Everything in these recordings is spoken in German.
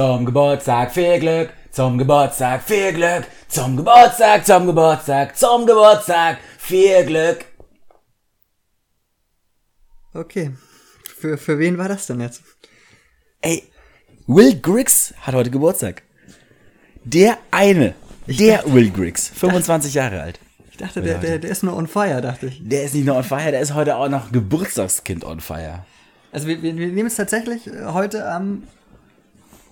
Zum Geburtstag viel Glück, zum Geburtstag viel Glück, zum Geburtstag, zum Geburtstag, zum Geburtstag viel Glück. Okay. Für, für wen war das denn jetzt? Ey, Will Griggs hat heute Geburtstag. Der eine, der Will Griggs, 25 Jahre alt. Ich dachte, der, der, der ist nur on fire, dachte ich. Der ist nicht nur on fire, der ist heute auch noch Geburtstagskind on fire. Also wir, wir, wir nehmen es tatsächlich äh, heute am...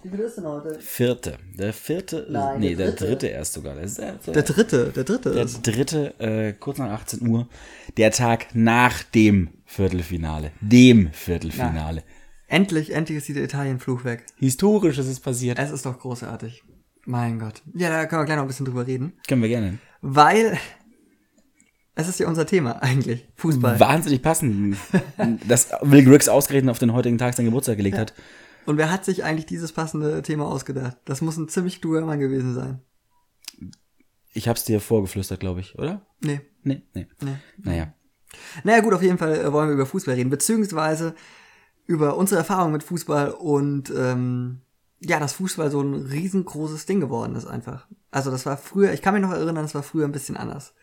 Wie viel ist denn heute? Vierte. Der vierte, Nein, nee, der der dritte. dritte erst sogar. Der, der, Der dritte, der dritte der dritte, äh, kurz nach 18 Uhr. Der Tag nach dem Viertelfinale. Dem Viertelfinale. Endlich, endlich ist dieser Italienfluch weg. Historisch ist es passiert. Es ist doch großartig. Mein Gott. Ja, da können wir gleich noch ein bisschen drüber reden. Können wir gerne. Weil es ist ja unser Thema eigentlich. Fußball. Wahnsinnig passend, dass Will Griggs ausgerechnet auf den heutigen Tag seinen Geburtstag gelegt hat. Und wer hat sich eigentlich dieses passende Thema ausgedacht? Das muss ein ziemlich kluger Mann gewesen sein. Ich hab's dir vorgeflüstert, glaube ich, oder? Nee. Nee, nee. Nee. Naja. Naja gut, auf jeden Fall äh, wollen wir über Fußball reden, beziehungsweise über unsere Erfahrung mit Fußball und ähm, ja, dass Fußball so ein riesengroßes Ding geworden ist einfach. Also das war früher, ich kann mich noch erinnern, das war früher ein bisschen anders.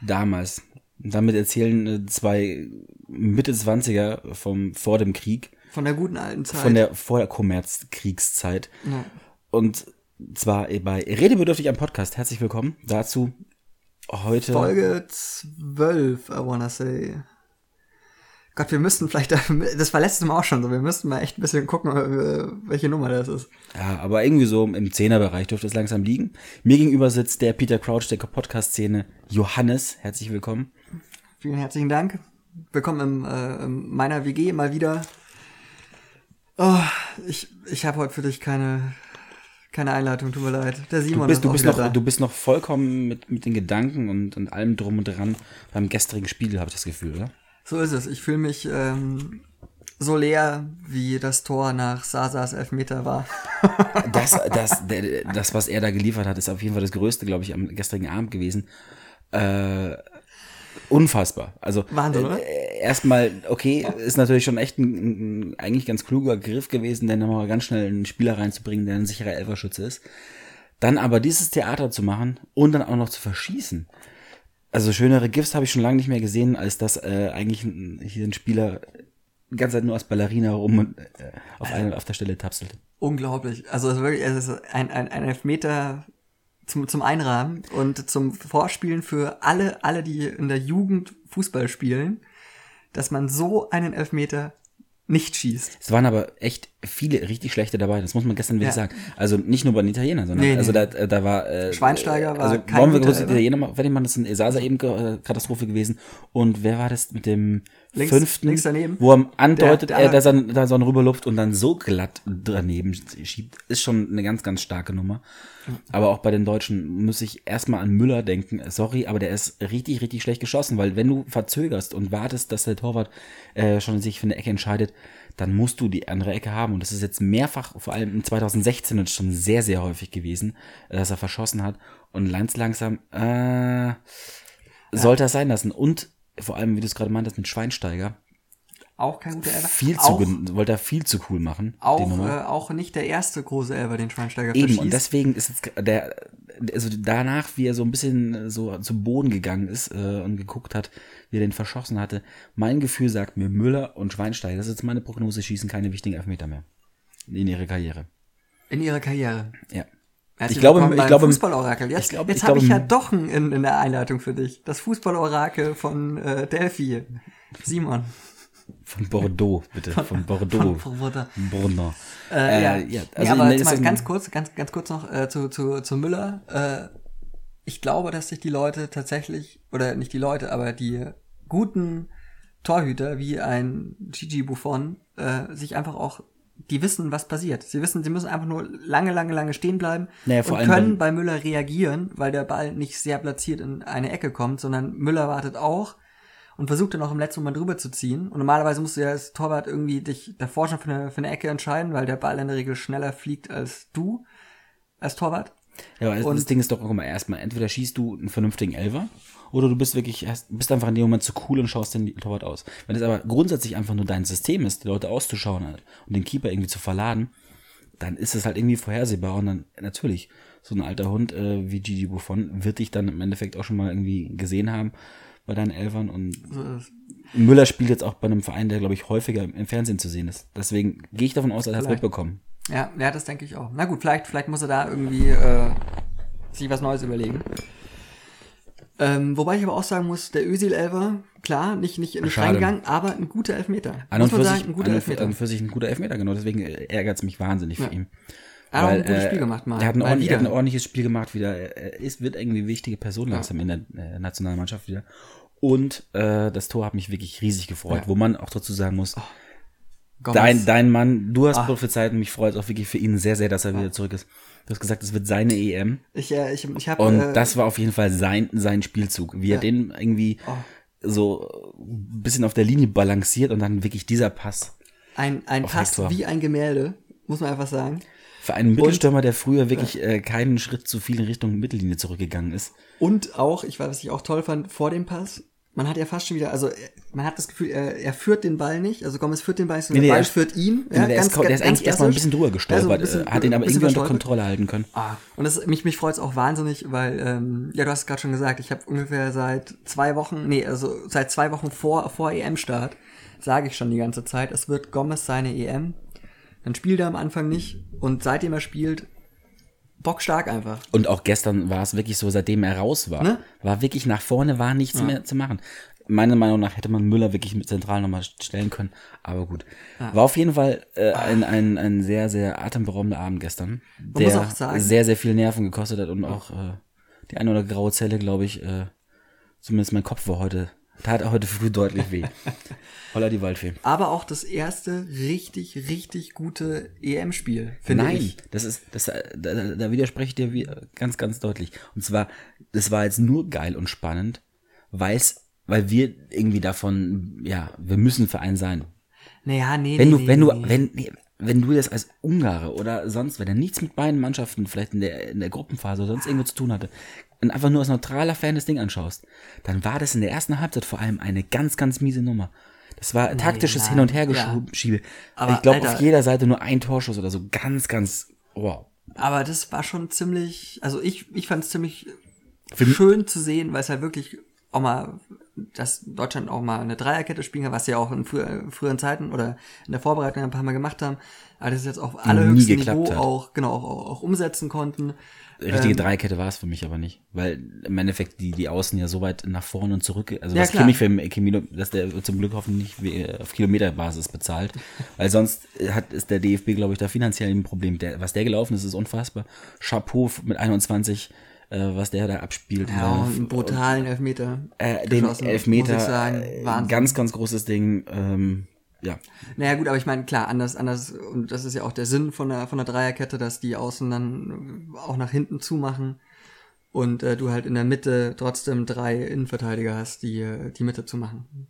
Damals. Damit erzählen äh, zwei Mitte 20er vom, vor dem Krieg, Von der guten alten Zeit. von der vor der Kommerzkriegszeit. ja. Und zwar bei Redebedürftig am Podcast. Herzlich willkommen dazu. Heute. Folge 12, I wanna say. Gott, wir müssten vielleicht, das war letztes Mal auch schon so, wir müssten mal echt ein bisschen gucken, äh, welche Nummer das ist. Ja, aber irgendwie so im Zehnerbereich dürfte es langsam liegen. Mir gegenüber sitzt der Peter Crouch der Podcast-Szene, Johannes. Herzlich willkommen. Vielen herzlichen Dank. Willkommen äh, in meiner WG mal wieder. Oh, ich ich habe heute für dich keine, keine Einleitung, tut mir leid. Der Simon Du bist, ist du bist, noch, da. du bist noch vollkommen mit, mit den Gedanken und, und allem drum und dran beim gestrigen Spiel, habe ich das Gefühl, oder? So ist es. Ich fühle mich ähm, so leer, wie das Tor nach Sasas Elfmeter war. Das, das, der, das, was er da geliefert hat, ist auf jeden Fall das Größte, glaube ich, am gestrigen Abend gewesen. Äh, unfassbar. Also Wahnsinn, oder? äh, erstmal, okay, ist natürlich schon echt ein, ein eigentlich ganz kluger Griff gewesen, dann nochmal ganz schnell einen Spieler reinzubringen, der ein sicherer Elferschütze ist. Dann aber dieses Theater zu machen und dann auch noch zu verschießen. Also schönere GIFs habe ich schon lange nicht mehr gesehen, als dass äh, eigentlich ein, hier ein Spieler die ganze Zeit nur als Ballerina rum und äh, auf, eine, auf der Stelle tapselt. Unglaublich. Also es ist wirklich, es ist ein, ein, ein Elfmeter zum, zum Einrahmen und zum Vorspielen für alle, alle, die in der Jugend Fußball spielen, dass man so einen Elfmeter nicht schießt. Es waren aber echt viele richtig schlechte dabei, das muss man gestern wirklich Ja. sagen. Also nicht nur bei den Italienern, sondern Nee, nee. also da, da war äh, Schweinsteiger war also kein wollen wir Elfer. Italiener mal fertig machen, das ein Esasa eben äh, Katastrophe gewesen. Und wer war das mit dem Links- fünften, links daneben? wo er andeutet, Der- der, der äh, dass er da so rüberlupft und dann so glatt daneben schiebt, ist schon eine ganz, ganz starke Nummer. Aber auch bei den Deutschen muss ich erstmal an Müller denken. Sorry, aber der ist richtig, richtig schlecht geschossen, weil wenn du verzögerst und wartest, dass der Torwart äh, schon sich für eine Ecke entscheidet, dann musst du die andere Ecke haben. Und das ist jetzt mehrfach, vor allem in 2016 und schon sehr, sehr häufig gewesen, dass er verschossen hat. Und ganz langsam äh, sollte er sein lassen. Und vor allem, wie du es gerade meintest, mit Schweinsteiger, Auch kein guter Elfer. viel auch, zu, gen- wollte er viel zu cool machen. auch, äh, auch nicht der erste große Elfer, den Schweinsteiger Eben, verschießt. und deswegen ist jetzt der, also danach, wie er so ein bisschen so zu Boden gegangen ist äh, und geguckt hat, wie er den verschossen hatte, mein Gefühl sagt mir, Müller und Schweinsteiger, das ist jetzt meine Prognose, schießen keine wichtigen Elfmeter mehr in ihre Karriere. in ihrer Karriere. Ja. Herzlich Ich glaube, ich glaube- Fußballorakel. Jetzt, ich glaube- jetzt habe ich ja doch ein in, in der Einleitung für dich. Das Fußballorakel von äh, Delphi. Simon. Von Bordeaux, bitte. Von Bordeaux. Von Bordeaux. Bordeaux. Äh, ja. ja, nee, also aber nee, jetzt ist mal ganz kurz, ganz, ganz kurz noch äh, zu, zu, zu Müller. Äh, ich glaube, dass sich die Leute tatsächlich, oder nicht die Leute, aber die guten Torhüter wie ein Gigi Buffon äh, sich einfach auch, die wissen, was passiert. Sie wissen, sie müssen einfach nur lange, lange, lange stehen bleiben Naja, vor und allem können bei Müller reagieren, weil der Ball nicht sehr platziert in eine Ecke kommt, sondern Müller wartet auch und versucht dann auch im letzten Moment rüber zu ziehen. Und normalerweise musst du ja als Torwart irgendwie dich davor schon für eine, für eine Ecke entscheiden, weil der Ball in der Regel schneller fliegt als du als Torwart. Ja, aber das Und- Ding ist doch, guck mal, erstmal, entweder schießt du einen vernünftigen Elfer oder du bist wirklich, hast, bist einfach in dem Moment zu cool und schaust den Torwart aus. Wenn es aber grundsätzlich einfach nur dein System ist, die Leute auszuschauen halt und den Keeper irgendwie zu verladen, dann ist es halt irgendwie vorhersehbar und dann natürlich so ein alter Hund äh, wie Gigi Buffon wird dich dann im Endeffekt auch schon mal irgendwie gesehen haben bei deinen Elfern und Müller spielt jetzt auch bei einem Verein, der glaube ich häufiger im Fernsehen zu sehen ist. Deswegen gehe ich davon aus, dass er es mitbekommen. Ja, ja, das denke ich auch. Na gut, vielleicht, vielleicht muss er da irgendwie äh, sich was Neues überlegen. Ähm, wobei ich aber auch sagen muss, der Özil-Elfer, klar, nicht, nicht, nicht Schade. reingegangen, aber ein guter Elfmeter. An und, für sagen, sich, ein guter an, Elfmeter. an und für sich ein guter Elfmeter, genau. Deswegen ärgert es mich wahnsinnig Ja. für ihn. Er hat ein gutes äh, Spiel gemacht, mal. Er hat ein, mal ordentlich, er hat ein ordentliches Spiel gemacht wieder. Er ist, wird irgendwie wichtige Person langsam in der äh, Nationalmannschaft wieder. Und äh, das Tor hat mich wirklich riesig gefreut, Ja. Oh, wo man auch dazu sagen muss, Gomez. dein, dein Mann, du hast Ah. prophezeit und mich freut es auch wirklich für ihn sehr, sehr, dass er wieder zurück ist. Du hast gesagt, es wird seine EM. Ich, äh, ich, ich habe Und äh, das war auf jeden Fall sein, sein Spielzug. Wie er Ja. den irgendwie Oh. so ein bisschen auf der Linie balanciert und dann wirklich dieser Pass. ein, ein Pass Hector. wie ein Gemälde, muss man einfach sagen. Für einen Mittelstürmer, der früher wirklich äh, keinen Schritt zu viel in Richtung Mittellinie zurückgegangen ist. Und auch, ich weiß, was ich auch toll fand, vor dem Pass, man hat ja fast schon wieder, also er- man hat das Gefühl, er, er führt den Ball nicht, also Gomez führt den Ball nicht, sondern Nee, der Ball er- führt ihn. Ja, der, ist, der ist eigentlich erstmal ein bisschen drüber gestolpert, ein bisschen- äh, hat ihn aber irgendwie unter. Kontrolle halten können. Ah, und das, mich, mich freut es auch wahnsinnig, weil, ähm, ja, du hast es gerade schon gesagt, ich habe ungefähr seit zwei Wochen, nee, also seit zwei Wochen vor, vor EM-Start, sage ich schon die ganze Zeit, es wird Gomez seine EM. Dann spielt er am Anfang nicht und seitdem er spielt, bockstark einfach. Und auch gestern war es wirklich so, seitdem er raus war, Ne? war wirklich nach vorne, war nichts mehr zu machen. Meiner Meinung nach hätte man Müller wirklich mit zentral nochmal stellen können, aber gut. War auf jeden Fall äh, ein, ein, ein sehr, sehr atemberaubender Abend gestern, muss der sagen- sehr, sehr viel Nerven gekostet hat und auch äh, die eine oder graue Zelle, glaube ich, äh, zumindest mein Kopf war heute, tat heute früh deutlich weh. Holla die Waldfee. Aber auch das erste richtig, richtig gute EM-Spiel, finde Nein, ich. das ist, das, da, da widerspreche ich dir ganz, ganz deutlich. Und zwar, das war jetzt nur geil und spannend, weil's, weil wir irgendwie davon, ja, wir müssen Verein sein. Naja, nee, Wenn nee, du, nee, wenn du, nee. wenn, nee, wenn du das als Ungarer oder sonst, wenn er nichts mit beiden Mannschaften vielleicht in der, in der Gruppenphase oder sonst irgendwo zu tun hatte und einfach nur als neutraler Fan das Ding anschaust, dann war das in der ersten Halbzeit vor allem eine ganz, ganz miese Nummer. Das war taktisches nein, Hin- und ja. Hergeschiebe. Aber, ich glaube, auf jeder Seite nur ein Torschuss oder so. Ganz, ganz, wow. Aber das war schon ziemlich, also ich, ich fand es ziemlich mich- schön zu sehen, weil es halt wirklich auch mal, dass Deutschland auch mal eine Dreierkette spielen kann, was sie auch in früher, früheren Zeiten oder in der Vorbereitung ein paar Mal gemacht haben, aber das jetzt auf allerhöchstem Niveau hat. auch, genau, auch, auch, auch umsetzen konnten. Richtige Ähm, Dreikette war es für mich aber nicht, weil im Endeffekt die, die Außen ja so weit nach vorne und zurück, also Ja, was. Kimmich für Kimilo, dass der zum Glück hoffentlich wie- auf Kilometerbasis bezahlt, weil sonst hat ist der DFB, glaube ich, da finanziell ein Problem. Der, was der gelaufen ist, ist unfassbar. Chapeau mit 21, äh, was der da abspielt. Ja, und einen brutalen Elfmeter. äh, den Elfmeter, Muss ich sagen. äh, Wahnsinn. ganz, ganz großes Ding. Ähm, ja, Naja gut, aber ich meine, klar, anders, anders, und das ist ja auch der Sinn von der, von der Dreierkette, dass die Außen dann auch nach hinten zumachen und äh, du halt in der Mitte trotzdem drei Innenverteidiger hast, die äh, die Mitte zumachen.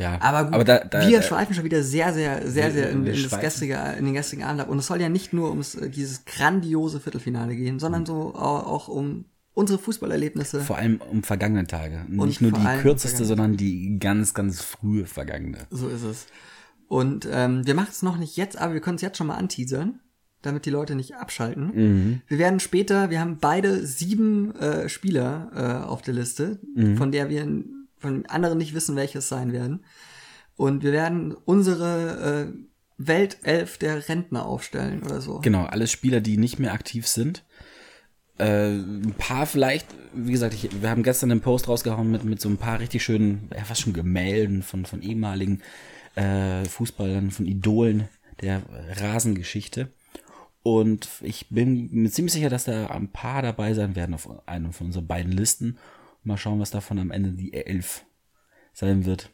Ja. Aber gut, aber da, da, wir da, schweifen schon wieder sehr, sehr, sehr, sehr in, in, das gestrige, in den gestrigen Abend ab. Und es soll ja nicht nur ums äh, dieses grandiose Viertelfinale gehen, sondern so auch, um unsere Fußballerlebnisse. vor allem um vergangene Tage. Und Nicht nur die um kürzeste, sondern die ganz, ganz frühe vergangene. So ist es. Und ähm, wir machen es noch nicht jetzt, aber wir können es jetzt schon mal anteasern, damit die Leute nicht abschalten. Mhm. Wir werden später, wir haben beide sieben äh, Spieler äh, auf der Liste, Mhm. von der wir von anderen nicht wissen, welches sein werden. Und wir werden unsere äh, Weltelf der Rentner aufstellen oder so. Genau, alles Spieler, die nicht mehr aktiv sind. Äh, ein paar vielleicht, wie gesagt, ich, wir haben gestern einen Post rausgehauen mit, mit so ein paar richtig schönen, ja fast schon Gemälden von, von ehemaligen äh, Fußballern, von Idolen der Rasengeschichte. Und ich bin mir ziemlich sicher, dass da ein paar dabei sein werden auf einer von unseren beiden Listen. Mal schauen, was davon am Ende die Elf sein wird.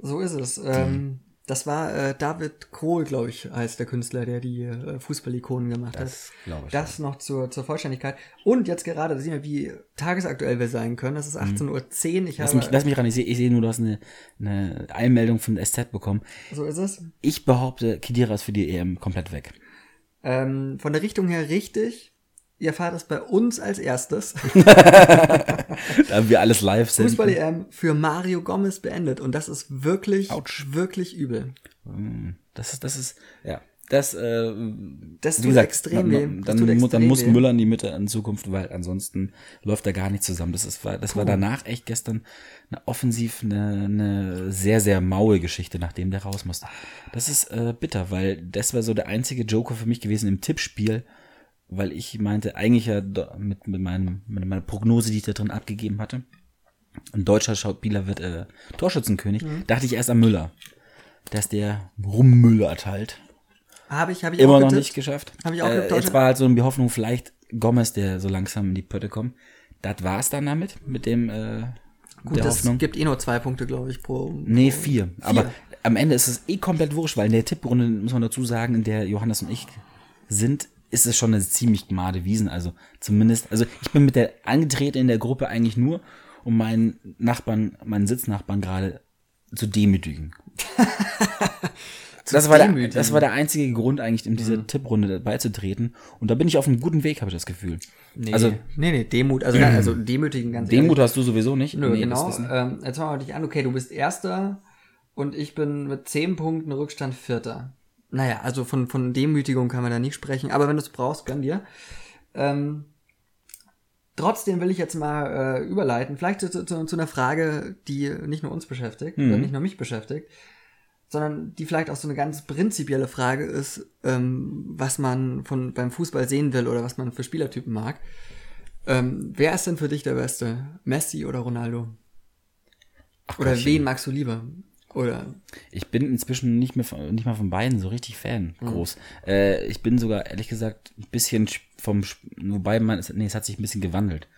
So ist es. Ähm, das war äh, David Kohl, glaube ich, heißt der Künstler, der die äh, Fußballikonen gemacht Das hat. glaube ich. Das noch zur, zur Vollständigkeit. Und jetzt gerade, da sehen wir, wie tagesaktuell wir sein können. Das ist 18.10 Uhr. Ich. Lass habe, mich, lass mich ran, ich sehe ich seh nur, du hast eine, eine Einmeldung von SZ bekommen. so ist es. Ich behaupte, Kidira ist für die EM komplett weg. Ähm, von der Richtung her richtig. Ihr erfahrt es bei uns als erstes. Da wir alles live sind. Fußball-EM für Mario Gomez beendet. Und das ist wirklich, Autsch. wirklich übel. Das ist, das ist, ja. das, äh, Das tut gesagt, extrem weh. Dann, dann extrem muss weh. Müller in die Mitte in Zukunft, weil ansonsten läuft da gar nichts zusammen. Das, ist, war, das war danach echt gestern eine offensiv eine, eine sehr, sehr maue Geschichte, nachdem der raus musste. Das ist äh, bitter, weil das war so der einzige Joker für mich gewesen im Tippspiel, weil ich meinte, eigentlich ja mit, mit, meinem, mit meiner Prognose, die ich da drin abgegeben hatte, ein deutscher Schauspieler wird äh, Torschützenkönig, Mhm. dachte ich erst an Müller. Dass der rummüllert halt. Habe ich, habe ich Immer auch noch getippt. nicht geschafft. Hab ich auch äh, Jetzt war halt so die Hoffnung, vielleicht Gomez, der so langsam in die Pötte kommt. Das war's dann damit, mit dem äh, Gut, der das Hoffnung. gibt eh nur zwei Punkte, glaube ich, pro. Nee, pro- vier. Aber am Ende ist es eh komplett wurscht, weil in der Tipprunde, muss man dazu sagen, in der Johannes und ich sind, ist es schon eine ziemlich gemade Wiesen. Also zumindest, also ich bin mit der angetreten in der Gruppe eigentlich nur, um meinen Nachbarn, meinen Sitznachbarn gerade zu demütigen. das, war der, demütigen? das war der einzige Grund eigentlich, in diese Tipprunde beizutreten. Und da bin ich auf einem guten Weg, habe ich das Gefühl. Nee, Also nee, nee, Demut, also, also demütigen ganz Demut hast du sowieso nicht. Nö, Nee, genau. Ähm, jetzt machen wir dich an, okay, du bist Erster und ich bin mit zehn Punkten Rückstand Vierter. Naja, also von, von Demütigung kann man da nicht sprechen, aber wenn du es brauchst, gönn dir. Ähm, trotzdem will ich jetzt mal äh, überleiten, vielleicht zu, zu, zu einer Frage, die nicht nur uns beschäftigt, oder nicht nur mich beschäftigt, sondern die vielleicht auch so eine ganz prinzipielle Frage ist, ähm, was man von beim Fußball sehen will oder was man für Spielertypen mag. Ähm, wer ist denn für dich der Beste? Messi oder Ronaldo? oder Gottchen. wen magst du lieber? Oder Ich bin inzwischen nicht mehr von, nicht mal von beiden so richtig Fan Mhm. groß. Äh, ich bin sogar ehrlich gesagt ein bisschen sch- vom wobei man es- nee, es hat sich ein bisschen gewandelt.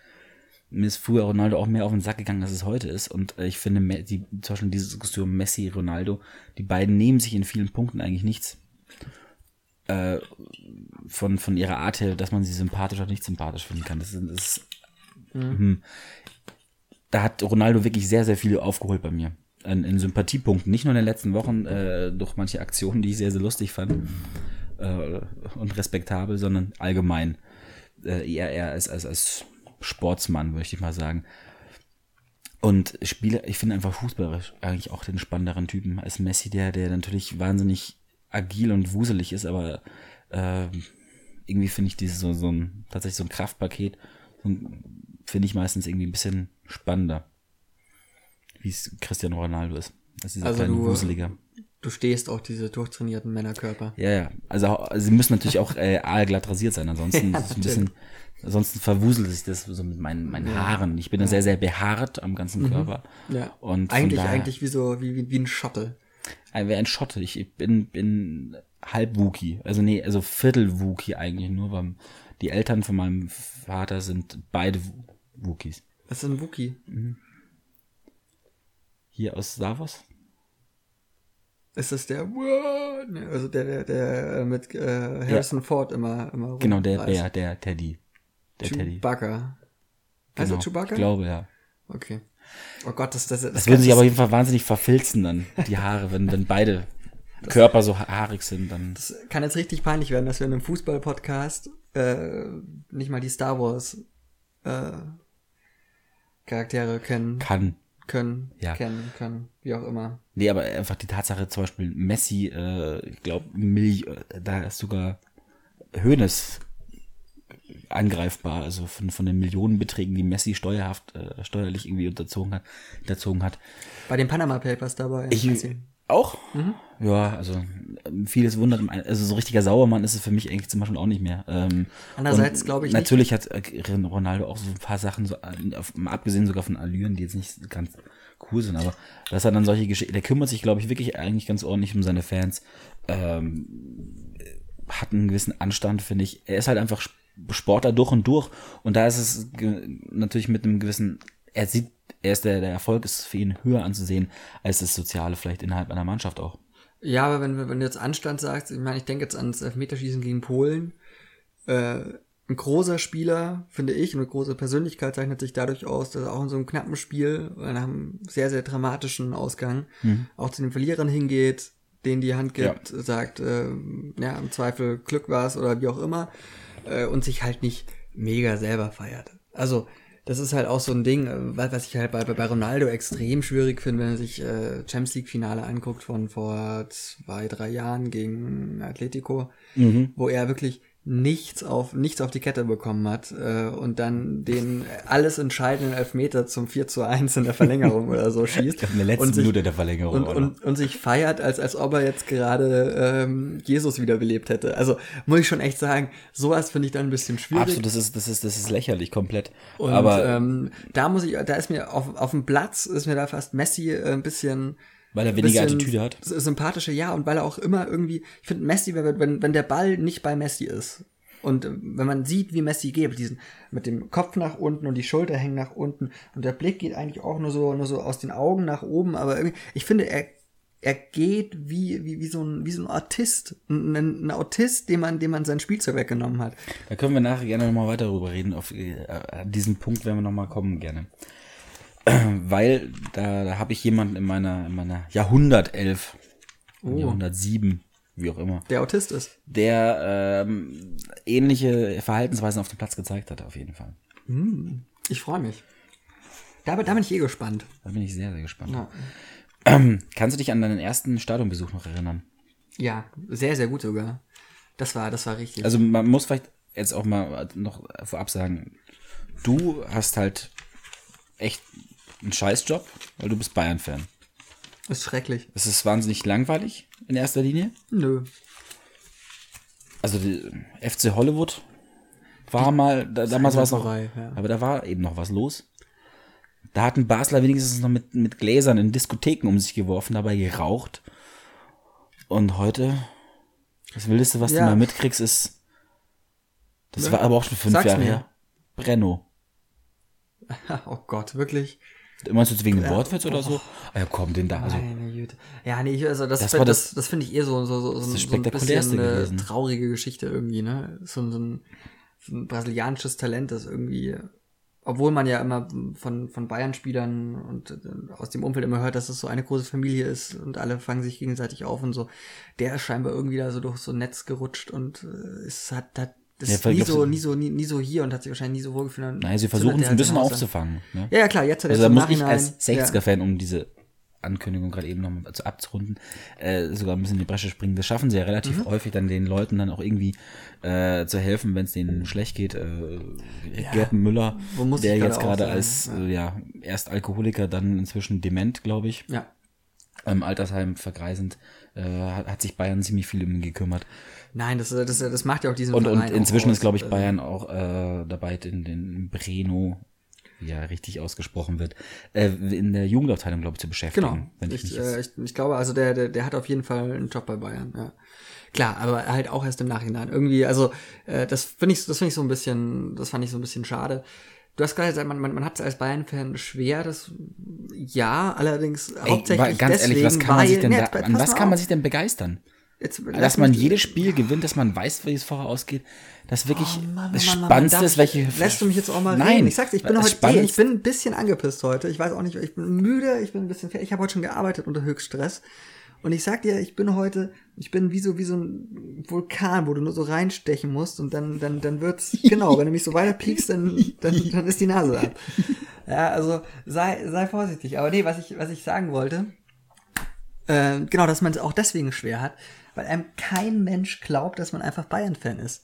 Mir ist früher Ronaldo auch mehr auf den Sack gegangen, als es heute ist und äh, ich finde die zum Beispiel diese Diskussion Messi Ronaldo, die beiden nehmen sich in vielen Punkten eigentlich nichts. Äh, von von ihrer Art her, dass man sie sympathisch oder nicht sympathisch finden kann. Das ist, das ist hm. da hat Ronaldo wirklich sehr sehr viel aufgeholt bei mir in, in Sympathiepunkten, nicht nur in den letzten Wochen äh, durch manche Aktionen, die ich sehr, sehr lustig fand äh, und respektabel, sondern allgemein äh, eher, eher als, als, als Sportsmann, würde ich mal sagen. Und Spieler, ich finde einfach fußballerisch eigentlich auch den spannenderen Typen als Messi, der, der natürlich wahnsinnig agil und wuselig ist, aber äh, irgendwie finde ich dieses so, so ein, tatsächlich so ein Kraftpaket, so finde ich meistens irgendwie ein bisschen spannender wie es Cristiano Ronaldo ist. Das ist Also du- Wuseliger. du stehst auf diese durchtrainierten Männerkörper. Ja, ja. Also, also sie müssen natürlich auch äh, aalglatt rasiert sein, ansonsten Ja, ist es ein bisschen, ansonsten verwuselt sich das so mit meinen, meinen Haaren. Ich bin da sehr, sehr behaart am ganzen Körper. Ja. Und eigentlich, daher- eigentlich wie so, wie, wie, wie ein Schotte. Ein, wer ein Schotte. Ich bin, bin halb Wookie. Also nee, also Viertel Wookie eigentlich nur, weil die Eltern von meinem Vater sind beide Wookies. Das ist ein Wookie. Hier aus Star Wars? Ist das der, also der, der, der äh, mit äh, Harrison Ford immer, immer Genau, der. Bär, der Teddy. Der Teddy. Chewbacca. Heißt Genau. er Chewbacca? Ich glaube, ja. Okay. Oh Gott, das, das, das, Das würden sich aber auf jeden Fall wahnsinnig verfilzen dann, die Haare, wenn, wenn beide Körper so haarig sind, dann. Das kann jetzt richtig peinlich werden, dass wir in einem Fußball-Podcast äh, nicht mal die Star Wars äh, Charaktere kennen Kann. Können, Ja. kennen können, wie auch immer. Nee, aber einfach die Tatsache, zum Beispiel Messi, äh, ich glaube, da ist sogar Hönes angreifbar, also von, von den Millionenbeträgen, die Messi steuerhaft, äh, steuerlich irgendwie unterzogen hat, unterzogen hat. Bei den Panama Papers dabei. Ich Auch? Ja, also vieles wundert, mich. also so richtiger Sauermann ist es für mich eigentlich zum Beispiel auch nicht mehr. Ähm, Andererseits glaube ich nicht- Natürlich hat äh, Ronaldo auch so ein paar Sachen, so, äh, abgesehen sogar von Allüren, die jetzt nicht ganz cool sind, aber dass er dann solche Geschichten, der kümmert sich, glaube ich, wirklich eigentlich ganz ordentlich um seine Fans. Ähm, hat einen gewissen Anstand, finde ich. Er ist halt einfach Sp- Sportler durch und durch. Und da ist es natürlich mit einem gewissen, er sieht, er ist der, der Erfolg ist für ihn höher anzusehen als das Soziale vielleicht innerhalb einer Mannschaft auch. Ja, aber wenn, wenn du jetzt Anstand sagst, ich meine, ich denke jetzt ans Elfmeterschießen gegen Polen. Äh, ein großer Spieler, finde ich, und eine große Persönlichkeit zeichnet sich dadurch aus, dass er auch in so einem knappen Spiel, in einem sehr, sehr dramatischen Ausgang, auch zu den Verlierern hingeht, denen die Hand gibt, sagt, äh, ja, im Zweifel Glück war's oder wie auch immer, äh, und sich halt nicht mega selber feiert. Also, das ist halt auch so ein Ding, äh, was ich halt bei, bei Ronaldo extrem schwierig finde, wenn man sich äh, Champions League Finale anguckt von vor zwei, drei Jahren gegen Atletico, mhm. wo er wirklich nichts auf nichts auf die Kette bekommen hat äh, und dann den alles entscheidenden Elfmeter zum 4 zu 1 in der Verlängerung oder so schießt. In der letzten sich, Minute der Verlängerung. Und, und, und, sich feiert, als, als ob er jetzt gerade ähm, Jesus wiederbelebt hätte. Also muss ich schon echt sagen, sowas finde ich dann ein bisschen schwierig. Absolut, das ist, das ist, das ist lächerlich komplett. Und Aber ähm, da muss ich, da ist mir auf, auf dem Platz ist mir da fast Messi äh, ein bisschen weil er weniger Attitüde hat. Sympathische, ja, und weil er auch immer irgendwie, ich finde Messi, wenn, wenn der Ball nicht bei Messi ist, und äh, wenn man sieht, wie Messi geht, diesen, mit dem Kopf nach unten und die Schulter hängen nach unten und der Blick geht eigentlich auch nur so, nur so aus den Augen nach oben, aber irgendwie, ich finde, er, er geht wie, wie, wie, so ein, wie so ein Autist. Ein, ein Autist, dem man, dem man sein Spielzeug weggenommen hat. Da können wir nachher gerne nochmal weiter darüber reden. Auf äh, diesen Punkt werden wir nochmal kommen, gerne. Weil da, da habe ich jemanden in meiner, in meiner Jahrhundertelf, oh. Jahrhundertsieben, wie auch immer. Der Autist ist. Der ähm, ähnliche Verhaltensweisen auf dem Platz gezeigt hat, auf jeden Fall. Hm, ich freue mich. Da, da, bin ich eh gespannt. Da bin ich sehr, sehr gespannt. Ja. Ähm, kannst du dich an deinen ersten Stadionbesuch noch erinnern? Ja, sehr, sehr gut sogar. Das war, das war richtig. Also man muss vielleicht jetzt auch mal noch vorab sagen, du hast halt echt einen Scheißjob, weil du bist Bayern-Fan. Ist schrecklich. Es ist wahnsinnig langweilig in erster Linie. Nö. Also die FC Hollywood war mal, da, damals war es noch, ja. aber da war eben noch was los. Da hatten Basler wenigstens noch mit, mit Gläsern in Diskotheken um sich geworfen, dabei geraucht. Und heute, das Wildeste, was ja. du mal mitkriegst, ist, das ja. war aber auch schon fünf Sag's Jahre mir. her, Brenno. Oh Gott, wirklich? Meinst du jetzt wegen dem Wortwitz oder so? Ah ja, komm, den da. Also, Meine Güte. Ja, nee, also das, Das das, das, das- finde ich eher so, so, so, so, das so ein bisschen eine gewesen. traurige Geschichte irgendwie, ne? So, ein- so, ein, so ein brasilianisches Talent, das irgendwie, obwohl man ja immer von, von Bayern-Spielern und äh, aus dem Umfeld immer hört, dass es so eine große Familie ist und alle fangen sich gegenseitig auf und so. Der ist scheinbar irgendwie da so durch so ein Netz gerutscht und äh, es hat, hat das Ja, nie so, nie so, nie, nie so hier und hat sich wahrscheinlich nie so wohlgefühlt. Nein, sie versuchen es ein bisschen aufzufangen. Ne? Ja, ja, klar, jetzt hat er Also da muss ich als 60er-Fan, um diese Ankündigung gerade eben noch zu abzurunden, äh, sogar ein bisschen in die Bresche springen. Das schaffen sie ja relativ Mhm. häufig, dann den Leuten dann auch irgendwie äh, zu helfen, wenn es denen schlecht geht. Äh, Gerd Müller, der jetzt gerade als sagen, äh, ja erst Alkoholiker, dann inzwischen dement, glaube ich, Ja. im Altersheim vergreisend, äh, hat, hat sich Bayern ziemlich viel um ihn gekümmert. Nein, das, das, das macht ja auch diesen Und, und Verein inzwischen ist, glaube ich, Also, Bayern auch äh, dabei, in den Breno, wie er richtig ausgesprochen wird, äh, in der Jugendabteilung, glaube ich, zu beschäftigen. Genau. Wenn ich, Ich, äh, ich, ich glaube, also der, der, der hat auf jeden Fall einen Job bei Bayern, ja. Klar, aber halt auch erst im Nachhinein. Irgendwie, also äh, das finde ich, das finde ich so ein bisschen, das fand ich so ein bisschen schade. Du hast gerade gesagt, man, man, man hat es als Bayern-Fan schwer, das ja, allerdings Ey, hauptsächlich ganz deswegen, ehrlich, was kann man weil, sich denn nee, da, jetzt, an was kann man sich denn begeistern? Jetzt, Dass man jedes Spiel gewinnt, dass man weiß, wie es vorher ausgeht, das wirklich Oh Mann, das Mann, Mann, Mann, Spannendste darf ist, welche. Lässt du mich jetzt auch mal Nein, reden? Ich sag's, ich bin heute, Spannendste- ich bin ein bisschen angepisst heute. Ich weiß auch nicht, ich bin müde, ich bin ein bisschen fertig. Ich habe heute schon gearbeitet unter Höchststress. Und ich sag dir, ich bin heute, ich bin wie so, wie so ein Vulkan, wo du nur so reinstechen musst und dann, dann, dann wird's, genau, wenn du mich so weiter piekst, dann, dann, dann ist die Nase ab. Ja, also sei, sei vorsichtig. Aber nee, was ich, was ich sagen wollte, äh, genau, dass man es auch deswegen schwer hat, weil einem kein Mensch glaubt, dass man einfach Bayern-Fan ist.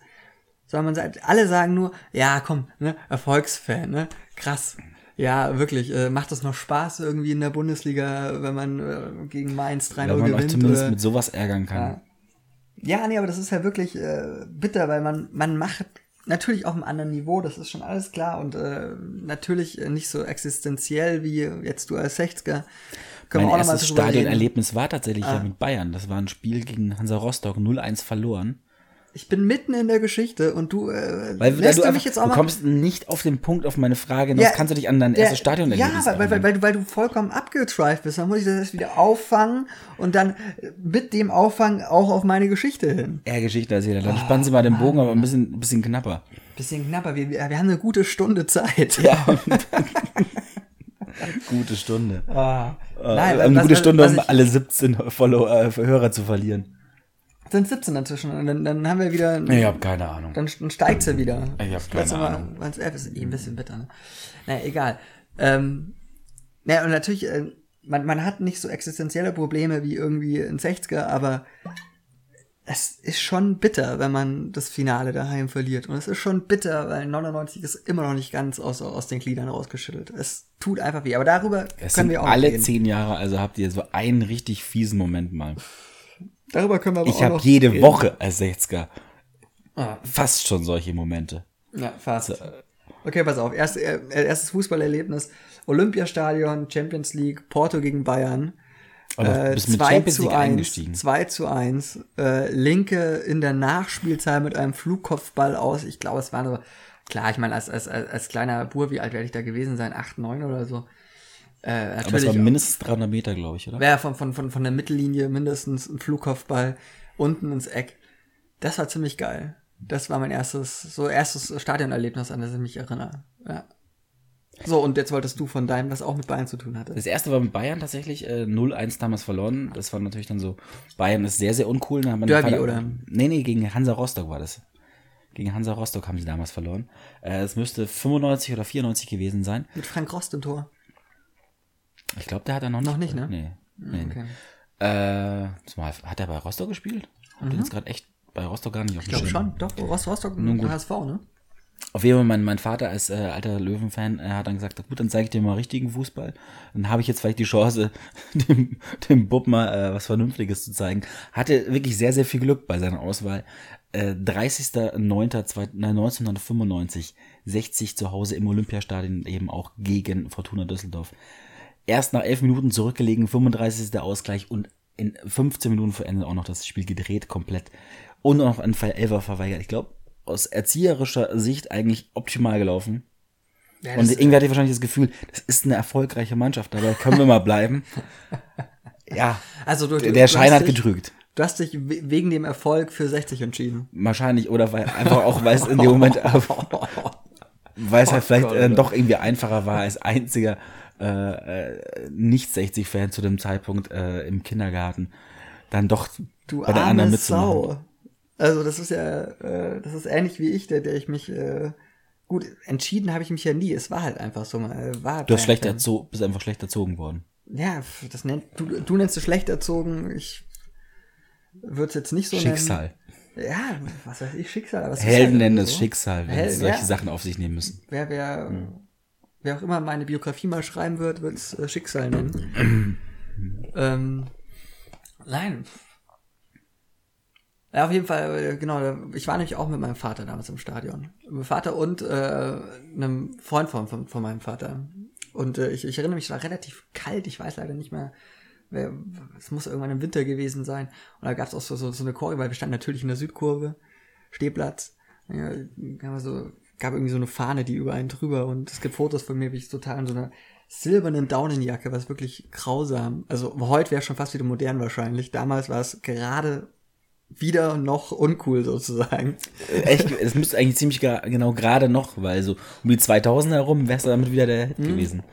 Sondern man sagt, alle sagen nur, ja, komm, ne, Erfolgsfan, ne, krass. Ja, wirklich, äh, macht das noch Spaß irgendwie in der Bundesliga, wenn man äh, gegen Mainz 3-0 wenn man euch gewinnt? zumindest oder? mit sowas ärgern kann. Ja. Ja, nee, aber das ist ja wirklich äh, bitter, weil man, man macht natürlich auf einem anderen Niveau, das ist schon alles klar und äh, natürlich äh, nicht so existenziell wie jetzt du als 60er. Können mein erstes. Stadionerlebnis war tatsächlich Ah. ja mit Bayern. Das war ein Spiel gegen Hansa Rostock 0-1 verloren. Ich bin mitten in der Geschichte und du äh, Weil lässt du, du einfach, mich jetzt auch du mal kommst nicht auf den Punkt auf meine Frage, noch Ja, kannst du dich an dein der- erstes Stadionerlebnis Ja, weil, weil, weil, erinnern. weil, du, weil du vollkommen abgetrieft bist. Dann muss ich das erst wieder auffangen und dann äh, mit dem Auffangen auch auf meine Geschichte hin. Eher Geschichte als jeder. Dann spannen Sie mal den Bogen, aber ein bisschen, ein bisschen knapper. Bisschen knapper. Wir, wir wir haben eine gute Stunde Zeit. Ja. Gute Stunde. Äh, Nein, eine was- gute was- Stunde, was um ich- alle 17 Follow, äh, Hörer zu verlieren. Sind 17 inzwischen. Und dann, dann haben wir wieder. Ich habe keine Ahnung. Dann, dann steigt sie wieder. Ich hab keine Mal Ahnung. es 11, ist eh ein bisschen bitter, ne? Naja, egal. Ähm, naja, und natürlich, äh, man, man hat nicht so existenzielle Probleme wie irgendwie ein 60er, aber es ist schon bitter, wenn man das Finale daheim verliert. Und es ist schon bitter, weil 99 ist immer noch nicht ganz aus, aus den Gliedern rausgeschüttelt. Es tut einfach weh. Aber darüber Es können wir auch alle reden. zehn Jahre, also habt ihr so einen richtig fiesen Moment mal. Darüber können wir aber Ich habe jede reden. Woche als 60er Ah, fast schon solche Momente. Ja, fast. Okay, pass auf. Erst, äh, erstes Fußballerlebnis. Olympiastadion, Champions League, Porto gegen Bayern. Aber Äh, bist mit 2 Champions zu League 1, eingestiegen. 2 zu 1. Äh, Linke in der Nachspielzeit mit einem Flugkopfball aus. Ich glaube, es war so, klar, ich meine, als, als, als, als kleiner Bur, wie alt werde ich da gewesen sein? 8, 9 oder so. Äh, Aber es war mindestens 300 Meter, glaube ich, oder? Wäre von, von, von, von der Mittellinie mindestens ein Flugkopfball unten ins Eck. Das war ziemlich geil. Das war mein erstes, so erstes Stadionerlebnis, an das ich mich erinnere. Ja. So, und jetzt wolltest du von deinem, was auch mit Bayern zu tun hatte. Das erste war mit Bayern tatsächlich, äh, 0-1 damals verloren. Das war natürlich dann so, Bayern ist sehr, sehr uncool. Dann hat mein Derby, oder? Nee, nee, gegen Hansa Rostock war das. Gegen Hansa Rostock haben sie damals verloren. Äh, es müsste 95 oder 94 gewesen sein. Mit Frank Rost im Tor. Ich glaube, der hat er noch nicht. Noch nicht, ne? Nee. nee. Okay. Äh, hat er bei Rostock gespielt? Hab den jetzt gerade echt bei Rostock gar nicht auf Mhm. Ich glaube schon, doch, Rost, Rostock und gut. HSV, ne? Auf jeden Fall, mein, mein Vater als äh, alter Löwen-Fan äh, hat dann gesagt, gut, dann zeige ich dir mal richtigen Fußball. Dann habe ich jetzt vielleicht die Chance, dem, dem Bub mal äh, was Vernünftiges zu zeigen. Hatte wirklich sehr, sehr viel Glück bei seiner Auswahl. Äh, 30.09.1995, 60 zu Hause im Olympiastadion, eben auch gegen Fortuna Düsseldorf. Erst nach elf Minuten zurückgelegen, 35. der Ausgleich und in 15 Minuten vor Ende auch noch das Spiel gedreht komplett. Und noch ein Fall Elfer verweigert. Ich glaube, aus erzieherischer Sicht eigentlich optimal gelaufen. Ja, Und irgendwie hatte ich wahrscheinlich das Gefühl, das ist eine erfolgreiche Mannschaft, dabei können wir mal bleiben. Ja, also du, der du Schein hat dich, getrügt. Du hast dich we- wegen dem Erfolg für 60 entschieden. Wahrscheinlich, oder weil einfach auch, weil es in dem Moment, weil es halt vielleicht Gott, äh, Alter. doch irgendwie einfacher war als einziger äh, äh, Nicht-60-Fan zu dem Zeitpunkt äh, im Kindergarten, dann doch Du bei der anderen mitzumachen. Sau. Also das ist ja, äh, das ist ähnlich wie ich, der, der ich mich, äh, gut, entschieden habe ich mich ja nie. Es war halt einfach so. Äh, war Du hast schlecht erzogen, bist einfach schlecht erzogen worden. Ja, das nennt, du, du nennst es schlecht erzogen. Ich würde es jetzt nicht so Schicksal. nennen. Ja, was weiß ich, Schicksal. Aber Helden nennen so. es Schicksal, wenn Hel- sie solche ja. Sachen auf sich nehmen müssen. Wer, wer, wer auch immer meine Biografie mal schreiben wird, wird es äh, Schicksal nennen. ähm, nein. Ja, auf jeden Fall, äh, genau, ich war nämlich auch mit meinem Vater damals im Stadion. Mit meinem Vater und äh, einem Freund von, von, von meinem Vater. Und äh, ich, ich erinnere mich, es war relativ kalt, ich weiß leider nicht mehr, es muss irgendwann im Winter gewesen sein. Und da gab es auch so, so, so eine Kurve, weil wir standen natürlich in der Südkurve, Stehplatz. Ja, so, gab irgendwie so eine Fahne, die über einen drüber und es gibt Fotos von mir, wie ich total in so einer silbernen Daunenjacke, was wirklich grausam. Also heute wäre schon fast wieder modern wahrscheinlich. Damals war es gerade wieder noch uncool sozusagen. Äh, Echt, es müsste eigentlich ziemlich genau gerade noch, weil so um die 2000 herum wärst du damit wieder der Mhm. Hit gewesen.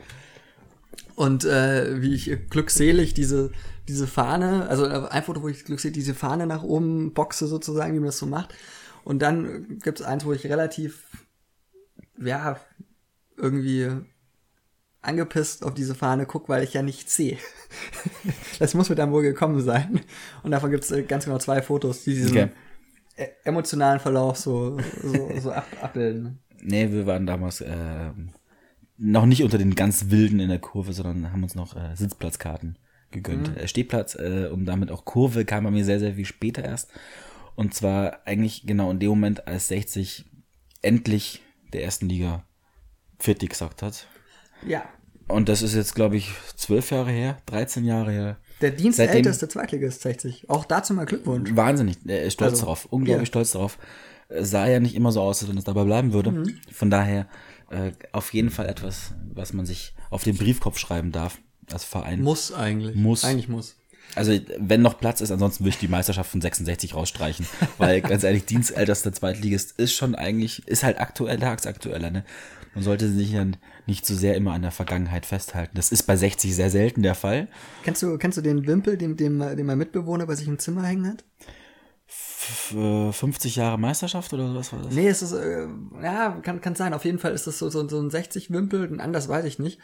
Und äh, wie ich glückselig diese, diese Fahne, also äh, ein Foto, wo ich glückselig diese Fahne nach oben boxe sozusagen, wie man das so macht. Und dann gibt's eins, wo ich relativ, ja, irgendwie angepisst auf diese Fahne guck, weil ich ja nichts sehe. das muss mir dann wohl gekommen sein. Und davon gibt's äh, ganz genau zwei Fotos, die diesen Okay. äh, emotionalen Verlauf so, so, so ab, abbilden. Nee, wir waren damals ähm, noch nicht unter den ganz Wilden in der Kurve, sondern haben uns noch äh, Sitzplatzkarten gegönnt. Äh, Stehplatz äh, und damit auch Kurve kam bei mir sehr, sehr viel später erst. Und zwar eigentlich genau in dem Moment, als 60 endlich der ersten Liga Pfitti gesagt hat. Ja. Und das ist jetzt, glaube ich, zwölf Jahre her, 13 Jahre her. Der dienstälteste Zweitligist 60. Auch dazu mal Glückwunsch. Wahnsinnig, er ist stolz Also, darauf, unglaublich ja. stolz darauf. Äh, Sah ja nicht immer so aus, als wenn es dabei bleiben würde. Mhm. Von daher äh, auf jeden Fall etwas, was man sich auf den Briefkopf schreiben darf als Verein. Muss eigentlich. Muss. Eigentlich muss. Also wenn noch Platz ist, ansonsten würde ich die Meisterschaft von 66 rausstreichen, weil ganz ehrlich, dienstältester Zweitligist ist schon eigentlich, ist halt aktuell, tagsaktueller, ne? Man sollte sich ja nicht zu sehr immer an der Vergangenheit festhalten. Das ist bei 60 sehr selten der Fall. Kennst du, kennst du den Wimpel, den, den, den mein Mitbewohner bei sich im Zimmer hängen hat? 50 Jahre Meisterschaft oder was war das? Nee, es ist, äh, ja, kann, kann sein. Auf jeden Fall ist das so, so, so ein 60-Wimpel, anders weiß ich nicht.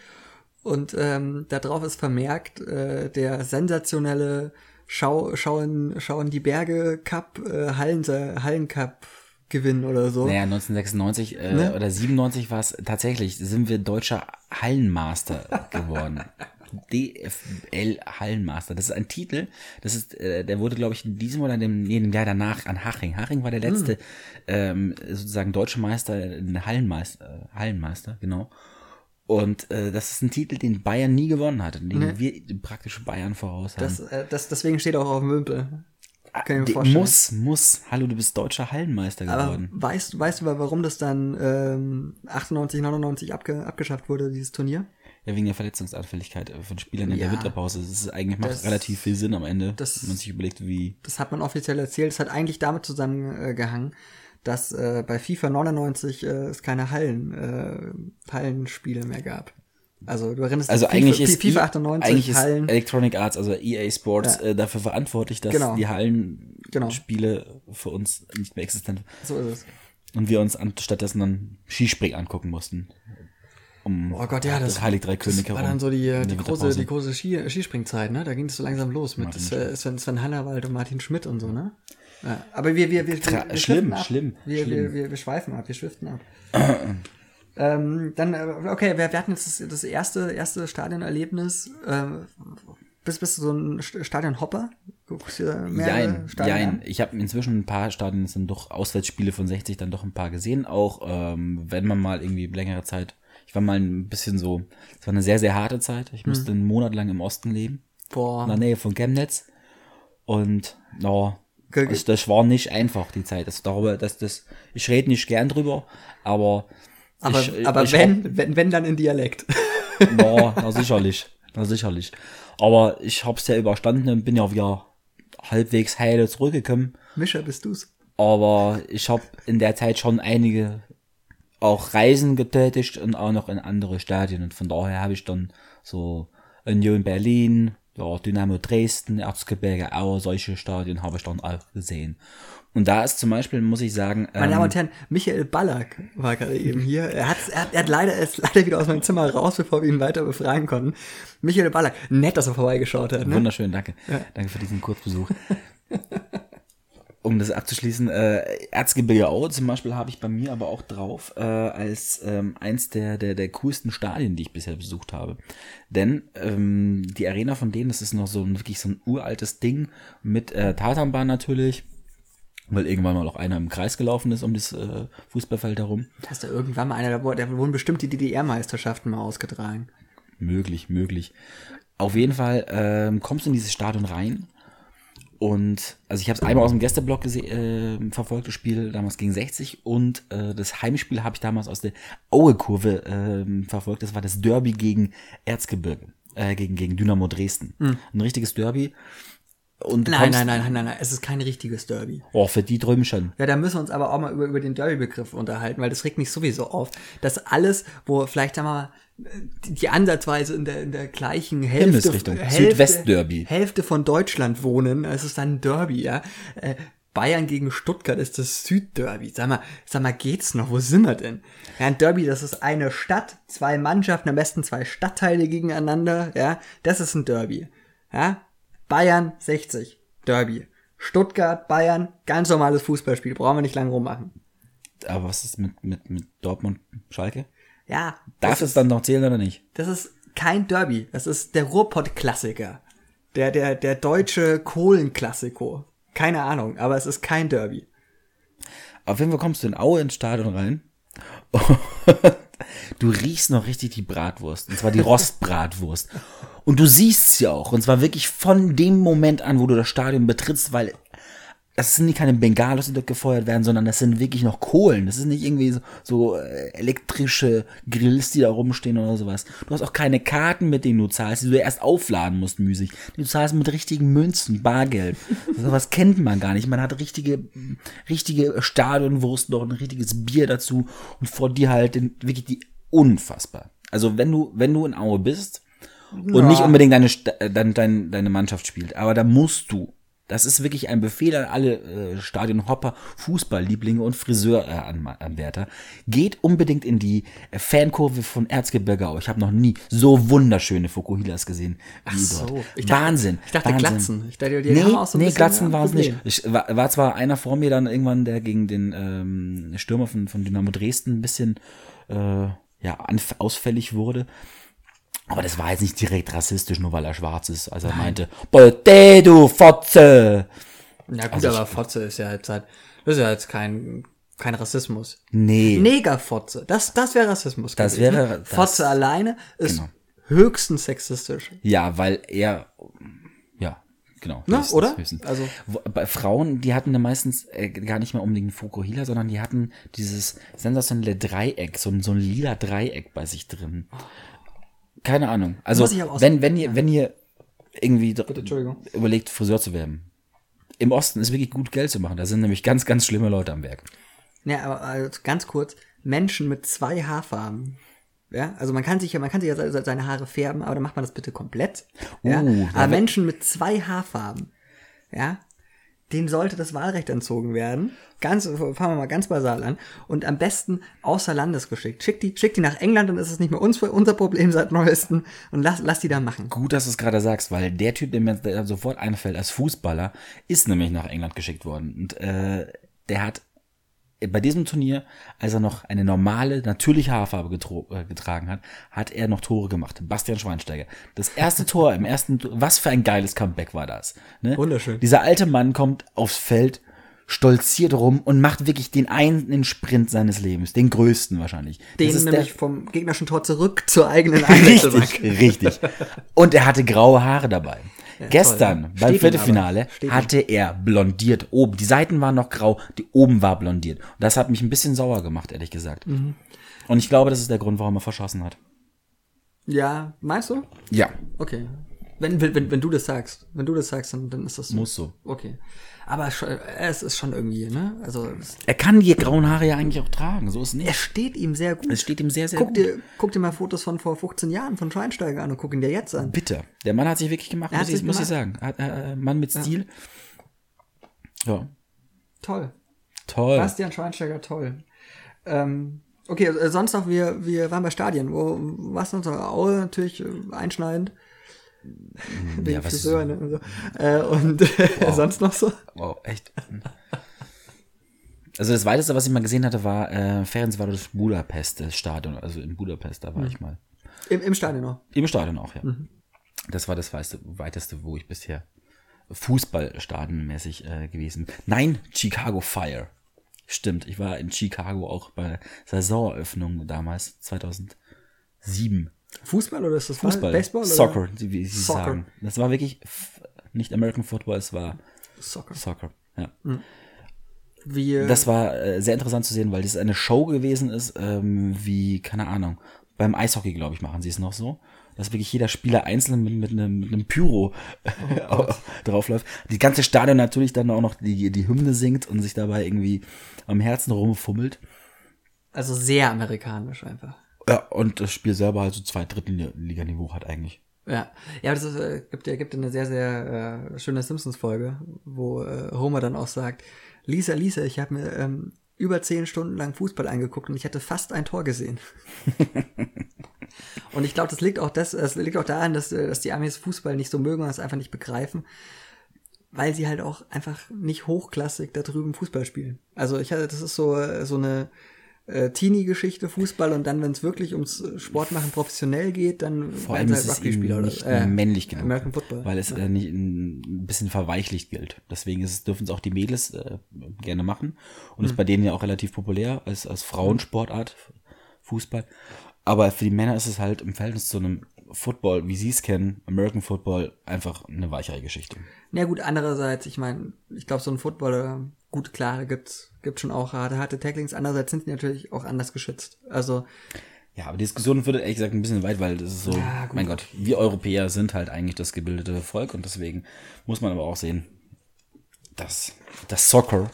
Und ähm, da drauf ist vermerkt, äh, der sensationelle Schau, Schauen, Schauen die Berge Cup, äh, Hallen, Hallen Cup Gewinn oder so. Naja, 1996 äh, ne? oder 97 war es tatsächlich, sind wir deutscher Hallenmaster geworden. DFL Hallenmaster. Das ist ein Titel, das ist, äh, der wurde, glaube ich, in diesem oder in dem, nee, dem Jahr danach an Haching. Haching war der letzte, mm. ähm, sozusagen deutsche Meister, Hallenmeister, äh, Hallenmeister, genau. Und äh, das ist ein Titel, den Bayern nie gewonnen hat, den nee. wir praktisch Bayern voraus haben. Das, äh, das, deswegen steht auch auf dem Wimpel. Kann ich mir vorstellen. Muss, muss. Hallo, du bist deutscher Hallenmeister geworden. Aber weißt, weißt du, warum das dann ähm, 98, 99 abge, abgeschafft wurde, dieses Turnier? Ja, wegen der Verletzungsanfälligkeit von Spielern in ja, der Winterpause. Das ist eigentlich macht das, relativ viel Sinn am Ende, das, wenn man sich überlegt, wie. Das hat man offiziell erzählt. Es hat eigentlich damit zusammengehangen, dass äh, bei FIFA 99 äh, es keine Hallen, äh, Hallenspiele mehr gab. Also du erinnerst also dich, eigentlich FIFA, ist FIFA 98 eigentlich Hallen. Ist Electronic Arts, also EA Sports, ja. äh, dafür verantwortlich, dass genau. die Hallenspiele genau. für uns nicht mehr existent. So ist es. Und wir uns an, stattdessen dann Skispringen angucken mussten. Um oh Gott, ja, das, das Heilig Drei König das war dann so die, die große, die große Ski, Skispringzeit, ne? Da ging es so langsam los mit Sven, Sven Hannawald und Martin Schmidt und so, ne? Ja, aber wir, wir, wir, wir, wir schlimm, schlimm, wir, schlimm. Wir, wir, wir schweifen ab, wir schwiften ab. ähm, dann, äh, okay, wir, wir hatten jetzt das, das erste, erste Stadionerlebnis. Äh, bist, bist du so ein Stadionhopper? Guckst du mehr jein, Stadien jein. An? Ich habe inzwischen ein paar Stadien, sind doch Auswärtsspiele von 60 dann doch ein paar gesehen. Auch ähm, wenn man mal irgendwie längere Zeit, ich war mal ein bisschen so, es war eine sehr, sehr harte Zeit. Ich musste hm. einen Monat lang im Osten leben. Boah. In der Nähe von Chemnitz. Und, no, das, das war nicht einfach, die Zeit. Das, darüber, das, das, ich rede nicht gern drüber, aber. Aber, ich, aber ich wenn, hab, wenn, wenn dann in Dialekt. Ja, na sicherlich. Na sicherlich. Aber ich hab's ja überstanden und bin ja wieder halbwegs heile zurückgekommen. Mischer bist du's. Aber ich habe in der Zeit schon einige auch Reisen getätigt und auch noch in andere Stadien. Und von daher habe ich dann so Union Berlin, ja, Dynamo Dresden, Erzgebirge Aue, solche Stadien habe ich dann auch gesehen. Und da ist zum Beispiel, muss ich sagen. Meine ähm, Damen und Herren, Michael Ballack war gerade eben hier. Er hat, er hat, er hat leider, er ist leider wieder aus meinem Zimmer raus, bevor wir ihn weiter befragen konnten. Michael Ballack, nett, dass er vorbeigeschaut hat. Ne? Wunderschön, danke. Ja. Danke für diesen Kurzbesuch. um das abzuschließen, äh, Erzgebirge zum Beispiel habe ich bei mir aber auch drauf äh, als ähm, eins der, der, der coolsten Stadien, die ich bisher besucht habe. Denn ähm, die Arena von denen, das ist noch so ein, wirklich so ein uraltes Ding mit äh, Tatanbahn natürlich, weil irgendwann mal auch einer im Kreis gelaufen ist um das äh, Fußballfeld herum. Da ist da irgendwann mal einer, da, da wurden bestimmt die DDR-Meisterschaften mal ausgetragen. Möglich, möglich. Auf jeden Fall ähm, kommst du in dieses Stadion rein und also ich habe es einmal aus dem Gästeblock äh, verfolgt, das Spiel damals gegen 60 und äh, das Heimspiel habe ich damals aus der Aue-Kurve äh, verfolgt. Das war das Derby gegen Erzgebirge, äh, gegen, gegen Dynamo Dresden. Mhm. Ein richtiges Derby. Und nein, nein, nein, nein, nein, nein, es ist kein richtiges Derby. Oh, für die drüben schon. Ja, da müssen wir uns aber auch mal über, über den Derby-Begriff unterhalten, weil das regt mich sowieso auf, dass alles, wo vielleicht sagen wir mal die ansatzweise in der, in der gleichen Hälfte, Hälfte, Hälfte von Deutschland wohnen, es ist dann Derby, ja. Äh, Bayern gegen Stuttgart ist das Südderby. Sag mal, sag mal, geht's noch? Wo sind wir denn? Ja, ein Derby, das ist eine Stadt, zwei Mannschaften, am besten zwei Stadtteile gegeneinander, ja. Das ist ein Derby. Ja. Bayern 60, Derby. Stuttgart, Bayern, ganz normales Fußballspiel, brauchen wir nicht lange rummachen. Aber was ist mit, mit, mit Dortmund, Schalke? Ja. Darf es dann noch zählen oder nicht? Das ist kein Derby. Das ist der Ruhrpott-Klassiker. Der, der, der deutsche Kohlenklassiko. Keine Ahnung, aber es ist kein Derby. Auf jeden Fall kommst du in Aue ins Stadion rein. du riechst noch richtig die Bratwurst. Und zwar die Rostbratwurst. Und du siehst sie auch. Und zwar wirklich von dem Moment an, wo du das Stadion betrittst, weil das sind nicht keine Bengalos, die dort gefeuert werden, sondern das sind wirklich noch Kohlen. Das ist nicht irgendwie so, so äh, elektrische Grills, die da rumstehen oder sowas. Du hast auch keine Karten, mit denen du zahlst, die du erst aufladen musst, müßig. Du zahlst mit richtigen Münzen, Bargeld. Sowas kennt man gar nicht. Man hat richtige, richtige Stadionwurst, noch ein richtiges Bier dazu und vor dir halt den, wirklich die unfassbar. Also wenn du, wenn du in Aue bist und ja. nicht unbedingt deine, deine, deine, deine Mannschaft spielt, aber da musst du Das ist wirklich ein Befehl an alle äh, Stadionhopper, Fußballlieblinge und Friseuranwärter. Geht unbedingt in die Fankurve von Erzgebirgau. Ich habe noch nie so wunderschöne Fukuhilas gesehen wie so. dort. Ich dachte- Wahnsinn. ich dachte Wahnsinn. Glatzen. Ich dachte, die nee, haben auch so ein nee, Glatzen ein war es nicht. Ich, war, war zwar einer vor mir dann irgendwann, der gegen den ähm, Stürmer von, von Dynamo Dresden ein bisschen äh, ja, ausfällig wurde. Aber das war jetzt nicht direkt rassistisch, nur weil er schwarz ist. Also er meinte, du Fotze! Ja gut, Also ich- aber Fotze ist ja jetzt halt, das ist ja jetzt kein, kein Rassismus. Nee. Negerfotze, das, das wäre Rassismus. Das gewesen, wäre- ne? das- Fotze alleine ist Genau. höchstens sexistisch. Ja, weil er, ja, genau. Ne, höchstens, oder? höchstens. Also- bei Frauen, die hatten dann meistens äh, gar nicht mehr unbedingt Fukuhila, sondern die hatten dieses sensationelle Dreieck, so ein, so ein lila Dreieck bei sich drin. Keine Ahnung. Also, wenn, wenn ihr, wenn ihr irgendwie Entschuldigung. überlegt, Friseur zu werden. Im Osten ist wirklich gut Geld zu machen. Da sind nämlich ganz, ganz schlimme Leute am Werk. Ja, aber also ganz kurz, Menschen mit zwei Haarfarben. Ja, also man kann sich ja, man kann sich ja se- seine Haare färben, aber dann macht man das bitte komplett. Ja, Uh, da aber Menschen mit zwei Haarfarben, ja, denen sollte das Wahlrecht entzogen werden. Ganz, fangen wir mal ganz basal an. Und am besten außer Landes geschickt. Schick die, schick die nach England, dann ist es nicht mehr uns, unser Problem seit neuestem. Und lass, lass die da machen. Gut, dass du es gerade sagst, weil der Typ, der mir sofort einfällt als Fußballer, ist nämlich nach England geschickt worden. Und äh, der hat bei diesem Turnier, als er noch eine normale, natürliche Haarfarbe äh, getragen hat, hat er noch Tore gemacht. Bastian Schweinsteiger. Das erste Tor im ersten, was für ein geiles Comeback war das. Ne? Wunderschön. Dieser alte Mann kommt aufs Feld, stolziert rum und macht wirklich den einen Sprint seines Lebens, den größten wahrscheinlich. Den ist der- nämlich vom gegnerischen Tor zurück zur eigenen Einwechselbank. Richtig, richtig. Und er hatte graue Haare dabei. Gestern toll. beim Steht ihm Viertelfinale hatte er blondiert oben. Die Seiten waren noch grau, die oben war blondiert. Und das hat mich ein bisschen sauer gemacht, ehrlich gesagt. Mhm. Und ich glaube, das ist der Grund, warum er verschossen hat. Ja, meinst du? Ja, Okay. Wenn, wenn, wenn, wenn du das sagst, wenn du das sagst, dann, dann ist das so. muss so. Okay. Aber schon, es ist schon irgendwie, ne? Also es, Er kann die grauen Haare ja eigentlich auch tragen. So ist es es nicht. steht ihm sehr gut. Es steht ihm sehr, sehr guck gut. dir, guck dir mal Fotos von vor 15 Jahren von Schweinsteiger an und guck ihn dir jetzt an. Bitte. Der Mann hat sich wirklich gemacht, muss, ich, muss ich sagen. Hat, äh, Mann mit Stil. Ja, Toll. toll. Bastian Schweinsteiger, toll. Ähm, okay, äh, sonst noch, wir, wir waren bei Stadien. Wo, was noch? Aue natürlich äh, einschneidend. Wegen Ja, Friseur, ne? Und, so. äh, und sonst noch so? Wow, echt. Also das weiteste, was ich mal gesehen hatte, war äh, Ferencváros Budapest, das Stadion. Also in Budapest, da war ich mal. Im, Im Stadion noch. Im Stadion auch, ja. Das war das weiteste, weiteste, wo ich bisher Fußballstadionmäßig äh, gewesen bin. Nein, Chicago Fire. Stimmt, ich war in Chicago auch bei Saisoneröffnung damals, 2007. Fußball oder ist das Fußball, Baseball? Oder? Soccer, wie wie sie Soccer. sagen. Das war wirklich nicht American Football, es war Soccer. Soccer. Ja. Wir, Das war äh, sehr interessant zu sehen, weil das eine Show gewesen ist, ähm, wie, keine Ahnung, beim Eishockey, glaube ich, machen sie es noch so, dass wirklich jeder Spieler einzeln mit, mit, einem, mit einem Pyro Oh draufläuft. Die ganze Stadion natürlich dann auch noch die, die Hymne singt und sich dabei irgendwie am Herzen rumfummelt. also sehr amerikanisch einfach. Ja, und das Spiel selber halt so zwei Drittel-Liga-Niveau hat eigentlich. Ja, ja, das ist, äh, gibt ja gibt eine sehr sehr äh, schöne Simpsons-Folge, wo äh, Homer dann auch sagt, Lisa, Lisa, ich habe mir ähm, über zehn Stunden lang Fußball angeguckt und ich hätte fast ein Tor gesehen. und ich glaube, das liegt auch das, das liegt auch daran, dass, äh, dass die Amis Fußball nicht so mögen und es einfach nicht begreifen, weil sie halt auch einfach nicht hochklassig da drüben Fußball spielen. Also ich hatte, das ist so äh, so eine äh, Teenie-Geschichte Fußball und dann, wenn es wirklich ums Sportmachen professionell geht, dann Vor allem sie ist halt es eben oder- nicht äh, männlich genug. American Football. Weil es äh, nicht ein bisschen verweichlicht gilt. Deswegen ist es, dürfen es auch die Mädels äh, gerne machen. Und Mhm. ist bei denen ja auch relativ populär als, als Frauensportart, Fußball. Aber für die Männer ist es halt im Verhältnis zu einem Football, wie sie es kennen, American Football, einfach eine weichere Geschichte. Na gut, andererseits, ich meine, ich glaube, so ein Footballer, gut, klar, gibt's, gibt schon auch harte, harte Tacklings. Andererseits sind die natürlich auch anders geschützt. Also, Ja, aber die Diskussion führt ehrlich gesagt ein bisschen weit, weil das ist so, Ja, mein Gott, wir Europäer sind halt eigentlich das gebildete Volk und deswegen muss man aber auch sehen, dass das Soccer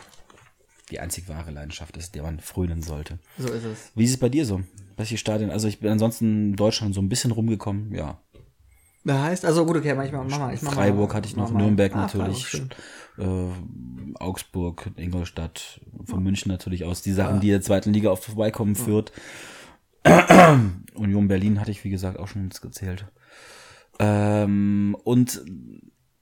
die einzig wahre Leidenschaft ist, der man frönen sollte. so ist es. Wie ist es bei dir so? Welche Stadien? Also ich bin ansonsten in Deutschland so ein bisschen rumgekommen, ja. Da heißt, also gut, okay, manchmal, mach mal, ich mach Freiburg mal, hatte ich noch. Nürnberg Ah, natürlich, Freiburg, äh, Augsburg, Ingolstadt, von München natürlich aus. Die Sachen, die der zweiten Liga oft vorbeikommen, führt. Union Berlin hatte ich, wie gesagt, auch schon gezählt. Ähm, und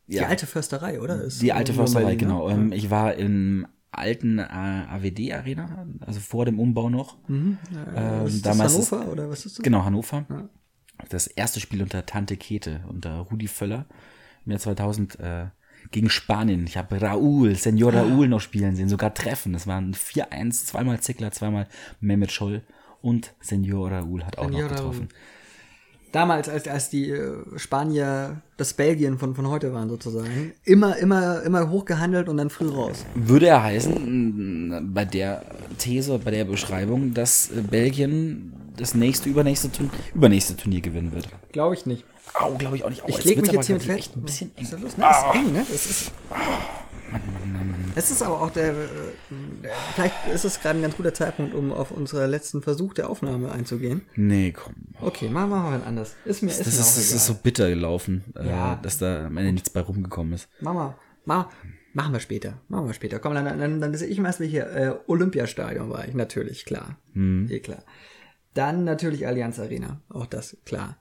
Die alte Försterei, oder? Ist die alte Union Försterei, Berlin, ne? genau. Ähm, ich war im alten äh, AWD-Arena, also vor dem Umbau noch. Ähm, Äh, ist das damals ist- Hannover oder was ist das? Genau, Hannover. Das erste Spiel unter Tante Kete, unter Rudi Völler im Jahr 2000 äh, gegen Spanien. Ich habe Raúl, Senor. Raúl noch spielen sehen, sogar treffen. Das waren 4-1, zweimal Zickler, zweimal Mehmet Scholl und Senor Raúl hat auch Senor noch getroffen. Damals, als, als die äh, Spanier das Belgien von, von heute waren sozusagen, immer, immer, immer hochgehandelt und dann früh raus. Würde er heißen, bei der These, bei der Beschreibung, dass äh, Belgien das nächste, übernächste, Turn übernächste Turnier gewinnen wird? Glaube ich nicht. Au, glaube ich auch nicht. Oh, Ich jetzt leg wird's mich jetzt hier mit fest. echt ein bisschen eng. Ist das los? Ne? Das ist eng, ne? Das ist. Es ist aber auch der, äh, der. Vielleicht ist es gerade ein ganz guter Zeitpunkt, um auf unseren letzten Versuch der Aufnahme einzugehen. Nee, komm. Okay, machen wir mal anders. Ist mir, ist Das ist, das egal. ist so bitter gelaufen, Ja. äh, dass da am Ende nichts bei rumgekommen ist. Machen wir, mach, machen wir später. Machen wir später. Komm, dann, dann, dann sehe ich mal erstmal hier. Äh, Olympiastadion war ich, natürlich, klar. Eh klar. Dann natürlich Allianz Arena. Auch das, klar.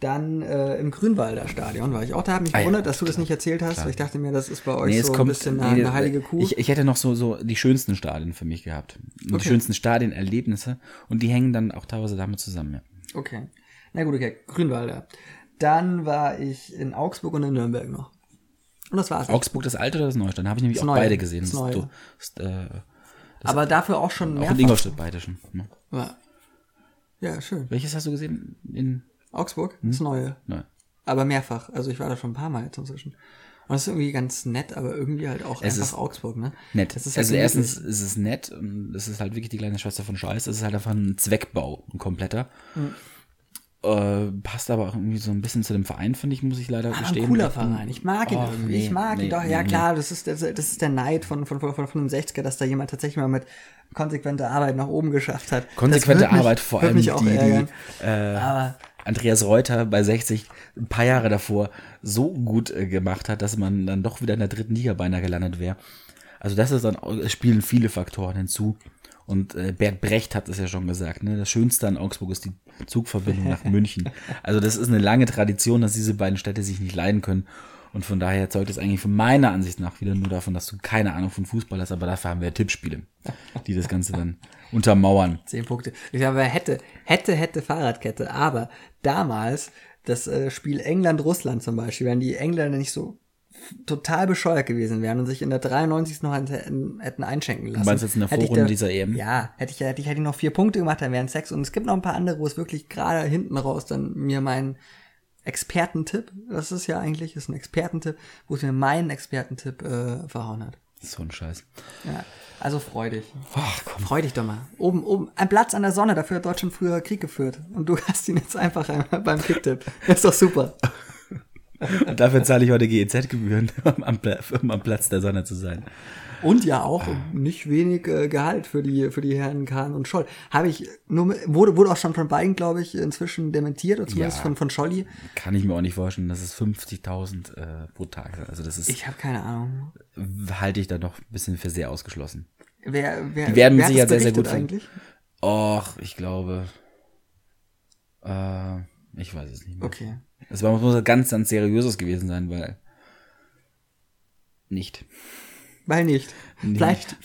Dann äh, im Grünwalder Stadion war ich auch. Da habe mich Ah ja, gewundert, dass du das nicht erzählt hast. Weil ich dachte mir, das ist bei euch Nee, so ein kommt, bisschen nee, eine, eine das- heilige Kuh. Ich, ich hätte noch so, so die schönsten Stadien für mich gehabt. Und Okay. Die schönsten Stadienerlebnisse. Und die hängen dann auch teilweise damit zusammen, ja. okay. Na gut, okay. Grünwalder. Dann war ich in Augsburg und in Nürnberg noch. Und das war's. Augsburg, das alte oder das neue? Dann habe ich nämlich Das auch Neue. beide gesehen. Das Das, Neue. das, äh, Aber dafür auch schon auch in. Ingolstadt beide schon. Ne? Ja. Ja, schön. Welches hast du gesehen? In, Augsburg, Hm? das Neue. nein. Aber mehrfach. Also ich war da schon ein paar Mal jetzt inzwischen. Und das ist irgendwie ganz nett, aber irgendwie halt auch Es einfach ist Augsburg, ne? Nett. Halt also erstens ist es nett und es ist halt wirklich die kleine Schwester von Scheiß. Es ist halt einfach ein Zweckbau, ein kompletter. Äh, passt aber auch irgendwie so ein bisschen zu dem Verein, finde ich, muss ich leider Ah, gestehen. ein cooler Verein. Ich mag ihn Oh, irgendwie. nee, ich mag nee, ihn doch. nee, ja klar, das ist, das, ist der Neid von, von, von, von 65er, dass da jemand tatsächlich mal mit konsequenter Arbeit nach oben geschafft hat. Konsequente wird mich- Arbeit, vor allem die, auch die ärgern. äh, Andreas Reuter bei 60 ein paar Jahre davor so gut äh, gemacht hat, dass man dann doch wieder in der dritten Liga beinahe gelandet wäre. Also das ist dann, es spielen viele Faktoren hinzu. Und äh, Bert Brecht hat es ja schon gesagt, ne? Das Schönste an Augsburg ist die Zugverbindung nach München. Also das ist eine lange Tradition, dass diese beiden Städte sich nicht leiden können. Und von daher zeugt es eigentlich von meiner Ansicht nach wieder nur davon, dass du keine Ahnung von Fußball hast, aber dafür haben wir Tippspiele, die das Ganze dann untermauern. Zehn Punkte. Ich glaube, hätte, hätte, hätte Fahrradkette. Aber damals, das äh, Spiel England-Russland zum Beispiel, wenn die Engländer nicht so total bescheuert gewesen wären und sich in der 93. noch hätten, hätten einschenken lassen. meinst jetzt in der Vorrunde da- dieser EM? Ja, hätte ich, hätte ich, hätte ich noch vier Punkte gemacht, dann wären sechs. Und es gibt noch ein paar andere, wo es wirklich gerade hinten raus dann mir mein Expertentipp, das ist ja eigentlich, ist ein Expertentipp, wo es mir meinen Expertentipp äh, verhauen hat. So ein Scheiß. Ja, also freu dich. Ach komm. Freu dich doch mal. Oben, oben, ein Platz an der Sonne, dafür hat Deutschland früher Krieg geführt. Und du hast ihn jetzt einfach einmal beim Kicktipp. Das ist doch super. Und dafür zahle ich heute GEZ-Gebühren, um am, um am Platz der Sonne zu sein. Und ja auch nicht wenig äh, Gehalt für die, für die Herren Kahn und Scholl. Habe ich nur, wurde, wurde auch schon von beiden, glaube ich, inzwischen dementiert, oder zumindest Ja. von, von Scholli. Kann ich mir auch nicht vorstellen, dass es 50.000 äh, pro Tag sind. Also das ist, Ich habe keine Ahnung. halte ich da noch ein bisschen für sehr ausgeschlossen. Wer, wer, Die werden wer Sicherheit das sehr, sehr gut eigentlich? Och, ich glaube, äh, ich weiß es nicht mehr. Okay. Es war, muss ganz, ganz seriöses gewesen sein, weil nicht. Weil nicht. Nicht. Vielleicht,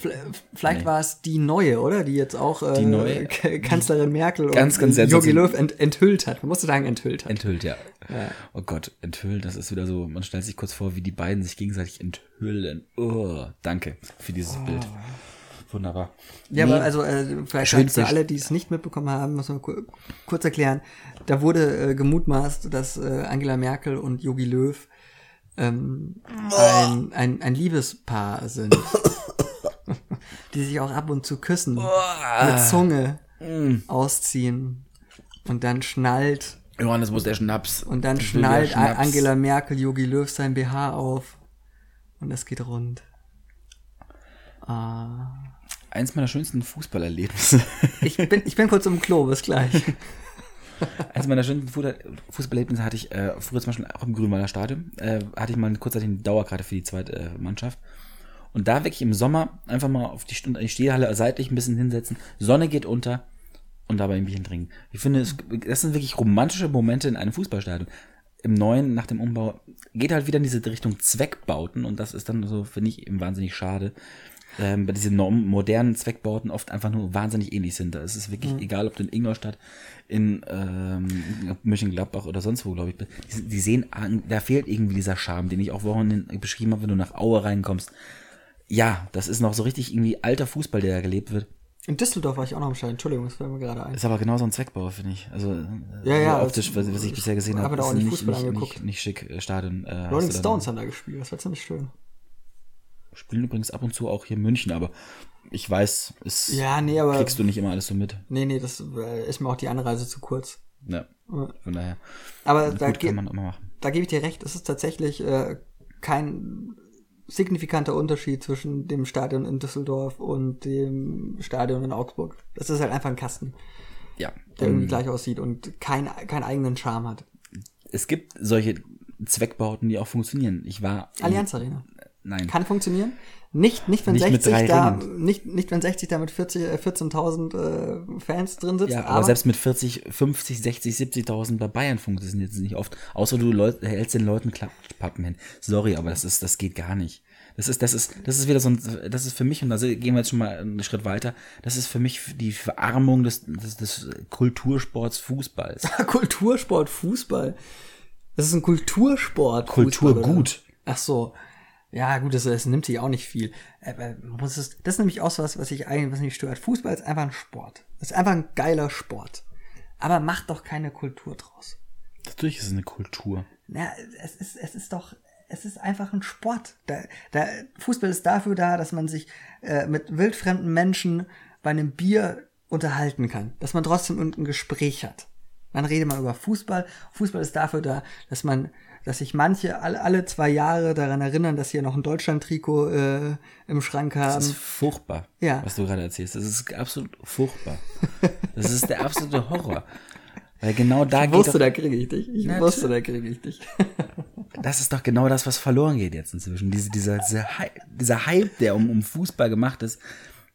vielleicht, Nee. war es die neue, oder? Die jetzt auch äh, Die neue? Kanzlerin Merkel Ganz, und ganz Jogi. Löw ent, enthüllt hat. Man musste sagen, enthüllt hat. Enthüllt, ja. Ja. Oh Gott, enthüllt, das ist wieder so, man stellt sich kurz vor, wie die beiden sich gegenseitig enthüllen. Oh, danke für dieses Bild. Wunderbar. Ja, Nee, aber also äh, vielleicht für alle, die es nicht mitbekommen haben, muss man kur kurz erklären. Da wurde äh, gemutmaßt, dass äh, Angela Merkel und Jogi Löw ähm, ein, ein, ein Liebespaar sind. die sich auch ab und zu küssen. Mit Zunge ausziehen. Und dann schnallt Johannes muss der Schnaps. und dann schnallt Schnaps. Angela Merkel Jogi Löw sein BH auf. Und das geht rund. Ah. Eins meiner schönsten Fußballerlebnisse. Ich bin, ich bin kurz im Klo, bis gleich. Eines meiner schönsten Fu- Fußballerlebnisse hatte ich äh, früher zum Beispiel auch im Grünwalder Stadion. Äh, hatte ich mal kurzzeitig eine Dauerkarte für die zweite äh, Mannschaft. Und da wirklich im Sommer einfach mal auf die Stunde, die Stehhalle seitlich ein bisschen hinsetzen. Sonne geht unter und dabei ein Bierchen trinken. Ich finde, es, das sind wirklich romantische Momente in einem Fußballstadion. Im neuen, nach dem Umbau, geht halt wieder in diese Richtung Zweckbauten und das ist dann so, finde ich, eben wahnsinnig schade. Ähm, bei diesen norm- modernen Zweckbauten oft einfach nur wahnsinnig ähnlich sind. Da ist es wirklich egal, ob du in Ingolstadt, in ähm, Mönchengladbach oder sonst wo, glaube ich, bist. die, die sehen, an- da fehlt irgendwie dieser Charme, den ich auch vorhin beschrieben habe, wenn du nach Aue reinkommst. Ja, das ist noch so richtig irgendwie alter Fußball, der da gelebt wird. In Düsseldorf war ich auch noch im Stadion. Entschuldigung, das fällt mir gerade ein. Ist aber genauso ein Zweckbau, finde ich. Also äh, Ja, ja, so optisch, was, was ich bisher gesehen habe, habe da ist auch nicht nicht, Fußball nicht, angeguckt. nicht, nicht schick. äh, Stadion. Äh, Rolling Stones haben da gespielt. Das war ziemlich schön. Spielen übrigens ab und zu auch hier in München, aber ich weiß, es Ja, nee, aber. kriegst du nicht immer alles so mit. Nee, nee, das äh, ist mir auch die Anreise zu kurz. Ja, von daher. Aber da, Gut ge kann man immer machen. da gebe ich dir recht, es ist tatsächlich äh, kein signifikanter Unterschied zwischen dem Stadion in Düsseldorf und dem Stadion in Augsburg. Das ist halt einfach ein Kasten, Ja. der irgendwie Ähm, gleich aussieht und kein, keinen eigenen Charme hat. es gibt solche Zweckbauten, die auch funktionieren. Ich war. Allianz Arena. Nein. Kann funktionieren. Nicht, nicht wenn Nicht mit 60 drei da, Ringen. nicht, nicht wenn 60 da mit 40, äh, 14.000 äh, Fans drin sitzt. Ja, aber, selbst mit 40, 50, 60, 70.000 bei Bayern funktioniert es nicht oft. Außer du Leut, hältst den Leuten Klapppappen hin. Sorry, aber das ist, das geht gar nicht. Das ist, das ist, das ist wieder so ein, das ist für mich, und da gehen wir jetzt schon mal einen Schritt weiter, das ist für mich die Verarmung des, des, des Kultursports Fußballs. Kultursport, Fußball. Das ist ein Kultursport. Kulturgut. Ach so. Ja, gut, das, das nimmt sich auch nicht viel. Aber man muss es, das ist nämlich auch so was, was ich eigentlich, was mich stört. Fußball ist einfach ein Sport. Ist einfach ein geiler Sport. Aber macht doch keine Kultur draus. Natürlich ist es eine Kultur. Na, es ist, es ist doch, es ist einfach ein Sport. Da, da, Fußball ist dafür da, dass man sich äh, mit wildfremden Menschen bei einem Bier unterhalten kann. Dass man trotzdem ein Gespräch hat. Dann redet man über Fußball. Fußball ist dafür da, dass man, dass sich manche alle, alle zwei Jahre daran erinnern, dass sie ja noch ein Deutschland-Trikot äh, im Schrank Das haben. ist furchtbar, Ja. was du gerade erzählst. Das ist absolut furchtbar. Das ist der absolute Horror. Weil genau da Ich geht wusste, doch, da kriege ich dich. Ich Natürlich. wusste, da kriege ich dich. das ist doch genau das, was verloren geht jetzt inzwischen. Diese, dieser, dieser, Hype, dieser Hype, der um, um Fußball gemacht ist,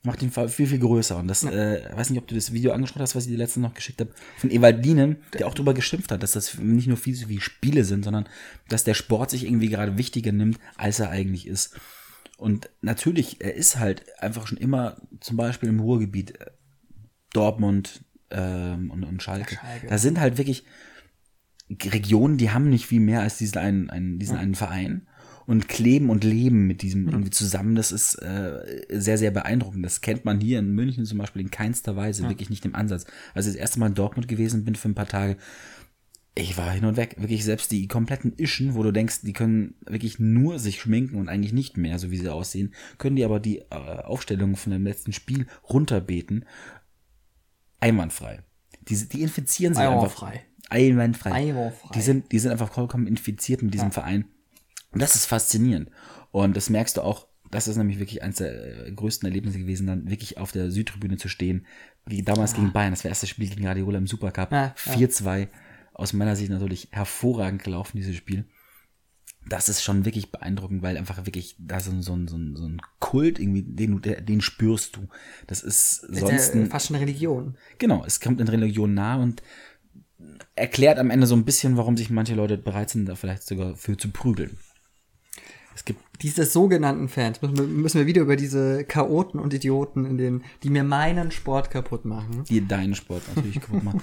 macht ihn viel, viel größer. Und das, äh, weiß nicht, ob du das Video angeschaut hast, was ich dir letztens noch geschickt habe, von Ewaldinen, der auch darüber geschimpft hat, dass das nicht nur viel wie Spiele sind, sondern dass der Sport sich irgendwie gerade wichtiger nimmt, als er eigentlich ist. Und natürlich, er ist halt einfach schon immer, zum Beispiel im Ruhrgebiet, äh, Dortmund ähm, und, und Schalke. Schalke. Da sind halt wirklich Regionen, die haben nicht viel mehr als diesen einen, einen, diesen einen Verein und kleben und leben mit diesem irgendwie zusammen. Das ist äh, sehr, sehr beeindruckend. Das kennt man hier in München zum Beispiel in keinster Weise, wirklich nicht im Ansatz. Als ich das erste Mal in Dortmund gewesen bin für ein paar Tage, ich war hin und weg. Wirklich selbst die kompletten Ischen, wo du denkst, die können wirklich nur sich schminken und eigentlich nicht mehr, so wie sie aussehen, können die aber die äh, Aufstellungen von dem letzten Spiel runterbeten. Einwandfrei. Die, die infizieren sich einfach. Einwandfrei. Einwandfrei. Einwandfrei. Die sind, die sind einfach vollkommen infiziert mit diesem Verein. Und das ist faszinierend. Und das merkst du auch, das ist nämlich wirklich eines der äh, größten Erlebnisse gewesen, dann wirklich auf der Südtribüne zu stehen, wie damals gegen Bayern. Das war das erste Spiel gegen Guardiola im Supercup. Ja, ja. 4-2. Aus meiner Sicht natürlich hervorragend gelaufen, dieses Spiel. Das ist schon wirklich beeindruckend, weil einfach wirklich da so, ein- so, ein- so, ein- so ein Kult irgendwie, den, du- den spürst du. Das ist sonst ja fast schon Religion. Genau, es kommt in Religion nah und erklärt am Ende so ein bisschen, warum sich manche Leute bereit sind, da vielleicht sogar für zu prügeln. Es gibt Diese sogenannten Fans, müssen wir, müssen wir wieder über diese Chaoten und Idioten, in den, die mir meinen Sport kaputt machen. die deinen Sport natürlich kaputt machen.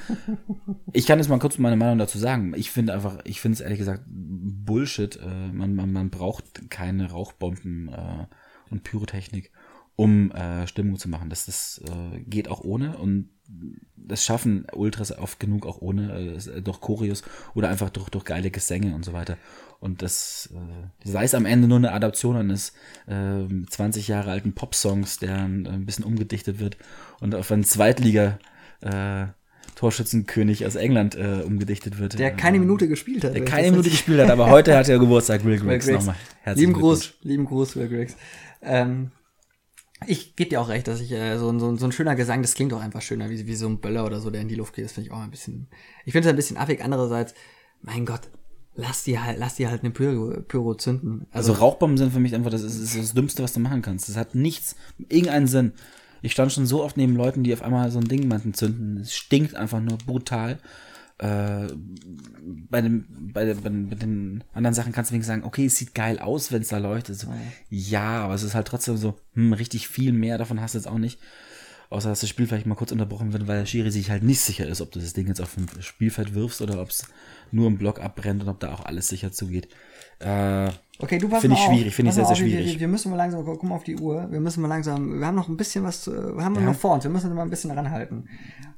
Ich kann jetzt mal kurz meine Meinung dazu sagen. Ich finde einfach, ich finde es ehrlich gesagt Bullshit. Äh, man, man, man braucht keine Rauchbomben äh, und Pyrotechnik, um äh, Stimmung zu machen. Das, das äh, geht auch ohne und das schaffen Ultras oft genug auch ohne, äh, durch Choreos oder einfach durch, durch geile Gesänge und so weiter. Und das, äh, sei es am Ende nur eine Adaption eines äh, 20 Jahre alten Popsongs, der ein, ein bisschen umgedichtet wird und auf einen Zweitliga äh, Torschützenkönig aus England äh, umgedichtet wird. Der keine Minute gespielt hat. der keine Minute gespielt hat, aber heute hat er Geburtstag, Will Griggs. Nochmal herzlichen Lieben. Gruß, lieben Gruß, Will Griggs. Ähm, Ich gebe dir auch recht, dass ich äh, so, so, so ein schöner Gesang, das klingt auch einfach schöner, wie, wie so ein Böller oder so, der in die Luft geht. Das finde ich auch ein bisschen. Ich finde es ein bisschen affig. Andererseits, mein Gott, lass die halt, lass die halt eine Pyro, Pyro zünden. Also Rauchbomben sind für mich einfach das, ist, ist das Dümmste, was du machen kannst. Das hat nichts, irgendeinen Sinn. Ich stand schon so oft neben Leuten, die auf einmal so ein Ding meinten zünden. Es stinkt einfach nur brutal. Äh, bei, dem, bei, den, bei, den, bei den anderen Sachen kannst du wenigstens sagen, okay, es sieht geil aus, wenn es da leuchtet. So, ja, aber es ist halt trotzdem so, hm, richtig viel mehr davon hast du jetzt auch nicht. Außer dass das Spiel vielleicht mal kurz unterbrochen wird, weil der Schiri sich halt nicht sicher ist, ob du das Ding jetzt auf dem Spielfeld wirfst oder ob es nur im Block abbrennt und ob da auch alles sicher zugeht. Äh, Okay, du pass Finde ich auf. schwierig, finde ich sehr, sehr auf, wir- schwierig. Wir, wir müssen mal langsam, guck mal auf die Uhr. Wir müssen mal langsam, wir haben noch ein bisschen was, wir haben Ja. noch vor uns. Wir müssen mal ein bisschen ranhalten.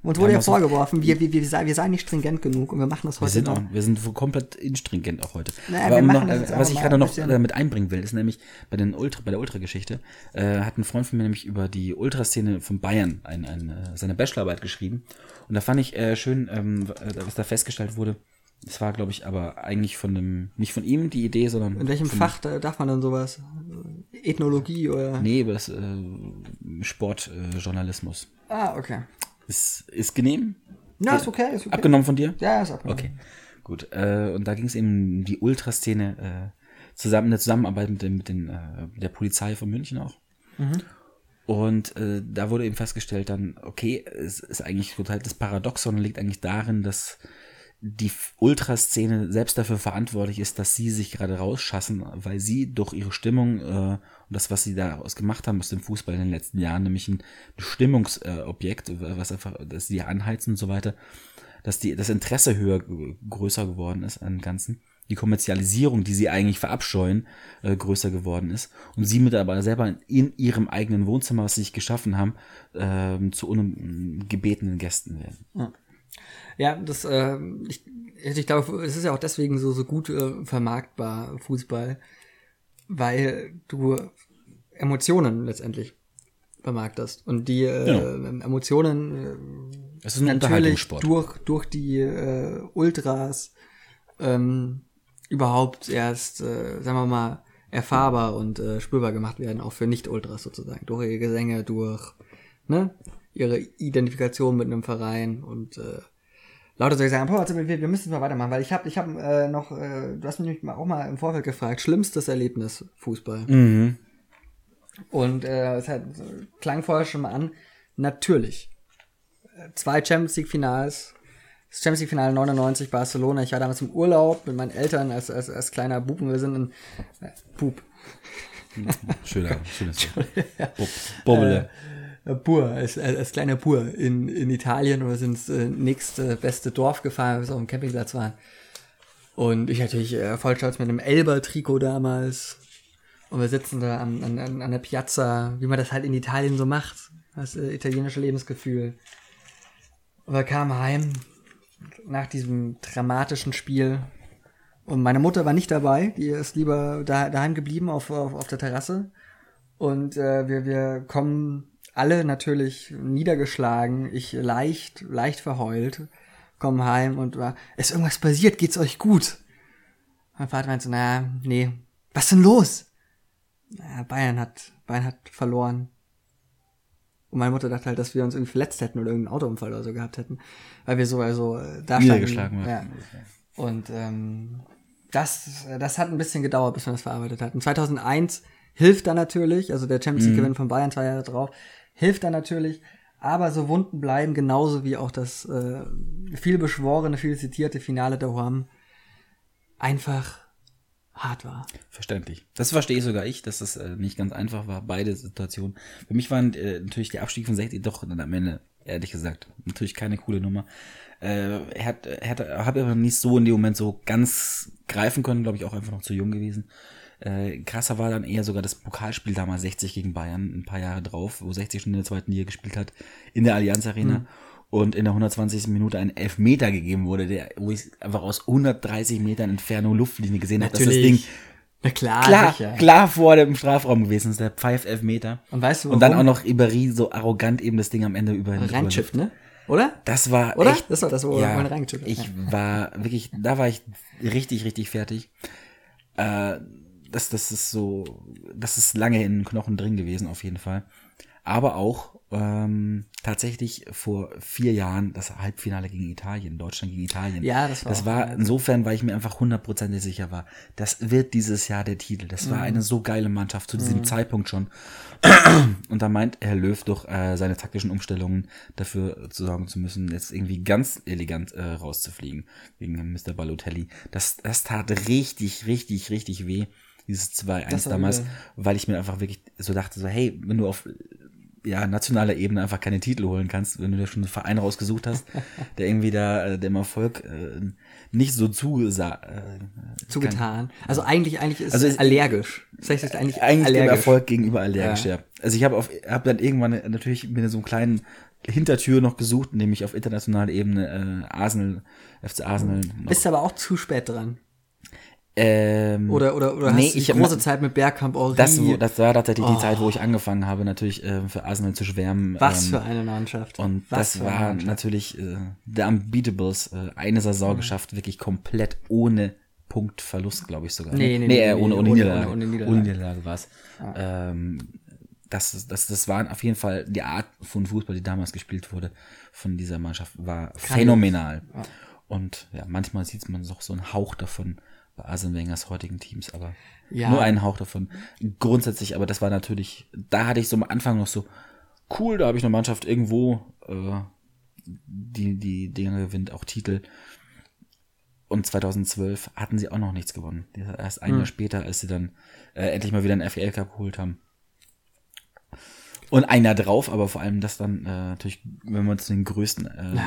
Uns wurde ja vorgeworfen, wir, wir, wir, sei- wir seien nicht stringent genug und wir machen das Wir heute sind, noch. auch, wir sind komplett instringent auch heute. Naja, Aber wir um noch, äh, was ich gerade noch bisschen- äh, mit einbringen will, ist nämlich bei, den Ultra, bei der Ultra-Geschichte, äh, hat ein Freund von mir nämlich über die Ultraszene von Bayern ein, ein, äh, seine Bachelorarbeit geschrieben. Und da fand ich äh, schön, ähm, äh, was da festgestellt wurde. Es war, glaube ich, aber eigentlich von dem, nicht von ihm die Idee, sondern. In welchem Fach da, darf man dann sowas? Ethnologie oder? Nee, das äh, Sportjournalismus. Äh. Ah, okay. ist, ist genehm? Ja, ist okay, ist okay. Abgenommen von dir? Ja, ist abgenommen. Okay, gut. Äh, und da ging es eben um die Ultraszene äh, zusammen in der Zusammenarbeit mit, dem, mit den, äh, der Polizei von München auch. Und äh, da wurde eben festgestellt dann, okay, es ist eigentlich total das Paradoxon liegt eigentlich darin, dass die Ultraszene selbst dafür verantwortlich ist, dass sie sich gerade rausschassen, weil sie durch ihre Stimmung äh, und das, was sie daraus gemacht haben aus dem Fußball in den letzten Jahren, nämlich ein Stimmungsobjekt, äh, was einfach, dass sie anheizen und so weiter, dass die, das Interesse höher, größer geworden ist an Ganzen. Die Kommerzialisierung, die sie eigentlich verabscheuen, äh, größer geworden ist. Und sie mit selber in, ihrem eigenen Wohnzimmer, was sie sich geschaffen haben, ähm, zu ungebetenen Gästen werden. Ja, das, äh, ich, ich glaube, es ist ja auch deswegen so, so gut äh, vermarktbar, Fußball, weil du Emotionen letztendlich vermarktest. Und die äh, Genau. Emotionen Es äh, ist ein natürlich durch, durch die äh, Ultras ähm, überhaupt erst, äh, sagen wir mal, erfahrbar und äh, spürbar gemacht werden, auch für Nicht-Ultras sozusagen. Durch ihre Gesänge, durch ne, ihre Identifikation mit einem Verein und äh, lauter solche Sachen. Boah, warte, wir, müssen mal weitermachen, weil ich habe ich hab, äh, noch, äh, du hast mich auch mal im Vorfeld gefragt, schlimmstes Erlebnis Fußball. Mhm. Und äh, es hat, klang vorher schon mal an, natürlich. Zwei Champions League Finals. Das Champions League Finale 99 Barcelona. Ich war damals im Urlaub mit meinen Eltern als, als, als kleiner Bub und wir sind in äh, Bub. Schöner, schönes Wort. Bob, Bobbele. Äh, Pur, als, als, kleiner Pur in, in Italien wir sind ins äh, nächste beste Dorf gefahren, bis auf dem Campingplatz waren. Und ich natürlich äh, voll stolz mit einem Elber-Trikot damals. Und wir sitzen da an, an, an an der Piazza, wie man das halt in Italien so macht. Das äh, italienische Lebensgefühl. Und wir kamen heim nach diesem dramatischen Spiel. Und meine Mutter war nicht dabei, die ist lieber da, daheim geblieben auf, auf, auf der Terrasse. Und äh, wir, wir kommen alle natürlich niedergeschlagen, ich leicht, leicht verheult, kommen heim und war, ist irgendwas passiert, geht's euch gut? Mein Vater meinte so, naja, nee, was denn los? Naja, Bayern hat, Bayern hat verloren. Und meine Mutter dachte halt, dass wir uns irgendwie verletzt hätten oder irgendeinen Autounfall oder so gehabt hätten, weil wir so also da Niedergeschlagen standen. waren. Ja. Und ähm, das, das hat ein bisschen gedauert, bis wir das verarbeitet hatten. 2001 hilft da natürlich, also der Champions League Gewinn von Bayern zwei Jahre drauf, hilft da natürlich, aber so Wunden bleiben genauso wie auch das äh, viel beschworene, viel zitierte Finale der Huam einfach hart war. Verständlich. Das verstehe sogar ich, dass das äh, nicht ganz einfach war, beide Situationen. Für mich waren äh, natürlich die Abstieg von 60 doch dann am Ende, ehrlich gesagt, natürlich keine coole Nummer. Äh, er hat, er hat, habe aber nicht so in dem Moment so ganz greifen können, glaube ich, auch einfach noch zu jung gewesen. Äh, krasser war dann eher sogar das Pokalspiel damals 60 gegen Bayern, ein paar Jahre drauf, wo 60 schon in der zweiten Liga gespielt hat, in der Allianz Arena. Und in der 120. Minute ein Elfmeter gegeben wurde, der, wo ich einfach aus 130 Metern Entfernung Luftlinie gesehen habe, dass das Ding Na klar, klar, sicher. klar vor dem Strafraum gewesen ist, der pfeift Elfmeter. Und weißt du, Und dann warum? auch noch Iberi so arrogant eben das Ding am Ende über Reinschifft, ne? Oder? Das war Oder? echt. Das war das, wo ja, man reingechippt hat. Ich war wirklich, da war ich richtig, richtig fertig. Äh, das, das ist so, das ist lange in den Knochen drin gewesen, auf jeden Fall. aber auch ähm, tatsächlich vor vier Jahren das Halbfinale gegen Italien, Deutschland gegen Italien. Ja, das war Das war insofern, weil ich mir einfach hundertprozentig sicher war, das wird dieses Jahr der Titel. Das Mhm. war eine so geile Mannschaft zu diesem Zeitpunkt schon. Und da meint Herr Löw durch äh, seine taktischen Umstellungen dafür zu sorgen zu müssen, jetzt irgendwie ganz elegant äh, rauszufliegen gegen Mr. Balotelli. Das, das tat richtig, richtig, richtig weh, dieses 2-1 Das war damals, übel. weil ich mir einfach wirklich so dachte, so, hey, wenn du auf ja, nationaler Ebene einfach keine Titel holen kannst, wenn du dir schon einen Verein rausgesucht hast, der irgendwie da äh, dem Erfolg äh, nicht so zugesah. Äh, Zugetan. Also eigentlich, eigentlich ist Also es es- allergisch. Das heißt, eigentlich, eigentlich dem allergisch. Erfolg gegenüber allergisch, Ja. ja. Also ich habe auf hab dann irgendwann natürlich mir so einen kleinen Hintertür noch gesucht, nämlich auf internationaler Ebene äh, Arsenal, FC Arsenal. Bist aber auch zu spät dran. Ähm, Oder, oder, oder nee, hast du ich die hab- große Zeit mit Bergkamp Henry. das, das war tatsächlich Oh. die Zeit, wo ich angefangen habe, natürlich äh, für Arsenal zu schwärmen. Was ähm, für eine Mannschaft. Und Was das war Mannschaft. natürlich äh, der Unbeatables, äh, eine Saison Mhm. geschafft, wirklich komplett ohne Punktverlust, glaube ich sogar. Nee, nee, nee, nee, äh, nee, ohne, ohne, ohne- Niederlage. ohne Niederlage. Ohne Niederlage war es. Ähm, das, das, das waren auf jeden Fall die Art von Fußball, die damals gespielt wurde, von dieser Mannschaft, war phänomenal. Und ja, manchmal sieht man doch so einen Hauch davon bei Arsene Wengers heutigen Teams, aber Ja. nur einen Hauch davon. Grundsätzlich, aber das war natürlich, da hatte ich so am Anfang noch so, cool, da habe ich eine Mannschaft irgendwo, äh, die, die Dinge gewinnt, auch Titel. Und 2012 hatten sie auch noch nichts gewonnen. Erst ein Jahr später, als sie dann äh, endlich mal wieder einen FL Cup geholt haben. Und ein Jahr drauf, aber vor allem das dann äh, natürlich, wenn man zu den größten, äh,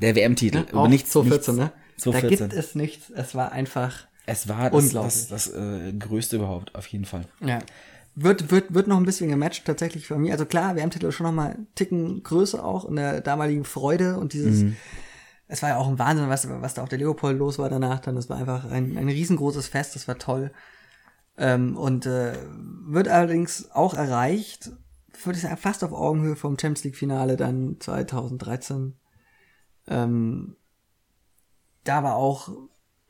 der WM-Titel. Auch nichts, 2014, ne? Da 2014. gibt es nichts. Es war einfach. Es war das, Unglaublich. das, das äh, Größte überhaupt, auf jeden Fall. Ja. Wird, wird, wird noch ein bisschen gematcht tatsächlich von mir. Also klar, WM-Titel ist schon noch mal einen Ticken größer auch in der damaligen Freude und dieses, Mhm. es war ja auch ein Wahnsinn, was, was da auf der Leopold los war danach dann. Das war einfach ein, ein riesengroßes Fest, das war toll. Ähm, und äh, wird allerdings auch erreicht, würde ich sagen, fast auf Augenhöhe vom Champions League-Finale dann 2013. Ähm, da war auch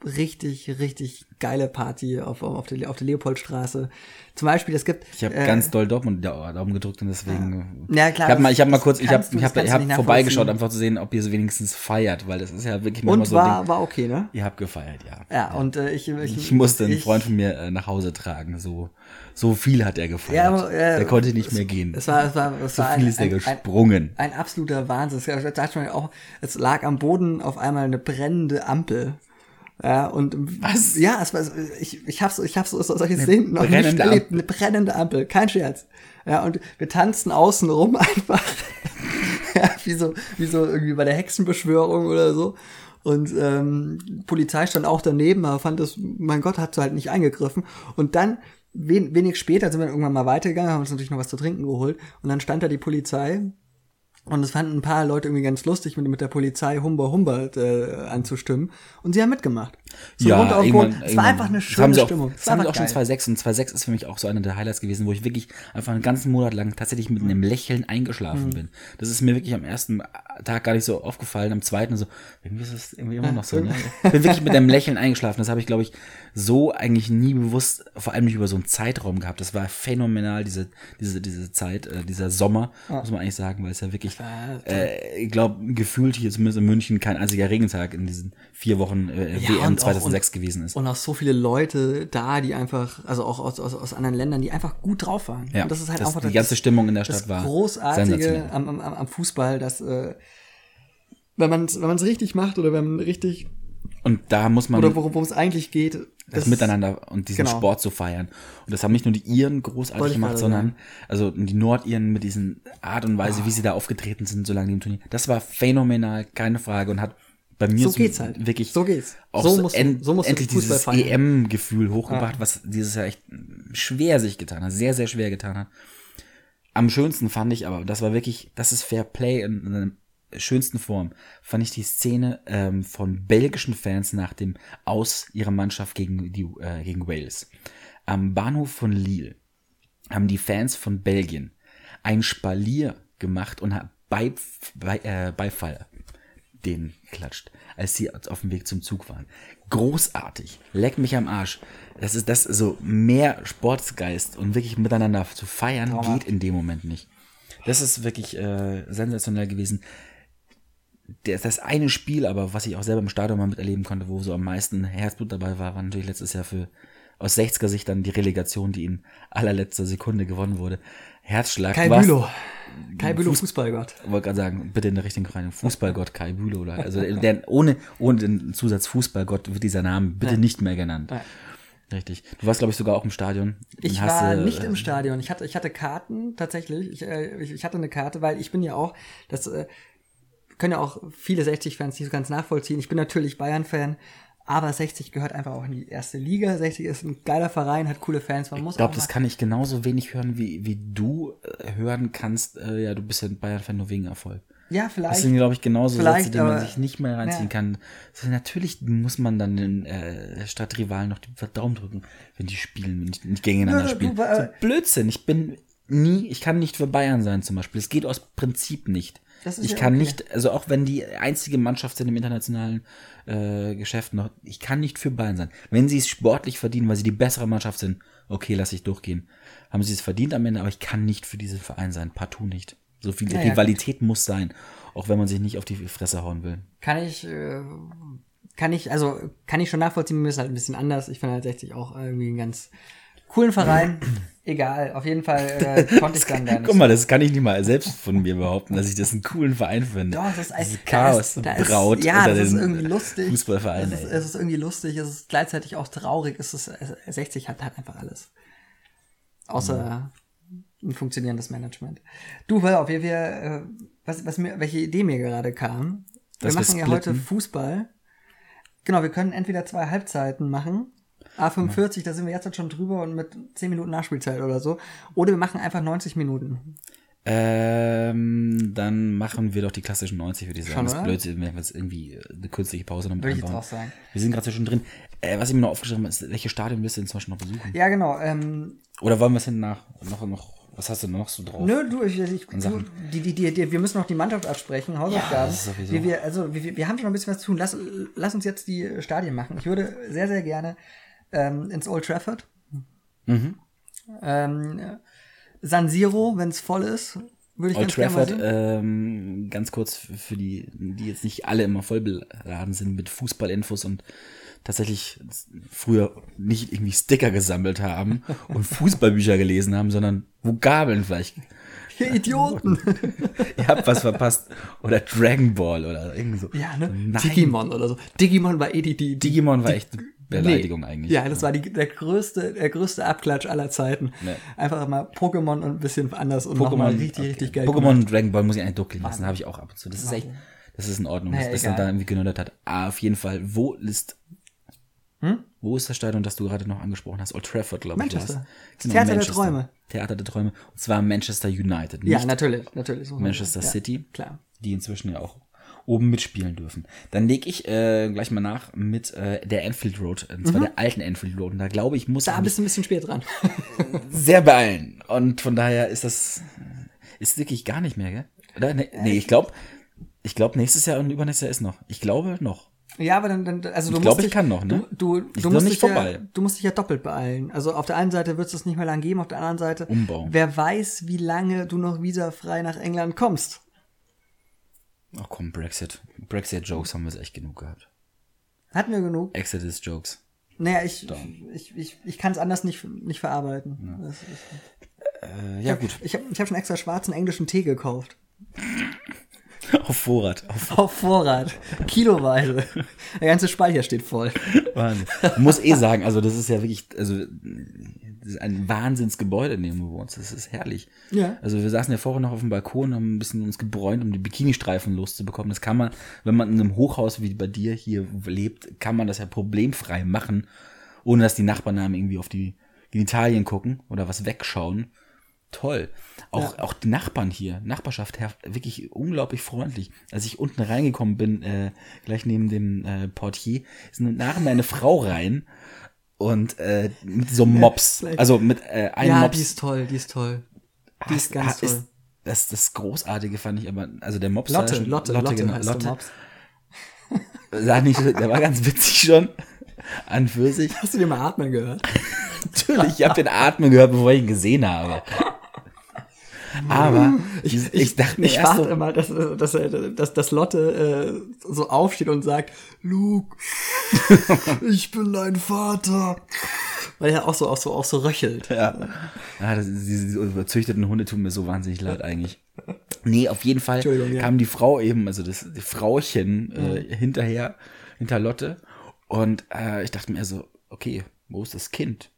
richtig, richtig geile Party auf, auf, der, auf der Leopoldstraße. Zum Beispiel, es gibt. Ich habe äh, ganz doll Dortmund da- Daumen gedrückt und deswegen. Ja, klar, Ich habe mal, ich hab mal kurz, ich habe ich hab, ich hab vorbeigeschaut, einfach zu sehen, ob ihr es wenigstens feiert, weil das ist ja wirklich manchmal Und so. war, Ding. war okay, ne? Ihr habt gefeiert, ja. Ja, und äh, ich, ich, Ich musste einen ich- Freund von mir äh, nach Hause tragen. So, so viel hat er gefeiert. Ja, aber, äh, der konnte nicht es- mehr gehen. Es war, es war, es so war viel ein, ist er ein, ein, gesprungen. ein absoluter Wahnsinn. Es, auch, es lag am Boden auf einmal eine brennende Ampel. Ja, und Was? Ja, es war, ich, ich hab's, ich hab's so solche Szenen noch nicht erlebt. Ampel. Eine brennende Ampel, kein Scherz. Ja, und wir tanzten außen rum einfach. ja, wie so, wie so irgendwie bei der Hexenbeschwörung oder so. Und ähm, Polizei stand auch daneben, aber fand das, mein Gott, hat halt nicht eingegriffen. Und dann, wen, wenig später sind wir irgendwann mal weitergegangen, haben uns natürlich noch was zu trinken geholt. Und dann stand da die Polizei und es fanden ein paar Leute irgendwie ganz lustig, mit, mit der Polizei Humber Humber äh, anzustimmen. Und sie haben mitgemacht. So auf den Boden. Es war einfach eine das schöne auch, Stimmung. Es Das war haben sie auch einfach schon geil. 2.6 und 2.6 ist für mich auch so einer der Highlights gewesen, wo ich wirklich einfach einen ganzen Monat lang tatsächlich mit einem Lächeln eingeschlafen Mhm. bin. Das ist mir wirklich am ersten Tag gar nicht so aufgefallen, am zweiten so, irgendwie ist es irgendwie immer noch so. Ne? Ich bin wirklich mit einem Lächeln eingeschlafen. Das habe ich, glaube ich, so eigentlich nie bewusst, vor allem nicht über so einen Zeitraum gehabt. Das war phänomenal, diese, diese, diese Zeit, äh, dieser Sommer, muss man eigentlich sagen, weil es ja wirklich, äh, ich glaube, gefühlt hier zumindest in München kein einziger Regentag in diesen vier Wochen äh, Ja, WM und auch- 2006 gewesen ist. Und auch so viele Leute da, die einfach, also auch aus, aus, aus anderen Ländern, die einfach gut drauf waren. Ja, und das ist halt das, einfach die ganze Stimmung in der Stadt das war Großartige am, am, am Fußball, dass äh, wenn man es wenn man's richtig macht oder wenn man richtig Und da muss man oder worum es eigentlich geht, das Miteinander und diesen genau. Sport zu feiern. Und das haben nicht nur die Iren großartig gemacht, sondern also die Nordiren mit diesen Art und Weise, wie sie da aufgetreten sind, solange die im Turnier. Das war phänomenal, keine Frage und hat bei mir So geht's halt. wirklich So geht's. auch So du- end, so musst du endlich dieses. EM-Gefühl hochgebracht, was dieses Jahr echt schwer sich getan hat, sehr, sehr schwer getan hat. Am schönsten fand ich aber, das war wirklich, das ist Fair Play in, in der schönsten Form, fand ich die Szene ähm, von belgischen Fans nach dem Aus ihrer Mannschaft gegen, die, äh, gegen Wales. Am Bahnhof von Lille haben die Fans von Belgien ein Spalier gemacht und Beif bei, äh, Beifall denen geklatscht, als sie auf dem Weg zum Zug waren. Großartig. Leck mich am Arsch. Das ist das so mehr Sportsgeist und wirklich miteinander zu feiern Traumhaft. geht in dem Moment nicht. Das ist wirklich äh, sensationell gewesen. Der, das eine Spiel, aber was ich auch selber im Stadion mal miterleben konnte, wo so am meisten Herzblut dabei war, war natürlich letztes Jahr für aus 60er Sicht dann die Relegation, die in allerletzter Sekunde gewonnen wurde. Herzschlag. Kai Bülow. Kai Bülow, Fuß- Fußballgott. wollte gerade sagen, bitte in der richtigen Reihe. Fußballgott Kai Bülow. Oder, also der, ohne, ohne den Zusatz Fußballgott wird dieser Name bitte Nein. nicht mehr genannt. Nein. Richtig. Du warst, glaube ich, sogar auch im Stadion. Ich Hast, war äh, nicht im Stadion. Ich hatte, ich hatte Karten tatsächlich. Ich, äh, ich, ich hatte eine Karte, weil ich bin ja auch, das äh, können ja auch viele 60-Fans nicht so ganz nachvollziehen. Ich bin natürlich Bayern-Fan, aber 60 gehört einfach auch in die erste Liga. 60 ist ein geiler Verein, hat coole Fans. Man muss Ich glaube, das kann ich genauso wenig hören, wie, wie du äh, hören kannst. Äh, ja, du bist ja ein Bayern-Fan nur wegen Erfolg. ja Das vielleicht. sind, glaube ich, genauso Sätze, die man sich nicht mehr reinziehen Ja. kann. Also natürlich muss man dann den äh, Stadtrivalen noch den Daumen drücken, wenn die spielen, wenn die nicht gegeneinander Ja, du, spielen. äh, so Blödsinn. Ich bin nie, ich kann nicht für Bayern sein zum Beispiel. Es geht aus Prinzip nicht. Ich ja kann okay. nicht, also auch wenn die einzige Mannschaft sind im internationalen äh, Geschäft noch, ich kann nicht für Bayern sein. Wenn sie es sportlich verdienen, weil sie die bessere Mannschaft sind, okay, lass ich durchgehen. Haben sie es verdient am Ende, aber ich kann nicht für diesen Verein sein, partout nicht. So viel Ja, ja, Rivalität muss sein, auch wenn man sich nicht auf die Fresse hauen will. Kann ich, äh, kann ich, also kann ich schon nachvollziehen, mir ist halt ein bisschen anders. Ich finde halt 60 auch irgendwie einen ganz coolen Verein. Egal, auf jeden Fall äh, konnte ich dann da nicht. Guck mal, das kann ich nicht mal selbst von mir behaupten, dass ich das einen coolen Verein finde. Doch, das ist da Chaos ist, da ist, braut Ja, unter das ist irgendwie lustig. Fußballvereinen, Es ist, es ist irgendwie lustig, es ist gleichzeitig auch traurig. Es ist, 60 hat halt einfach alles. Außer ein funktionierendes Management. Du, pass auf, wir, wir, äh, was, was mir, welche Idee mir gerade kam. Wir wir machen ja heute. Fußball. Genau, wir können entweder zwei Halbzeiten machen. A45, da sind wir jetzt halt schon drüber und mit 10 Minuten Nachspielzeit oder so. Oder wir machen einfach 90 Minuten. Ähm, dann machen wir doch die klassischen 90, würde ich sagen. Schon, das ist? Blödsinn, wenn wir jetzt irgendwie äh, eine künstliche Pause noch mit Würde ich jetzt auch sagen. Wir sind gerade zwischendrin. Äh, was ich mir noch aufgeschrieben habe, ist, welche Stadion willst du denn zum Beispiel noch besuchen? Ja, genau. Ähm, Oder wollen wir es hin nach, noch, noch, was hast du noch so drauf? Nö, du, ich, ich, du die, die, die, die, wir müssen noch die Mannschaft absprechen, Hausaufgaben. das ist sowieso. wir, wir, also, wir, wir haben schon ein bisschen was zu tun. Lass, lass uns jetzt die Stadien machen. Ich würde sehr, sehr gerne ähm, ins Old Trafford. Mhm. Ähm, San Siro, wenn es voll ist, würde ich Old ganz Trafford, ähm, ganz kurz für die, die jetzt nicht alle immer voll beladen sind mit Fußballinfos und tatsächlich früher nicht irgendwie Sticker gesammelt haben und Fußballbücher gelesen haben, sondern Vokabeln vielleicht. Ihr Idioten. Ihr habt was verpasst. Oder Dragon Ball oder irgendwie so. ja, ne? Nein. Digimon oder so. Digimon war eh die, die, Digimon war echt Beleidigung Nee. eigentlich. Ja, das war die, der größte, der größte Abklatsch aller Zeiten. Nee. Einfach mal Pokémon und ein bisschen anders und nochmal richtig, okay. richtig geil. Pokémon und Dragon Ball muss ich eigentlich durchgehen lassen, habe ich auch ab und zu. Das ist echt, das ist in Ordnung, Naja, dass, man da irgendwie genördert hat. Ah, auf jeden Fall, wo ist, Hm? wo ist das Stadion, das du gerade noch angesprochen hast? Old Trafford, glaube ich. Manchester. Das Theater der Manchester. Träume. Theater der Träume. Und zwar Manchester United. Ja, nicht natürlich, natürlich. so. Manchester ja, City, Klar. die inzwischen ja auch oben mitspielen dürfen. Dann lege ich äh, gleich mal nach mit äh, der Anfield Road, und zwar der alten Anfield Road. Und da glaube ich, muss Mhm. Da bist du ein bisschen spät dran. sehr beeilen. Und von daher ist das ist wirklich gar nicht mehr, gell? Oder? Nee, nee ich glaube, ich glaube nächstes Jahr und übernächstes Jahr ist noch. Ich glaube noch. ja, aber dann, dann also du Ich glaub, musst ich dich, kann noch, ne? Du, du, Ich du musst dich vorbei. Ja, du musst dich ja doppelt beeilen. Also auf der einen Seite wird es das nicht mehr lang geben, auf der anderen Seite Umbau. wer weiß, wie lange du noch visafrei nach England kommst. Ach komm, Brexit. Brexit-Jokes haben wir echt genug gehabt. Hatten wir genug? Exodus-Jokes. Naja, ich, ich, ich, ich kann es anders nicht, nicht verarbeiten. Das ist, Äh, ja, gut. ich habe ich hab schon extra schwarzen englischen Tee gekauft. Auf Vorrat. Auf Auf Vorrat. Kiloweise. Der ganze Speicher steht voll. Wahnsinn. Muss eh sagen, also das ist ja wirklich, also das ist ein Wahnsinnsgebäude, in dem du wohnst. Das ist herrlich. Ja. Also wir saßen ja vorher noch auf dem Balkon, haben ein bisschen uns gebräunt, um die Bikini-Streifen loszubekommen. Das kann man, wenn man in einem Hochhaus wie bei dir hier lebt, kann man das ja problemfrei machen, ohne dass die Nachbarn einem irgendwie auf die Genitalien gucken oder was wegschauen. Toll. Auch, auch die Nachbarn hier, Nachbarschaft, wirklich unglaublich freundlich. Als ich unten reingekommen bin, äh, gleich neben dem äh, Portier, ist nach mir eine Frau rein und äh, mit so Mops, also mit äh, einem Ja, Mops. die ist toll, die ist toll. Die ist ganz Ah, toll. das, das Großartige fand ich aber, also der Mops Lotte, ja schon- Lotte, Lotte genau, heißt der Lotte. Mops. sah nicht, der war ganz witzig schon. An für sich. Hast du den mal atmen gehört? Natürlich, ich habe den Atmen gehört, bevor ich ihn gesehen habe. Aber ich, ich, dachte mir ich erst warte so, immer, dass, dass, dass, dass, dass Lotte äh, so aufsteht und sagt, Luke, ich bin dein Vater. Weil er auch so, auch so, auch so röchelt. Ja, ja das, diese, überzüchteten Hunde tun mir so wahnsinnig leid eigentlich. Nee, auf jeden Fall ja. kam die Frau eben, also das die Frauchen äh, hinterher, hinter Lotte. Und äh, ich dachte mir so, okay, wo ist das Kind?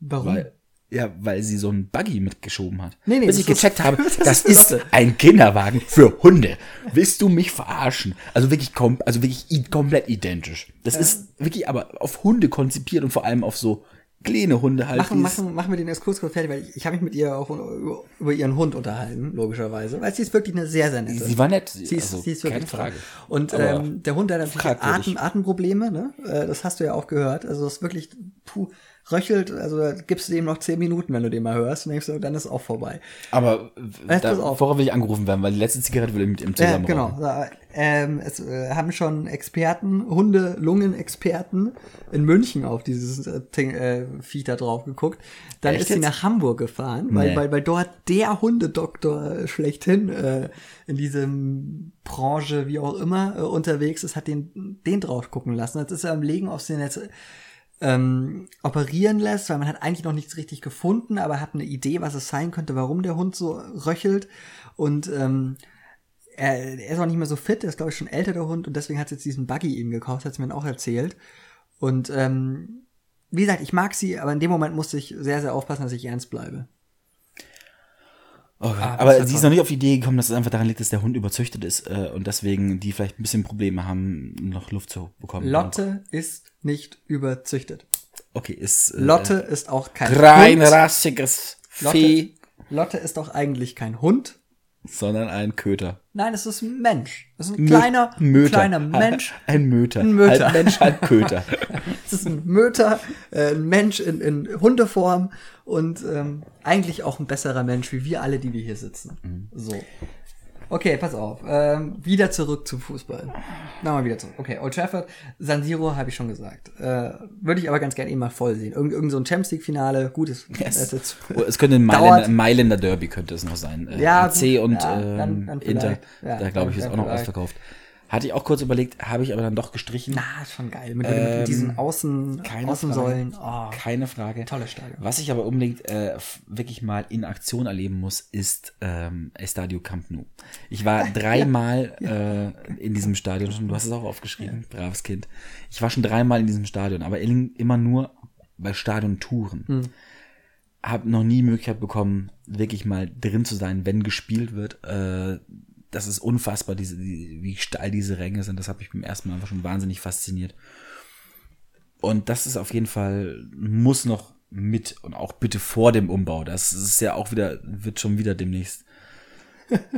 Warum? Weil, ja, weil sie so einen Buggy mitgeschoben hat. Nee, nee, Bis ich gecheckt ist- habe, das ist ein Kinderwagen für Hunde. Willst du mich verarschen? Also wirklich, kom also wirklich komplett identisch. Das ist wirklich aber auf Hunde konzipiert und vor allem auf so kleine Hunde halt. Machen, machen, machen wir den Exkurs kurz fertig, weil ich, ich habe mich mit ihr auch über, über ihren Hund unterhalten, logischerweise. Weil sie ist wirklich eine sehr, sehr nette. Sie war nett. Sie ist, also, sie ist wirklich keine toll. Frage. Und Aber ähm, der Hund hat natürlich. Atem, Atemprobleme, ne? Äh, Das hast du ja auch gehört. Also das ist wirklich puh, röchelt, also da gibst du dem noch zehn Minuten, wenn du den mal hörst, und denkst du, dann ist auch vorbei. Aber Jetzt da, pass auf. worauf will ich angerufen werden? Weil die letzte Zigarette will ich mit ihm Ja, zusammen genau. Da, Ähm, es äh, haben schon Experten, Hunde, Lungenexperten in München auf dieses äh, Ding, äh, Viech da drauf geguckt. Dann Echt ist sie jetzt? nach Hamburg gefahren, weil, Nee. weil, weil dort der Hundedoktor schlechthin äh, in diesem Branche, wie auch immer, äh, unterwegs ist, hat den, den drauf gucken lassen. Jetzt ist er am Legen, ob sie ihn jetzt ähm, operieren lässt, weil man hat eigentlich noch nichts richtig gefunden, aber hat eine Idee, was es sein könnte, warum der Hund so röchelt. Und ähm, er, er ist auch nicht mehr so fit, er ist glaube ich schon älter der Hund und deswegen hat jetzt diesen Buggy ihm gekauft, hat sie mir auch erzählt. Und ähm, wie gesagt, ich mag sie, aber in dem Moment musste ich sehr, sehr aufpassen, dass ich ernst bleibe. Oh, Ah, aber sie ist noch nicht auf die Idee gekommen, dass es einfach daran liegt, dass der Hund überzüchtet ist äh, und deswegen die vielleicht ein bisschen Probleme haben, noch Luft zu bekommen. Lotte ist nicht überzüchtet. Okay, ist äh, Lotte ist auch kein Hund. reinrassiges Vieh, Lotte, Lotte ist auch eigentlich kein Hund. Sondern ein Köter. Nein, es ist ein Mensch. Es ist ein Mö- kleiner, Möter. kleiner Mensch. Ein Möter. Ein Möter. Halb Mensch, halb Köter. Es ist ein Möter, äh, ein Mensch in, in Hundeform und ähm, eigentlich auch ein besserer Mensch wie wir alle, die wir hier sitzen. Mhm. So. Okay, pass auf. Ähm, wieder zurück zum Fußball. Na mal wieder zurück. Okay, Old Trafford, San Siro habe ich schon gesagt. Äh, Würde ich aber ganz gerne eh mal voll sehen. Irgend, irgend so ein Champions League Finale. Gutes. Yes. Oh, es könnte ein Mailänder, Mailänder Derby könnte es noch sein. Äh, Ja, AC und Ja, ähm, dann- dann Inter. Ja, da glaube ich, dann- ist dann auch noch ausverkauft. Hatte ich auch kurz überlegt, habe ich aber dann doch gestrichen. Na, ist schon geil. Mit, mit, mit diesen Außen, Ähm, keine Außensäulen. Oh, Keine Frage. Tolles Stadion. Was ich aber unbedingt äh, wirklich mal in Aktion erleben muss, ist ähm, Estadio Camp Nou. Ich war dreimal äh, in diesem Stadion schon. Du hast es auch aufgeschrieben, braves Kind. Ich war schon dreimal in diesem Stadion, aber immer nur bei Stadiontouren. Hm. Hab noch nie Möglichkeit bekommen, wirklich mal drin zu sein, wenn gespielt wird. Äh, das ist unfassbar, diese, die, wie steil diese Ränge sind. Das hat mich beim ersten Mal einfach schon wahnsinnig fasziniert. Und das ist auf jeden Fall, muss noch mit und auch bitte vor dem Umbau. Das ist ja auch wieder, wird schon wieder demnächst.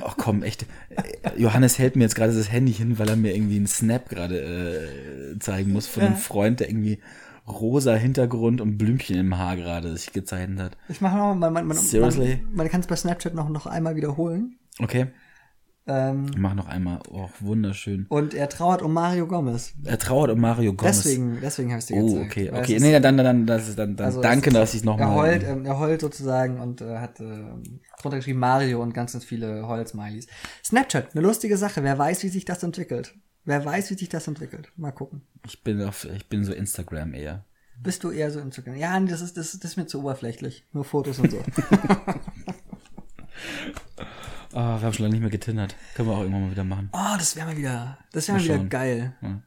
Ach komm, echt. Johannes hält mir jetzt gerade das Handy hin, weil er mir irgendwie einen Snap gerade äh, zeigen muss von einem. Freund, der irgendwie rosa Hintergrund und Blümchen im Haar gerade sich gezeichnet hat. Ich mache noch, man, man, man, man, man kann es bei Snapchat noch, noch einmal wiederholen. Okay, Ähm, mach noch einmal. Oh, wunderschön. und er trauert um Mario Gomez. Er trauert um Mario Gomez. Deswegen, deswegen habe ich es dir Oh, gezeigt. okay, Weil okay. es Nee, dann, dann, dann, das ist, dann, dann also danke, es dass ich noch Er mal. heult, ähm, er heult sozusagen und äh, hat äh, drunter geschrieben Mario und ganz, ganz viele Heul-Smileys. Snapchat, eine lustige Sache. Wer weiß, wie sich das entwickelt? Wer weiß, wie sich das entwickelt? Mal gucken. Ich bin auf, ich bin so Instagram eher. Bist du eher so Instagram? Ja, das ist, das, das ist mir zu oberflächlich. Nur Fotos und so. Ah, wir haben schon lange nicht mehr getindert. Können wir auch irgendwann mal wieder machen. oh, das wäre mal wieder, das wäre mal Mal wieder geil. Ja.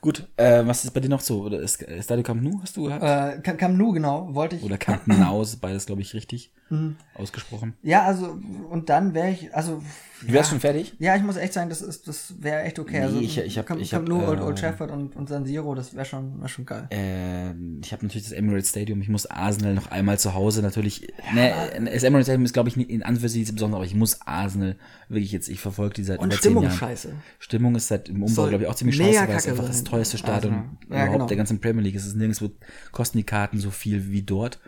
Gut, äh, was ist bei dir noch so? Oder ist, ist Stadio Camp Nou hast du gehabt? Äh, Cam, Cam Nu, genau, wollte ich. Oder Camp Nou, ist beides, glaube ich, richtig Mhm. ausgesprochen. Ja, also, und dann wäre ich, also. Du wärst ja. schon fertig? Ja, ich muss echt sagen, das ist, das wäre echt okay. Nee, also, ich- ich hab- Camp, ich Camp Nou, Old, äh, Old Trafford und, und San Siro, das wäre schon, wär schon geil. Äh, ich habe natürlich das Emirates Stadium. Ich muss Arsenal noch einmal zu Hause natürlich. Ne, das Emirates Stadium ist, glaube ich, nicht in Anführungszeichen nichts Besonderes, aber ich muss Arsenal wirklich jetzt. Ich verfolge die seit Und über Stimmung scheiße. Stimmung ist seit im Umbau, glaube ich, auch ziemlich scheiße, weil es einfach das. Teuerste Stadion Arsenal. Ja, überhaupt genau. der ganzen Premier League ist. Es ist nirgendwo kosten die Karten so viel wie dort.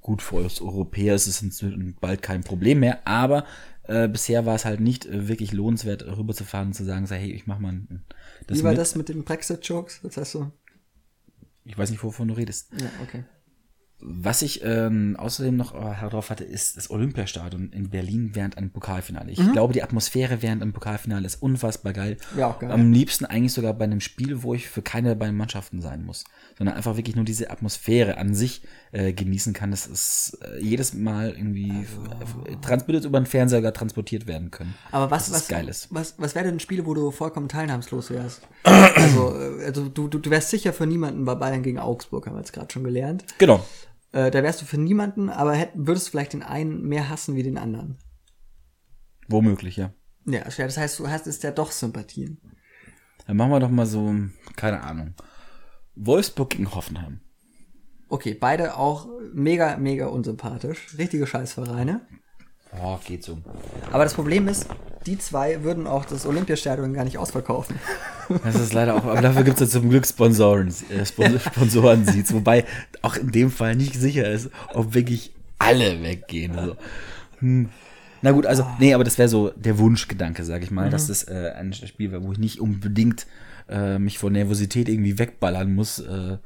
Gut, für uns Europäer ist es bald kein Problem mehr, aber Äh, bisher war es halt nicht äh, wirklich lohnenswert, rüberzufahren und zu sagen, so, hey, ich mach mal ein, das Wie war mit. das mit den Brexit-Jokes? Das hast du. Ich weiß nicht, wovon du redest. Ja, okay. Was ich ähm, außerdem noch äh, drauf hatte, ist das Olympiastadion in Berlin während einem Pokalfinale. Mhm. Ich glaube, die Atmosphäre während einem Pokalfinale ist unfassbar geil. Ja, auch geil. Am liebsten eigentlich sogar bei einem Spiel, wo ich für keine der beiden Mannschaften sein muss, sondern einfach wirklich nur diese Atmosphäre an sich äh, genießen kann. Das ist äh, jedes Mal irgendwie äh, transportiert über den Fernseher sogar transportiert werden können. Aber was, was, was, was wäre denn ein Spiel, wo du vollkommen teilnahmslos wärst? also, äh, also du, du, du wärst sicher für niemanden bei Bayern gegen Augsburg, haben wir jetzt gerade schon gelernt. Genau. Äh, da wärst du für niemanden, aber hätt, würdest vielleicht den einen mehr hassen wie den anderen. Womöglich, ja. Ja. Das heißt, du hast es ja doch Sympathien. Dann machen wir doch mal so, keine Ahnung. Wolfsburg gegen Hoffenheim. Okay, beide auch mega, mega unsympathisch. Richtige Scheißvereine. Oh, geht so. Aber das Problem ist, die zwei würden auch das Olympiastadion gar nicht ausverkaufen. Das ist leider auch, aber dafür gibt es ja zum Glück Sponsoren, äh, Spon- Sponsoren-Seats, wobei auch in dem Fall nicht sicher ist, ob wirklich alle weggehen. Also, hm. Na gut, also, nee, aber das wäre so der Wunschgedanke, sag ich mal, dass das äh, ein Spiel wäre, wo ich nicht unbedingt äh, mich vor Nervosität irgendwie wegballern muss, äh,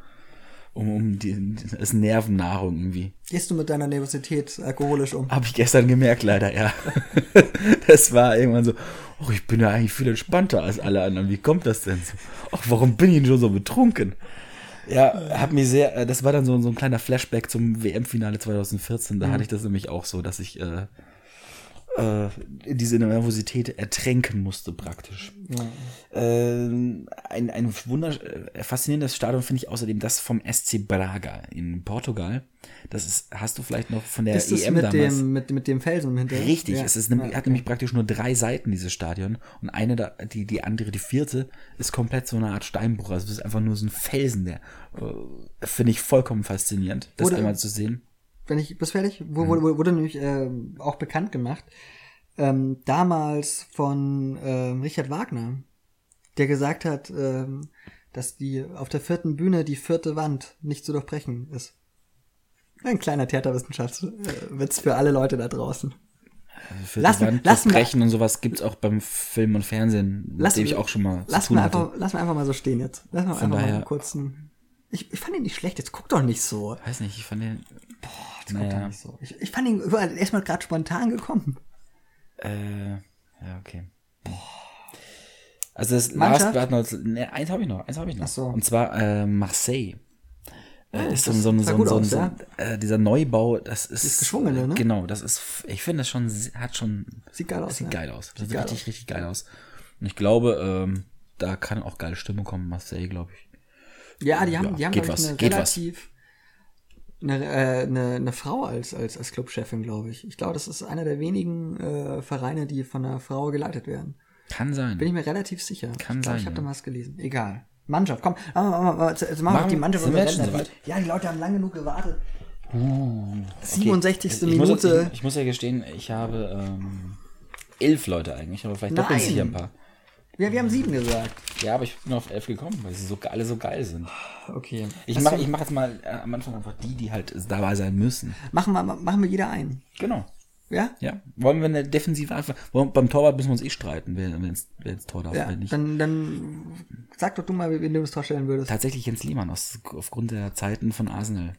um, um die, das Nervennahrung irgendwie. Gehst du mit deiner Nervosität alkoholisch um? Habe ich gestern gemerkt, leider, ja. das war irgendwann so, oh, ich bin ja eigentlich viel entspannter als alle anderen. Wie kommt das denn so? Ach, warum bin ich denn schon so betrunken? Ja, hat mich sehr, äh, das war dann so, so ein kleiner Flashback zum WM-Finale 2014. Da hatte ich das nämlich auch so, dass ich äh, äh, diese Nervosität ertränken musste praktisch. Ähm, ein, ein wunder äh, faszinierendes Stadion finde ich außerdem das vom SC Braga in Portugal. Das ist, hast du vielleicht noch von der Ist das EM mit damals? dem, mit, mit dem Felsen im Hintergrund? Richtig, Ja. es ist nämlich, Ja, hat nämlich praktisch nur drei Seiten, dieses Stadion. Und eine, da, die, die andere, die vierte, ist komplett so eine Art Steinbruch. Also es ist einfach nur so ein Felsen, der äh, finde ich vollkommen faszinierend, das Wurde- einmal zu sehen. Wenn ich, bist fertig? Mhm. Wurde, wurde, wurde nämlich äh, auch bekannt gemacht, ähm, damals von ähm, Richard Wagner, der gesagt hat, ähm, dass die auf der vierten Bühne die vierte Wand nicht zu durchbrechen ist. Ein kleiner Theaterwissenschaftswitz für alle Leute da draußen. Für Lass- die Wand lass mal- Sprechen und sowas gibt's auch beim Film und Fernsehen, mit Lass- dem ich auch schon mal zu Lass tun mal hatte. einfach, lass mal einfach mal so stehen jetzt. Lass mal Von einfach mal daher- einen kurzen. Ich, ich fand ihn nicht schlecht, jetzt guck doch nicht so. Weiß nicht, ich fand den, Jetzt doch naja, nicht so. Ich, ich fand ihn erstmal gerade spontan gekommen. äh, ja, okay. Also das Mannschaft? Last but not, ne, eins habe ich noch, eins habe ich noch. Ach so. Und zwar äh, Marseille. Äh, ist so, das so, so, so, ein- aus, so, ein- äh, dieser Neubau, das ist Das Geschwungene, ne? Genau, das ist, ich finde das schon, hat schon, Sieht geil aus, sieht ja. geil aus. Das Sieht geil richtig, aus. richtig geil aus. Und ich glaube, ähm, da kann auch geile Stimmung kommen, Marseille, glaube ich. Ja, die haben, Ja, die haben geht glaube ich, eine geht was. Eine, äh, eine, eine Frau als, als, als Clubchefin, glaube ich. Ich glaube, das ist einer der wenigen äh, Vereine, die von einer Frau geleitet werden. Kann sein. Bin ich mir relativ sicher. Kann ich glaube, sein, ich habe ja. da was gelesen. Egal. Mannschaft, komm, mach mal, jetzt jetzt machen wir Machen- die Mannschaft wir Länder. soweit? Ja, die Leute haben lang genug gewartet. Okay. 67. Ich muss, Minute. ich, ich muss ja gestehen, ich habe ähm, elf Leute eigentlich, aber vielleicht doppeln sich hier ein paar. Ja, wir haben sieben gesagt. Ja, aber ich bin auf elf gekommen, weil sie so alle so geil sind. Okay. Ich mache mach jetzt mal äh, am Anfang einfach die, die halt dabei sein müssen. machen, wir, machen wir jeder einen. Genau. Ja? Ja. Wollen wir eine Defensive einfach. Wollen, beim Torwart müssen wir uns eh streiten, wer, wer, ins, wer ins Tor darf, Ja, wer nicht. dann, dann sag doch du mal, wen du das vorstellen würdest. Tatsächlich Jens Lehmann aus, aufgrund der Zeiten von Arsenal.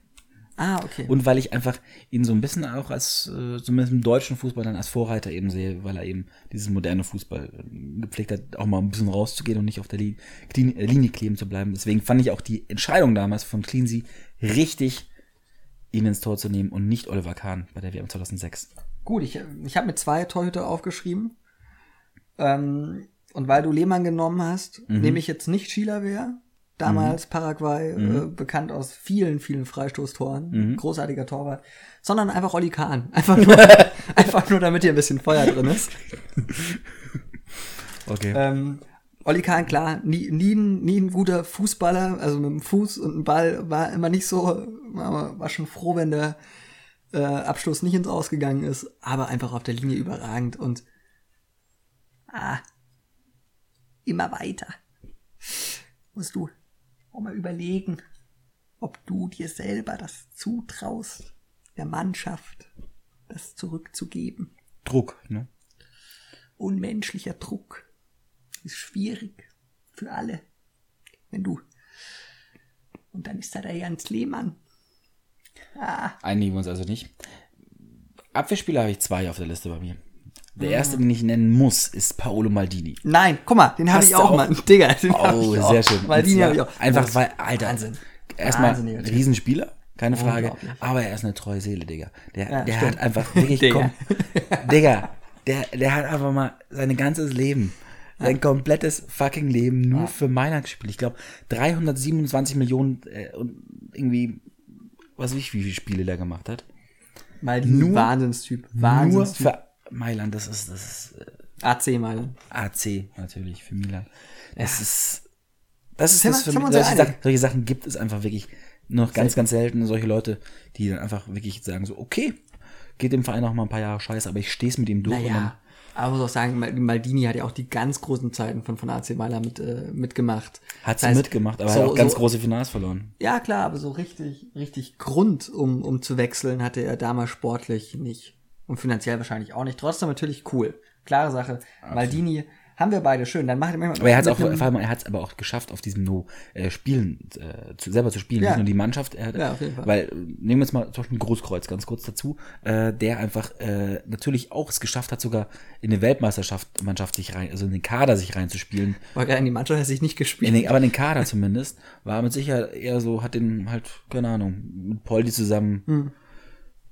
Ah, okay. Und weil ich einfach ihn so ein bisschen auch als, äh, zumindest im deutschen Fußball dann als Vorreiter eben sehe, weil er eben dieses moderne Fußball äh, gepflegt hat, auch mal ein bisschen rauszugehen und nicht auf der Li Klin äh, Linie kleben zu bleiben. Deswegen fand ich auch die Entscheidung damals von Cleansey richtig, ihn ins Tor zu nehmen und nicht Oliver Kahn bei der WM 2006. Gut, ich, ich habe mir zwei Torhüter aufgeschrieben. Ähm, und weil du Lehmann genommen hast, Mhm. nehme ich jetzt nicht Schielerwehr. Damals Paraguay, Mhm. äh, bekannt aus vielen, vielen Freistoßtoren. Großartiger Torwart. Sondern einfach Olli Kahn. Einfach nur, einfach nur, damit hier ein bisschen Feuer drin ist. Okay. Ähm, Olli Kahn, klar, nie, nie, ein- nie ein guter Fußballer, also mit dem Fuß und dem Ball war immer nicht so, war, schon froh, wenn der äh, Abstoß nicht ins Ausgegangen ist, aber einfach auf der Linie überragend und ah, immer weiter. Musst du auch mal überlegen, ob du dir selber das zutraust, der Mannschaft das zurückzugeben. Druck, ne? unmenschlicher Druck. Ist schwierig für alle. Wenn du. Und dann ist da der Jans Lehmann. Ah, Einigen wir uns also nicht. Abwehrspieler habe ich zwei auf der Liste bei mir. Der erste, den ich nennen muss, ist Paolo Maldini. nein, guck mal, den habe ich auch, auch? Mann. Digga, den hab Oh, ich auch. sehr schön. Zwar habe ich auch. Einfach weil, Alter, Wahnsinn. erstmal. Riesenspieler, keine Frage. Aber er ist eine treue Seele, Digga. Der, Ja, der stimmt. hat einfach wirklich, Digga. kom- Digga, der, der hat einfach mal sein ganzes Leben, sein komplettes fucking Leben nur für Mailand gespielt. Ich glaube, 327 Millionen äh, und irgendwie, was weiß ich, wie viele Spiele der gemacht hat. Mal die Nur- Wahnsinnstyp. Nur Wahnsinnstyp. für Mailand, das ist, das ist äh, AC mal. AC natürlich für Milan. Es ist, das ist das für mich, solche? Sachen, solche Sachen gibt es einfach wirklich nur noch ganz, ganz selten. Solche Leute, die dann einfach wirklich sagen so, okay, geht dem Verein auch mal ein paar Jahre scheiße, aber ich stehe es mit ihm durch. Naja, aber muss auch sagen, Mal- Maldini hat ja auch die ganz großen Zeiten von, von AC Mailand mit, äh, mitgemacht. hat Das sie heißt, mitgemacht, aber so- hat auch ganz so- große Finals verloren. Ja, klar, aber so richtig, richtig Grund, um, um zu wechseln, hatte er damals sportlich nicht. Und finanziell wahrscheinlich auch nicht. Trotzdem natürlich cool. Klare Sache. Maldini haben wir beide schön. Dann macht er manchmal. Aber er hat es auch, vor allem, er hat es aber auch geschafft, auf diesem No äh, Spielen, äh, zu, selber zu spielen, Ja. nicht nur die Mannschaft. Er hat, Ja, auf jeden Fall. Weil, äh, nehmen wir jetzt mal zum Beispiel Großkreuz ganz kurz dazu, äh, der einfach äh, natürlich auch es geschafft hat, sogar in eine Weltmeisterschaft Mannschaft sich rein, also in den Kader sich reinzuspielen. War gerade in die Mannschaft, hat sich nicht gespielt. Den, aber in den Kader zumindest, war mit Sicherheit eher so, hat den halt, keine Ahnung, mit Poldi zusammen Hm.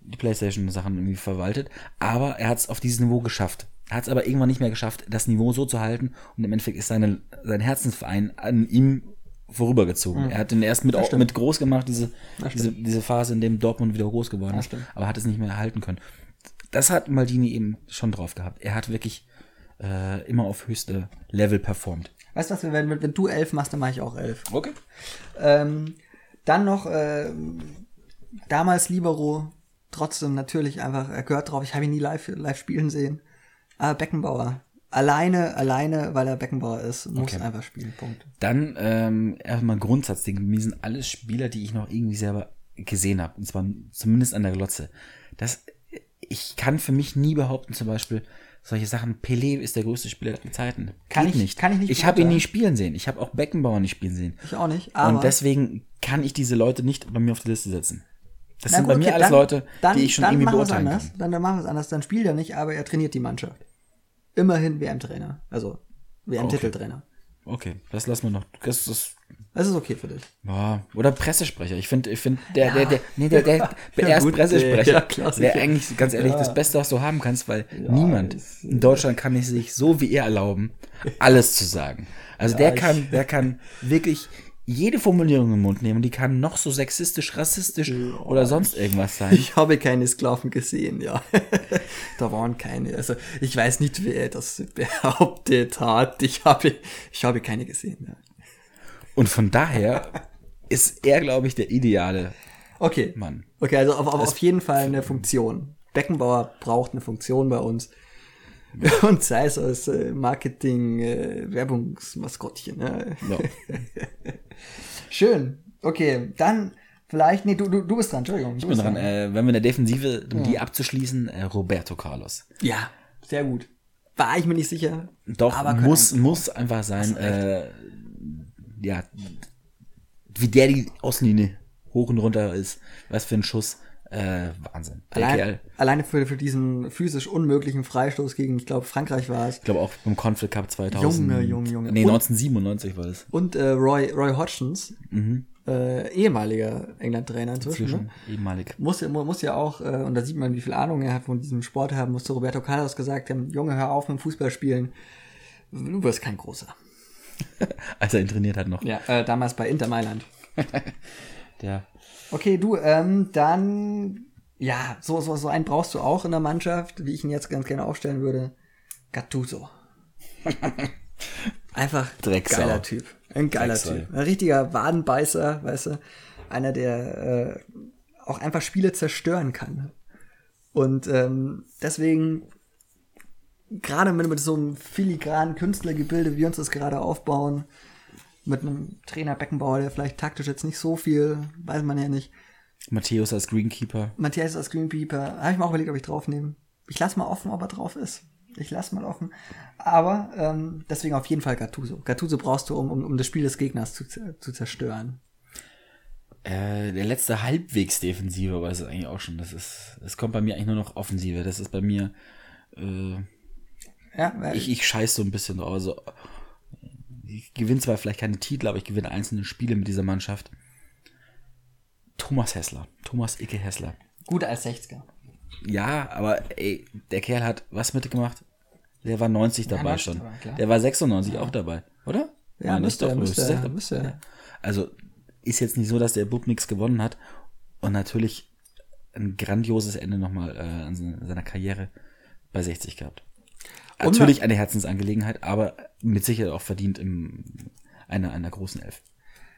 Die Playstation-Sachen irgendwie verwaltet. Aber er hat es auf dieses Niveau geschafft. Er hat es aber irgendwann nicht mehr geschafft, das Niveau so zu halten. Und im Endeffekt ist seine, sein Herzensverein an ihm vorübergezogen. Er hat den erst mit, mit groß gemacht, diese, diese, diese Phase, in dem Dortmund wieder groß geworden ist, aber hat es nicht mehr erhalten können. Das hat Maldini eben schon drauf gehabt. Er hat wirklich äh, immer auf höchste Level performt. Weißt du was, wenn, wenn, wenn du elf machst, dann mache ich auch elf. Okay. Ähm, dann noch ähm, damals Libero, trotzdem natürlich einfach, er gehört drauf, ich habe ihn nie live, live spielen sehen. Aber Beckenbauer. Alleine, alleine, weil er Beckenbauer ist, muss Okay. einfach spielen. Punkt. Dann ähm, erstmal ein Grundsatzding. Mir sind alles Spieler, die ich noch irgendwie selber gesehen habe. Und zwar zumindest an der Glotze. Das, ich kann für mich nie behaupten, zum Beispiel, solche Sachen, Pelé ist der größte Spieler aller Zeiten. Kann Geht ich- nicht. kann ich nicht Ich habe ihn nie spielen sehen. Ich habe auch Beckenbauer nicht spielen sehen. Ich auch nicht. Aber Und deswegen kann ich diese Leute nicht bei mir auf die Liste setzen. Das Na sind gut, bei mir okay, alles dann- Leute, dann, die ich schon dann irgendwie beurteilen anders. kann. Dann, dann machen wir es anders. Dann spielt er nicht, aber er trainiert die Mannschaft. Immerhin WM-Trainer. Also WM-Titeltrainer. Okay, das lassen wir noch. Das, das Das ist okay für dich. Ja, oder Pressesprecher. Ich finde, ich finde, der, der, der, nee, der, der, der Ja, gut, Pressesprecher, ja, klassisch. der eigentlich, ganz ehrlich, Ja. das Beste, was du haben kannst, weil niemand in Deutschland kann sich so wie er erlauben, alles zu sagen. Also der kann, der kann wirklich jede Formulierung im Mund nehmen die kann noch so sexistisch, rassistisch oder sonst irgendwas sein. Ich habe keine Sklaven gesehen, ja. da waren keine. Also ich weiß nicht, wer das behauptet hat. Ich habe, ich habe keine gesehen. Ja. Und von daher ist er, glaube ich, der ideale Okay. Mann. Okay, also auf, auf, auf jeden Fall eine Funktion. Beckenbauer braucht eine Funktion bei uns. Und sei es als äh, Marketing, äh, Werbungsmaskottchen. Ne? Ja. Schön. Okay, dann vielleicht, nee, du, du, du bist dran, Entschuldigung. Ich bin dran. Äh, wenn wir in der Defensive, um die abzuschließen, äh, Roberto Carlos. Ja, sehr gut. War ich mir nicht sicher. Doch, Aber muss, können- muss einfach sein, äh, ja, wie der die Außenlinie hoch und runter ist, was für ein Schuss, äh, Wahnsinn. Allein, alleine für, für diesen physisch unmöglichen Freistoß gegen, ich glaube, Frankreich war es. ich glaube auch beim Conflict Cup 2000. Junge, Junge, Junge. Nee, Und- 1997 war das. Und äh, Roy, Roy Hodgins, äh, ehemaliger England-Trainer inzwischen, ne? Zwischen ehemalig. muss, ja- muss ja auch, äh, und da sieht man, wie viel Ahnung er hat von diesem Sport haben, musste Roberto Carlos gesagt haben, Junge, hör auf mit dem Fußballspielen, du wirst kein großer. Als er ihn trainiert hat noch. Ja, äh, damals bei Inter Mailand. Der, Okay, du, ähm, dann, ja, so, so, so einen brauchst du auch in der Mannschaft, wie ich ihn jetzt ganz gerne aufstellen würde. Gattuso. Einfach Drecksau. geiler Typ. Ein geiler Drecksau. Typ. Ein richtiger Wadenbeißer, weißt du. Einer, der äh, auch einfach Spiele zerstören kann. Und ähm, deswegen, gerade mit, mit so einem filigranen Künstlergebilde, wie wir uns das gerade aufbauen, mit einem Trainer Beckenbauer, der vielleicht taktisch jetzt nicht so viel, weiß man ja nicht. Matthäus als Greenkeeper. Matthias als Greenkeeper, habe ich mir auch überlegt, ob ich draufnehme. Ich lasse mal offen, ob er drauf ist. Ich lasse mal offen. Aber ähm, deswegen auf jeden Fall Gattuso. Gattuso brauchst du, um, um, um das Spiel des Gegners zu, zu zerstören. Äh, der letzte halbwegs Defensive war es eigentlich auch schon. Das ist, es kommt bei mir eigentlich nur noch Offensive. Das ist bei mir, äh, Ja, ich, ich scheiß so ein bisschen drauf. Also, ich gewinne zwar vielleicht keine Titel, aber ich gewinne einzelne Spiele mit dieser Mannschaft. Thomas Hessler. Thomas Icke Hessler. gut als 60er. Ja, aber ey, der Kerl hat was mitgemacht? Der war 90 dabei 90 schon. dabei. Der war 96 auch dabei, oder? Ja, Meine müsste ist er, müsste müsste müsste er. Also ist jetzt nicht so, dass der Bub nichts gewonnen hat und natürlich ein grandioses Ende nochmal äh, an se- seiner Karriere bei 60 gehabt. Natürlich eine Herzensangelegenheit, aber mit Sicherheit auch verdient im einer, einer großen Elf.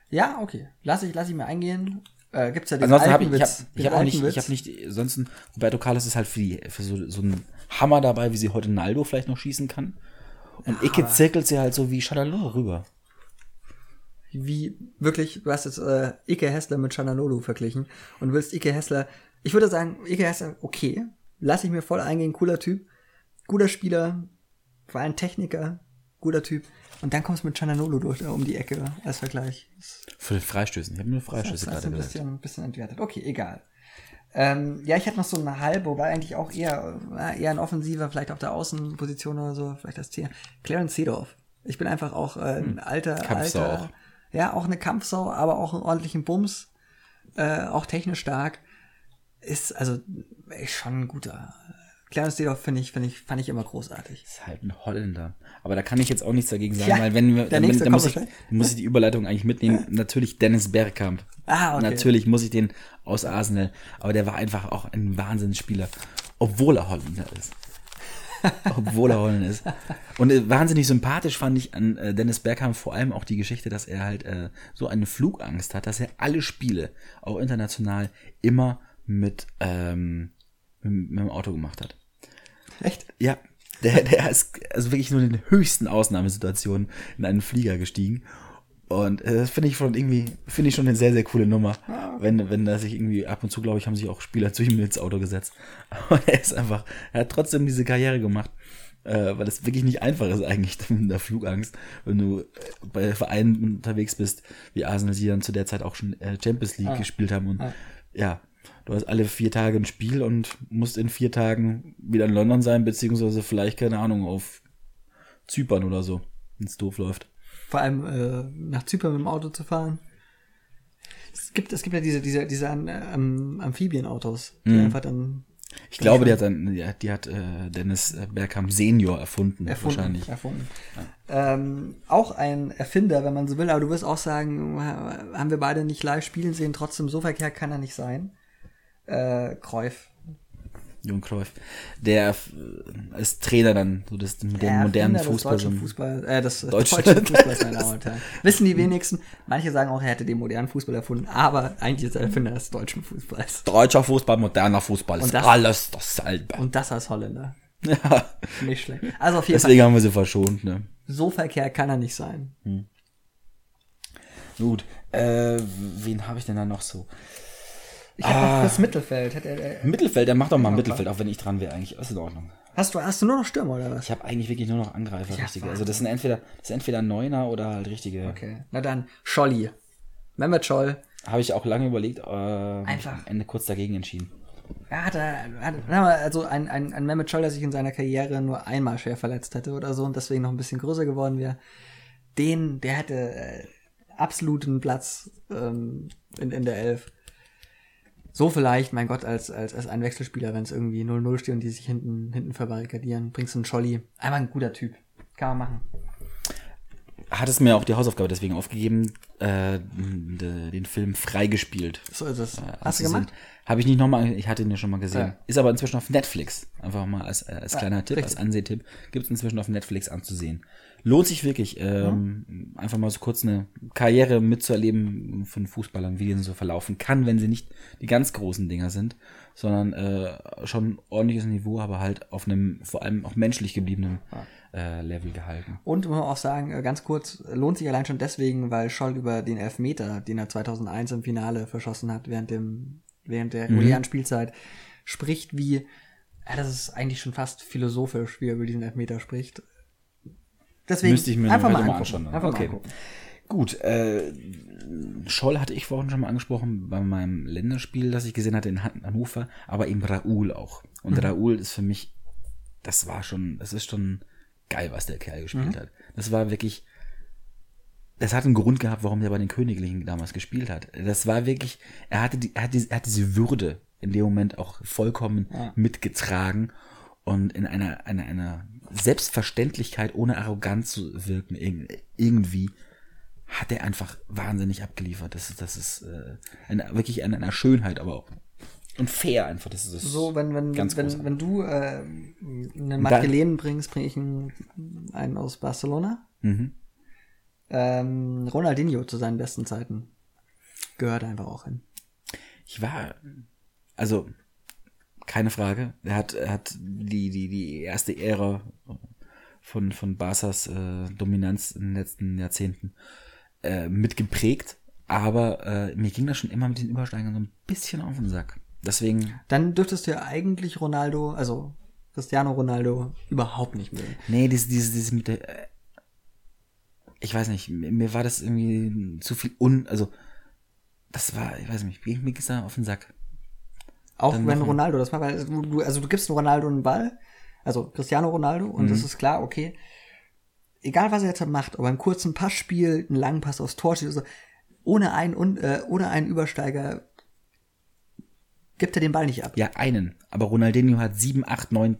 Ja, okay. Lass ich, lass ich mir eingehen. Äh, gibt's ja den Ansonsten habe ich, ich habe ich hab auch nicht, ich habe nicht, sonst Roberto Carlos ist halt für, die, für so, so einen Hammer dabei, wie sie heute Naldo vielleicht noch schießen kann. Und Icke zirkelt sie halt so wie Chanalor rüber. wie wirklich, du hast jetzt äh, Ike Hessler mit Chanalolu verglichen und willst Ike Hessler, ich würde sagen, Ike Hessler, okay, lass ich mir voll eingehen, cooler Typ, guter Spieler, vor allem Techniker, guter Typ. Und dann kommst du mit Chanalolu durch äh, um die Ecke als Vergleich. Das Für den Freistößen. Ich habe nur das Freistöße ist gerade ein bisschen, ein bisschen entwertet. Okay, egal. Ähm, ja, ich hätte noch so eine halbe, wobei eigentlich auch eher, eher ein Offensiver, vielleicht auf der Außenposition oder so, vielleicht das Tier. Clarence Seedorf. Ich bin einfach auch äh, ein alter, Hm. Kampfsau alter, auch. ja, auch eine Kampfsau, aber auch einen ordentlichen Bums, äh, auch technisch stark. Ist also ist schon ein guter. Clarence Seedorf finde ich, finde ich, fand ich immer großartig. ist halt ein Holländer. Aber da kann ich jetzt auch nichts dagegen sagen, Ja, weil wenn wir, der dann, dann muss, ich, muss ich die Überleitung eigentlich mitnehmen. Natürlich Dennis Bergkamp. Ah, okay. Natürlich muss ich den aus Arsenal. Aber der war einfach auch ein Wahnsinnsspieler. Obwohl er Holländer ist. Obwohl er Holländer ist. Und äh, wahnsinnig sympathisch fand ich an äh, Dennis Bergkamp vor allem auch die Geschichte, dass er halt äh, so eine Flugangst hat, dass er alle Spiele, auch international, immer mit, ähm, mit, mit dem Auto gemacht hat. Echt? Ja, der, der ist also wirklich nur in den höchsten Ausnahmesituationen in einen Flieger gestiegen. Und äh, das finde ich schon irgendwie, finde ich schon eine sehr, sehr coole Nummer. Wenn, wenn da sich irgendwie ab und zu, glaube ich, haben sich auch Spieler zu ihm ins Auto gesetzt. Aber er ist einfach, er hat trotzdem diese Karriere gemacht. Äh, weil es wirklich nicht einfach ist eigentlich mit der Flugangst, wenn du äh, bei Vereinen unterwegs bist, wie Arsenal, die dann zu der Zeit auch schon äh, Champions League gespielt haben und ja, du hast alle vier Tage ein Spiel und musst in vier Tagen wieder in London sein, beziehungsweise vielleicht, keine Ahnung, auf Zypern oder so, wenn es doof läuft. Vor allem äh, nach Zypern mit dem Auto zu fahren. Es gibt, es gibt ja diese, diese, diese ähm, Amphibienautos, die Mhm. einfach dann Ich glaube, die hat dann, die hat, die hat äh, Dennis äh, Bergkamp Senior erfunden, erfunden. wahrscheinlich. erfunden. Ähm, auch ein Erfinder, wenn man so will, aber du wirst auch sagen, haben wir beide nicht live spielen sehen, trotzdem so verkehrt kann er nicht sein. Äh, Kreuf. Johann Cruyff. Der ist Trainer dann, so das mit dem Der modernen des Fußball. So, deutschen Fußball, äh, des Deutschen- deutschen Fußballs, meine Damen und Herren. Wissen die wenigsten. Manche sagen auch, er hätte den modernen Fußball erfunden, aber eigentlich ist er Erfinder des deutschen Fußballs. deutscher Fußball, moderner Fußball, ist das- alles dasselbe. Und das als Holländer. Ja, Nicht schlecht. Also auf jeden Fall, deswegen haben wir sie verschont, ne? so verkehrt kann er nicht sein. Gut, äh, wen habe ich denn da noch so? Ich habe Ah. noch das Mittelfeld. Hätte er- äh, Mittelfeld, dann mach doch mal Mittelfeld, auch wenn ich dran wäre eigentlich. Ist in Ordnung. Hast du, hast du nur noch Stürmer oder was? Ich habe eigentlich wirklich nur noch Angreifer, Ja, richtige. Also das sind entweder, das sind entweder Neuner oder halt richtige. Okay. Na dann, Scholli. Mehmet Scholl. Habe ich auch lange überlegt, äh, Einfach. am Ende kurz dagegen entschieden. Er hatte, hatte na, also ein, ein, ein Mehmet Scholl, der sich in seiner Karriere nur einmal schwer verletzt hätte oder so und deswegen noch ein bisschen größer geworden wäre. Den, der hätte äh, absoluten Platz ähm, in, in der Elf. So vielleicht, mein Gott, als, als, als ein Wechselspieler, wenn es irgendwie 0-0 steht und die sich hinten, hinten verbarrikadieren, bringst du einen Scholli. Einfach ein guter Typ. Kann man machen. Hat es mir auch die Hausaufgabe deswegen aufgegeben, äh, de- den Film freigespielt. So ist es. Hast du gemacht? Habe ich nicht nochmal, ich hatte ihn ja schon mal gesehen. Ja. Ist aber inzwischen auf Netflix. Einfach mal als, äh, als kleiner Tipp, richtig. als Ansehtipp. Gibt es inzwischen auf Netflix anzusehen. Lohnt sich wirklich, ähm, einfach mal so kurz eine Karriere mitzuerleben von Fußballern, wie die so verlaufen kann, wenn sie nicht die ganz großen Dinger sind, sondern äh, schon ordentliches Niveau, aber halt auf einem vor allem auch menschlich gebliebenen äh, Level gehalten. Und muss man auch sagen, äh, ganz kurz, lohnt sich allein schon deswegen, weil Scholl über den Elfmeter, den er 2001 im Finale verschossen hat, während dem, während der regulären Spielzeit, spricht wie Ja, das ist eigentlich schon fast philosophisch, wie er über diesen Elfmeter spricht. Deswegen Müsste ich mir einfach mal heute mal angucken. anschauen. Einfach okay. mal angucken. Gut, äh, Scholl hatte ich vorhin schon mal angesprochen bei meinem Länderspiel, das ich gesehen hatte in Han- Hannover, aber eben Raoul auch. Und Mhm. Raoul ist für mich, das war schon, das ist schon geil, was der Kerl gespielt Mhm. hat. Das war wirklich, das hat einen Grund gehabt, warum er bei den Königlichen damals gespielt hat. Das war wirklich, er hatte, die, er hat, diese, er hat diese Würde in dem Moment auch vollkommen Ja. mitgetragen und in einer, einer, einer Selbstverständlichkeit, ohne arrogant zu wirken, irg- irgendwie hat er einfach wahnsinnig abgeliefert. Das ist, das ist äh, eine, wirklich eine, eine Schönheit, aber auch und fair einfach. Das ist So, wenn, wenn, ganz wenn, großartig. wenn du äh, einen Madeleine bringst, bringe ich einen, einen aus Barcelona. Mhm. Ähm, Ronaldinho zu seinen besten Zeiten gehört einfach auch hin. Ich war, also keine Frage. Er hat, er hat die, die, die erste Ära von, von Barca's äh, Dominanz in den letzten Jahrzehnten äh, mitgeprägt. Aber äh, mir ging das schon immer mit den Übersteigern so ein bisschen auf den Sack. Deswegen, Dann dürftest du ja eigentlich Ronaldo, also Cristiano Ronaldo, überhaupt nicht mögen. nee, dieses, dieses, dieses mit der, äh, ich weiß nicht, mir, war das irgendwie zu viel un, also, das war, ich weiß nicht, mir, mir ging da auf den Sack. Auch Dann wenn Ronaldo das macht, weil du, also du gibst Ronaldo einen Ball, also Cristiano Ronaldo, und Mhm. es ist klar, okay, egal was er jetzt macht, ob er einen kurzen Pass spielt, einen langen Pass aufs Tor steht, oder so, ohne einen, äh, ohne einen Übersteiger gibt er den Ball nicht ab. Ja, einen. Aber Ronaldinho hat sieben, acht, neun.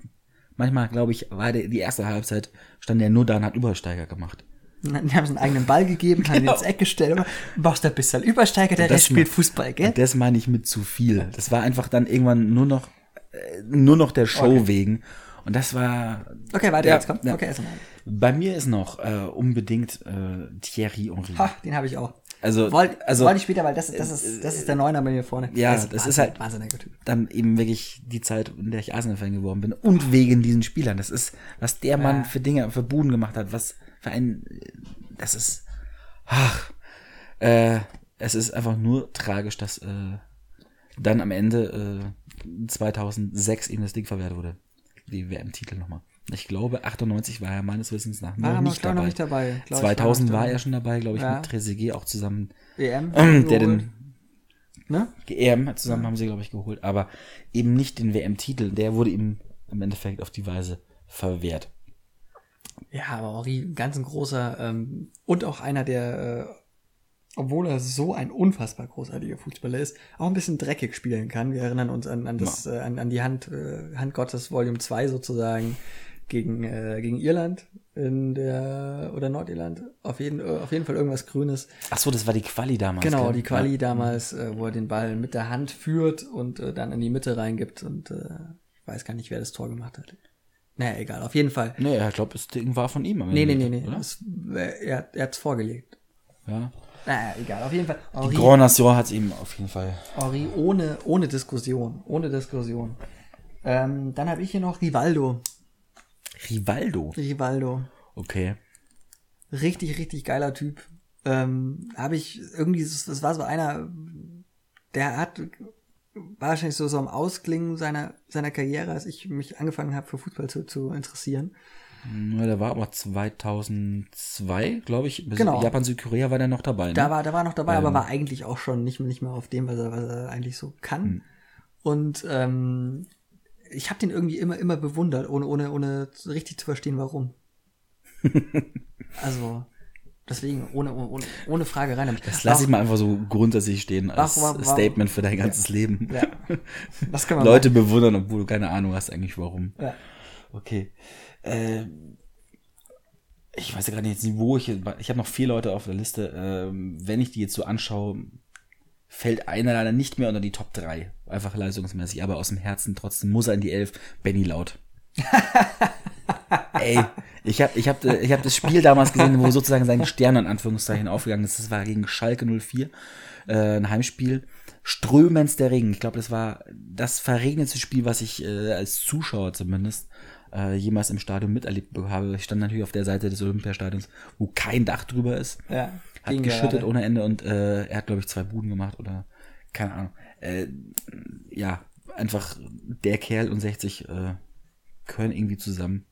Manchmal, glaube ich, war der, die erste Halbzeit, stand er nur da und hat Übersteiger gemacht. Die haben es einen eigenen Ball gegeben, haben ihn Genau. ins Eck gestellt, brauchst du ein bisschen Übersteiger, der Das Rest spielt Fußball, gell? Das meine ich mit zu viel. Das war einfach dann irgendwann nur noch, äh, nur noch der Show Okay. wegen. Und das war, Okay, weiter Ja, jetzt, komm. ja. Okay, erstmal. bei mir ist noch äh, unbedingt äh, Thierry Henry. Ha, den habe ich auch. Also, Wollte also wollte ich später, weil das, das, ist, das ist der Neuner bei mir vorne. Ja, Der das ist halt- Wahnsinniger Typ. dann eben wirklich die Zeit, in der ich Arsenal-Fan geworden bin. Und wegen diesen Spielern. Das ist, was der Mann Ja. für Dinge, für Buden gemacht hat, was für ein, das ist, ach, äh, es ist einfach nur tragisch, dass äh, dann am Ende äh, 2006 ihm das Ding verwehrt wurde. Die WM-Titel nochmal. Ich glaube, 98 war er meines Wissens nach War noch er nicht dabei. noch nicht dabei. glaub ich, 2000 noch war er schon dabei, glaube ich, Ja. mit Trezeguet auch zusammen. EM. der den Ne? EM zusammen haben sie, glaube ich, geholt, aber eben nicht den WM-Titel. Der wurde ihm im Endeffekt auf die Weise verwehrt. Ja, aber ein ganz ein großer ähm, und auch einer, der, äh, obwohl er so ein unfassbar großartiger Fußballer ist, auch ein bisschen dreckig spielen kann. Wir erinnern uns an, an, das, äh, an, an die Hand, äh, Hand Gottes Volume 2 sozusagen gegen, äh, gegen Irland in der oder Nordirland. Auf jeden, äh, auf jeden Fall irgendwas Grünes. Ach so, das war die Quali damals. Genau, die Quali Ja. damals, äh, wo er den Ball mit der Hand führt und äh, dann in die Mitte reingibt und äh, ich weiß gar nicht, wer das Tor gemacht hat. Naja, egal, auf jeden Fall. Nee, ich glaube, das Ding war von ihm. am Nee, nee, Ende, nee, nee. Oder? Das, äh, er, er hat's vorgelegt. Ja. Naja, egal, auf jeden Fall. Die Henri, Grand Nation hat ihm auf jeden Fall. Henri ohne, ohne Diskussion. Ohne Diskussion. Ähm, dann habe ich hier noch Rivaldo. Rivaldo. Rivaldo. Okay. Richtig, richtig geiler Typ. Ähm, habe ich irgendwie, das war so einer, der hat wahrscheinlich so, so am Ausklingen seiner, seiner Karriere, als ich mich angefangen habe, für Fußball zu, zu interessieren. Ja, der war aber 2002, glaube ich. Bis Genau. Japan, Südkorea war der noch dabei. Ne? Da war, da war noch dabei, Ähm. aber war eigentlich auch schon nicht, nicht mehr auf dem, was er, was er eigentlich so kann. Hm. Und ähm, ich habe den irgendwie immer, immer bewundert, ohne, ohne, ohne richtig zu verstehen, warum. also, deswegen, ohne, ohne, ohne Frage rein. damit. das lasse ich mal einfach so grundsätzlich stehen als Warum- warum- Statement für dein ganzes Leben. Ja. Das können wir Leute bewundern, obwohl du keine Ahnung hast eigentlich warum. machen. Ja. Okay. Äh, ich weiß ja gerade nicht, wo ich. Ich habe noch vier Leute auf der Liste. Ähm, wenn ich die jetzt so anschaue, fällt einer leider nicht mehr unter die Top 3. Einfach leistungsmäßig, aber aus dem Herzen trotzdem muss er in die Elf. Benny Laut. Ey, ich habe ich hab, ich hab das Spiel damals gesehen, wo sozusagen sein Stern in Anführungszeichen aufgegangen ist. Das war gegen Schalke 04, äh, ein Heimspiel. Strömendster Regen. Ich glaube, das war das verregnetste Spiel, was ich äh, als Zuschauer zumindest äh, jemals im Stadion miterlebt habe. Ich stand natürlich auf der Seite des Olympiastadions, wo kein Dach drüber ist. Ja, Hat geschüttet gerade. ohne Ende und äh, er hat, glaube ich, zwei Buden gemacht oder keine Ahnung. Äh, ja, einfach der Kerl und 60 äh, können irgendwie zusammen.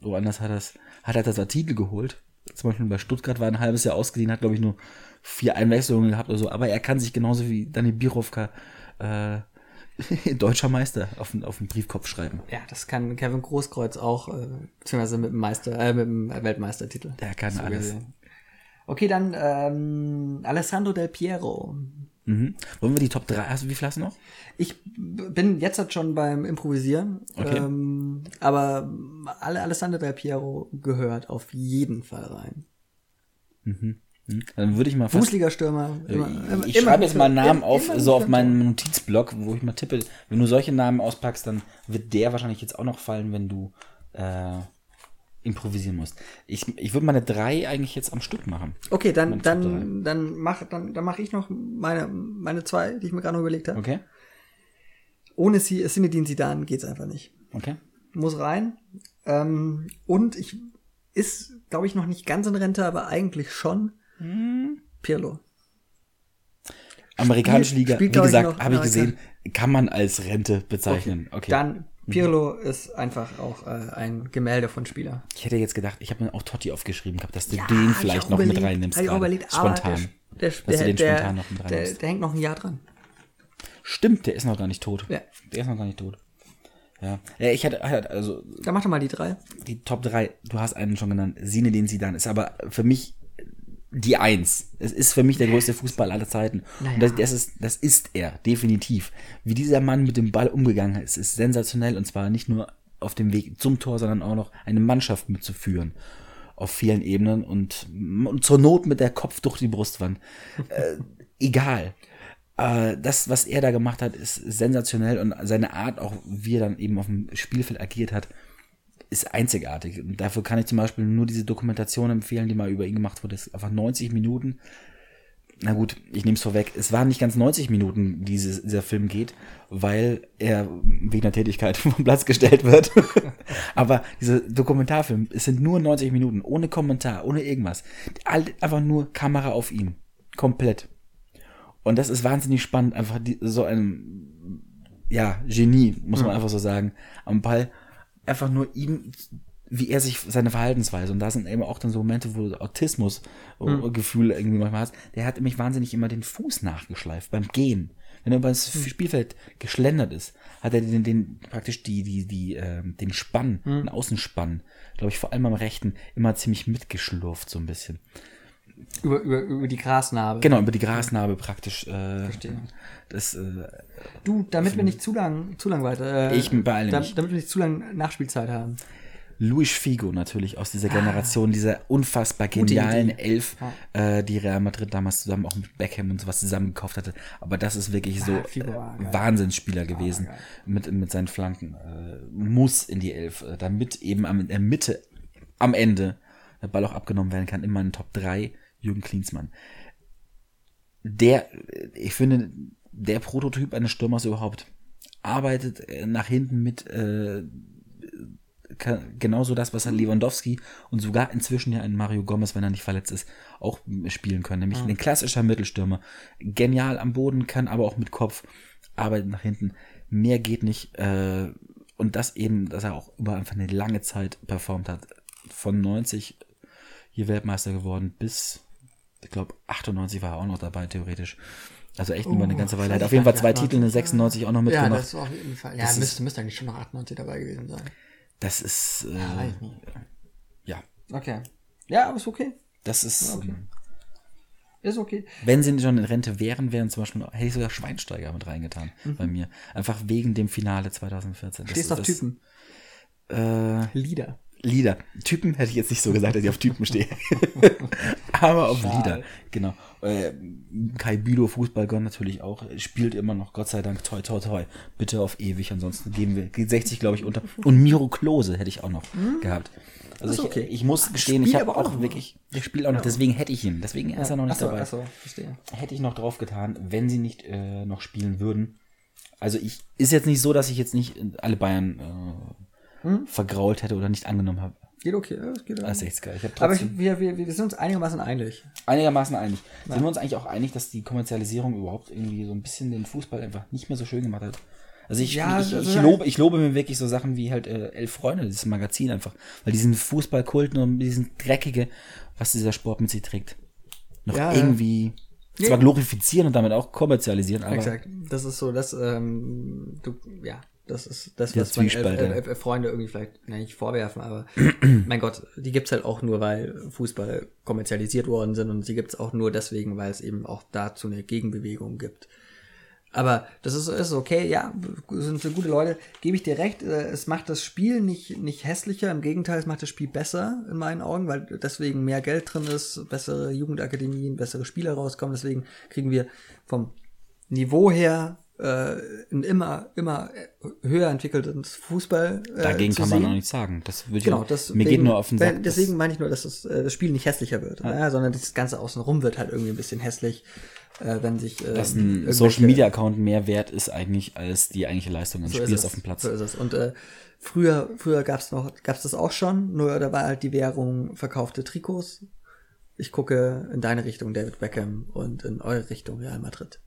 Woanders hat das, hat er das als Titel geholt. Zum Beispiel bei Stuttgart war ein halbes Jahr ausgeliehen, hat glaube ich nur vier Einwechslungen gehabt oder so, aber er kann sich genauso wie Dani Birovka äh, deutscher Meister auf den, auf den Briefkopf schreiben. Ja, das kann Kevin Großkreuz auch, äh, beziehungsweise mit dem Meister, äh, mit dem Weltmeistertitel. Der kann So alles. gesehen. Okay, dann ähm, Alessandro Del Piero. Mhm. Wollen wir die Top 3, hast du wie viel hast du noch? Ich bin jetzt halt schon beim Improvisieren, Okay. ähm, aber alle Alessandro Del Piero gehört auf jeden Fall rein. Mhm. Dann würde ich mal Fußligastürmer. immer- ich schreibe jetzt mal für- Namen immer auf, so auf meinen Notizblock, wo ich mal tippe. Wenn du solche Namen auspackst, dann wird der wahrscheinlich jetzt auch noch fallen, wenn du äh, improvisieren musst. Ich, ich würde meine drei eigentlich jetzt am Stück machen. Okay, dann, dann, dann mach, dann, dann mache ich noch meine, meine zwei, die ich mir gerade noch überlegt habe. Okay? Ohne sie, Sinedin Sidan geht's einfach nicht. Okay? Muss rein. Ähm, und ich ist, glaube ich, noch nicht ganz in Rente, aber eigentlich schon. Hm. Pirlo. Amerikanische Liga, spielt, wie gesagt, habe ich gesehen, kann man als Rente bezeichnen. Okay. Dann Pirlo ist einfach auch äh, ein Gemälde von Spieler. Ich hätte jetzt gedacht, ich habe mir auch Totti aufgeschrieben gehabt, dass du Ja, den vielleicht noch mit reinnimmst. ich überlegt, spontan. Der, Dass der, du den der, spontan noch mit der, reinnimmst. der hängt noch ein Jahr dran. Stimmt, der ist noch gar nicht tot. Ja. Der ist noch gar nicht tot. Ja, ja ich hatte, hatte also Dann mach doch mal die drei. die Top 3, du hast einen schon genannt, Zinedine Zidane ist aber für mich die Eins. Es ist für mich der größte Fußball aller Zeiten. Und das, das, ist, das ist er, definitiv. Wie dieser Mann mit dem Ball umgegangen ist, ist sensationell und zwar nicht nur auf dem Weg zum Tor, sondern auch noch eine Mannschaft mitzuführen. Auf vielen Ebenen und, und zur Not mit der Kopf durch die Brustwand. äh, egal. Äh, das, was er da gemacht hat, ist sensationell und seine Art, auch wie er dann eben auf dem Spielfeld agiert hat, ist einzigartig. Und dafür kann ich zum Beispiel nur diese Dokumentation empfehlen, die mal über ihn gemacht wurde. Das ist einfach 90 Minuten. Na gut, ich nehme es vorweg. Es waren nicht ganz 90 Minuten, dieses, dieser Film geht, weil er wegen der Tätigkeit vom Platz gestellt wird. Aber dieser Dokumentarfilm, es sind nur 90 Minuten, ohne Kommentar, ohne irgendwas. Einfach nur Kamera auf ihm. Komplett. Und das ist wahnsinnig spannend, einfach die, so ein, ja, Genie, muss man einfach so sagen, am Ball. Einfach nur ihm, wie er sich, seine Verhaltensweise. Und da sind eben auch dann so Momente, wo du Autismus, mhm. Gefühl irgendwie manchmal hast. Der hat nämlich wahnsinnig immer den Fuß nachgeschleift beim Gehen. Wenn er über das Spielfeld geschlendert ist, hat er den, den praktisch die, die, die, äh, den Spann, den Außenspann, glaube ich, vor allem am rechten, immer ziemlich mitgeschlurft, so ein bisschen. Über, über, über die Grasnarbe. Genau, über die Grasnarbe praktisch. Äh, Verstehe. Das, äh, Du, damit wir nicht zu lang, zu lang weiter. Äh, Ich beeile da, mich. Damit wir nicht zu lang Nachspielzeit haben. Luis Figo natürlich aus dieser Generation, dieser unfassbar genialen. Elf, äh, die Real Madrid damals zusammen auch mit Beckham und sowas zusammen gekauft hatte. Aber das ist wirklich so war äh. Wahnsinnsspieler gewesen mit, mit seinen Flanken. Äh, muss in die Elf, äh, damit eben am, in der Mitte, am Ende, der Ball auch abgenommen werden kann, immer in Top 3, Jürgen Klinsmann. Der, ich finde, der Prototyp eines Stürmers überhaupt. Arbeitet äh, nach hinten mit, äh, genauso das, was halt Lewandowski und sogar inzwischen ja ein Mario Gomez, wenn er nicht verletzt ist, auch spielen können. Nämlich ein klassischer Mittelstürmer. Genial am Boden, kann aber auch mit Kopf arbeitet nach hinten. Mehr geht nicht. Äh, und das eben, dass er auch über einfach eine lange Zeit performt hat. Von 90 hier Weltmeister geworden bis, ich glaube, 98 war er auch noch dabei, theoretisch. Also echt über eine ganze Weile. Er hat auf jeden Fall zwei Titel, eine 96 auch noch Ja, mitgemacht. das auf jeden Fall. Ja, Das ist- müsste, müsste eigentlich schon noch 98 dabei gewesen sein. das ist, äh, Ja, ja, Okay. Ja, aber ist okay. das ist, Okay. ähm, Ist okay. wenn sie schon in Rente wären, wären zum Beispiel, hätte ich sogar Schweinsteiger mit reingetan bei mir. Einfach wegen dem Finale 2014. Das Mhm. Stehst auf Typen. Äh, Lieder. Lieder. Typen hätte ich jetzt nicht so gesagt, dass ich auf Typen stehe. Aber auf Lieder, genau. Äh, Kai Bülow, Fußballgott natürlich auch, spielt immer noch, Gott sei Dank, toi, toi, toi. Bitte auf ewig, ansonsten geben wir, geht 60, glaube ich, unter. Und Miro Klose hätte ich auch noch gehabt. Also ich, okay. ich muss gestehen, ich habe auch noch. wirklich, der spielt auch noch, deswegen hätte ich ihn. Deswegen ist er noch nicht Achso, dabei achso, verstehe. hätte ich noch drauf getan, wenn sie nicht äh, noch spielen würden. Also ich ist jetzt nicht so, dass ich jetzt nicht alle Bayern äh, Hm? vergrault hätte oder nicht angenommen habe Geht okay, ja, das geht als 60er. Ich habe Aber trotzdem ich, wir, wir, wir sind uns einigermaßen einig. einigermaßen einig. Sind wir uns eigentlich auch einig, dass die Kommerzialisierung überhaupt irgendwie so ein bisschen den Fußball einfach nicht mehr so schön gemacht hat? Also ich, Ja, ich, also ich, lobe, ich lobe mir wirklich so Sachen wie halt äh, Elf Freunde, dieses Magazin einfach. Weil diesen Fußballkult und diesen dreckige, was dieser Sport mit sich trägt, noch Ja, ja. irgendwie zwar glorifizieren und damit auch kommerzialisieren, aber Exakt. Das ist so, das, ähm, du, ja, das ist das, was man Elf Freunde irgendwie vielleicht na, nicht vorwerfen, aber mein Gott, die gibt's halt auch nur, weil Fußball kommerzialisiert worden sind und sie gibt's auch nur deswegen, weil es eben auch dazu eine Gegenbewegung gibt. Aber das ist, ist okay, ja, sind so gute Leute. Gebe ich dir recht, äh, es macht das Spiel nicht, nicht hässlicher, im Gegenteil, es macht das Spiel besser in meinen Augen, weil deswegen mehr Geld drin ist, bessere Jugendakademien, bessere Spieler rauskommen. Deswegen kriegen wir vom Niveau her äh, ein immer, immer höher entwickeltes Fußball. Äh, dagegen kann man sehen. auch nichts sagen. Das würde Genau, das mir geht nur auf den Sack. Deswegen meine ich nur, dass das, äh, das Spiel nicht hässlicher wird, ja. sondern das Ganze außenrum wird halt irgendwie ein bisschen hässlich, äh, wenn sich äh, dass ein Social Media Account mehr wert ist eigentlich als die eigentliche Leistung des so Spiels auf dem Platz. So ist es. Und äh, früher, früher gab's noch, gab's das auch schon, nur da war halt die Währung verkaufte Trikots. Ich gucke in deine Richtung David Beckham und in eure Richtung Real Madrid.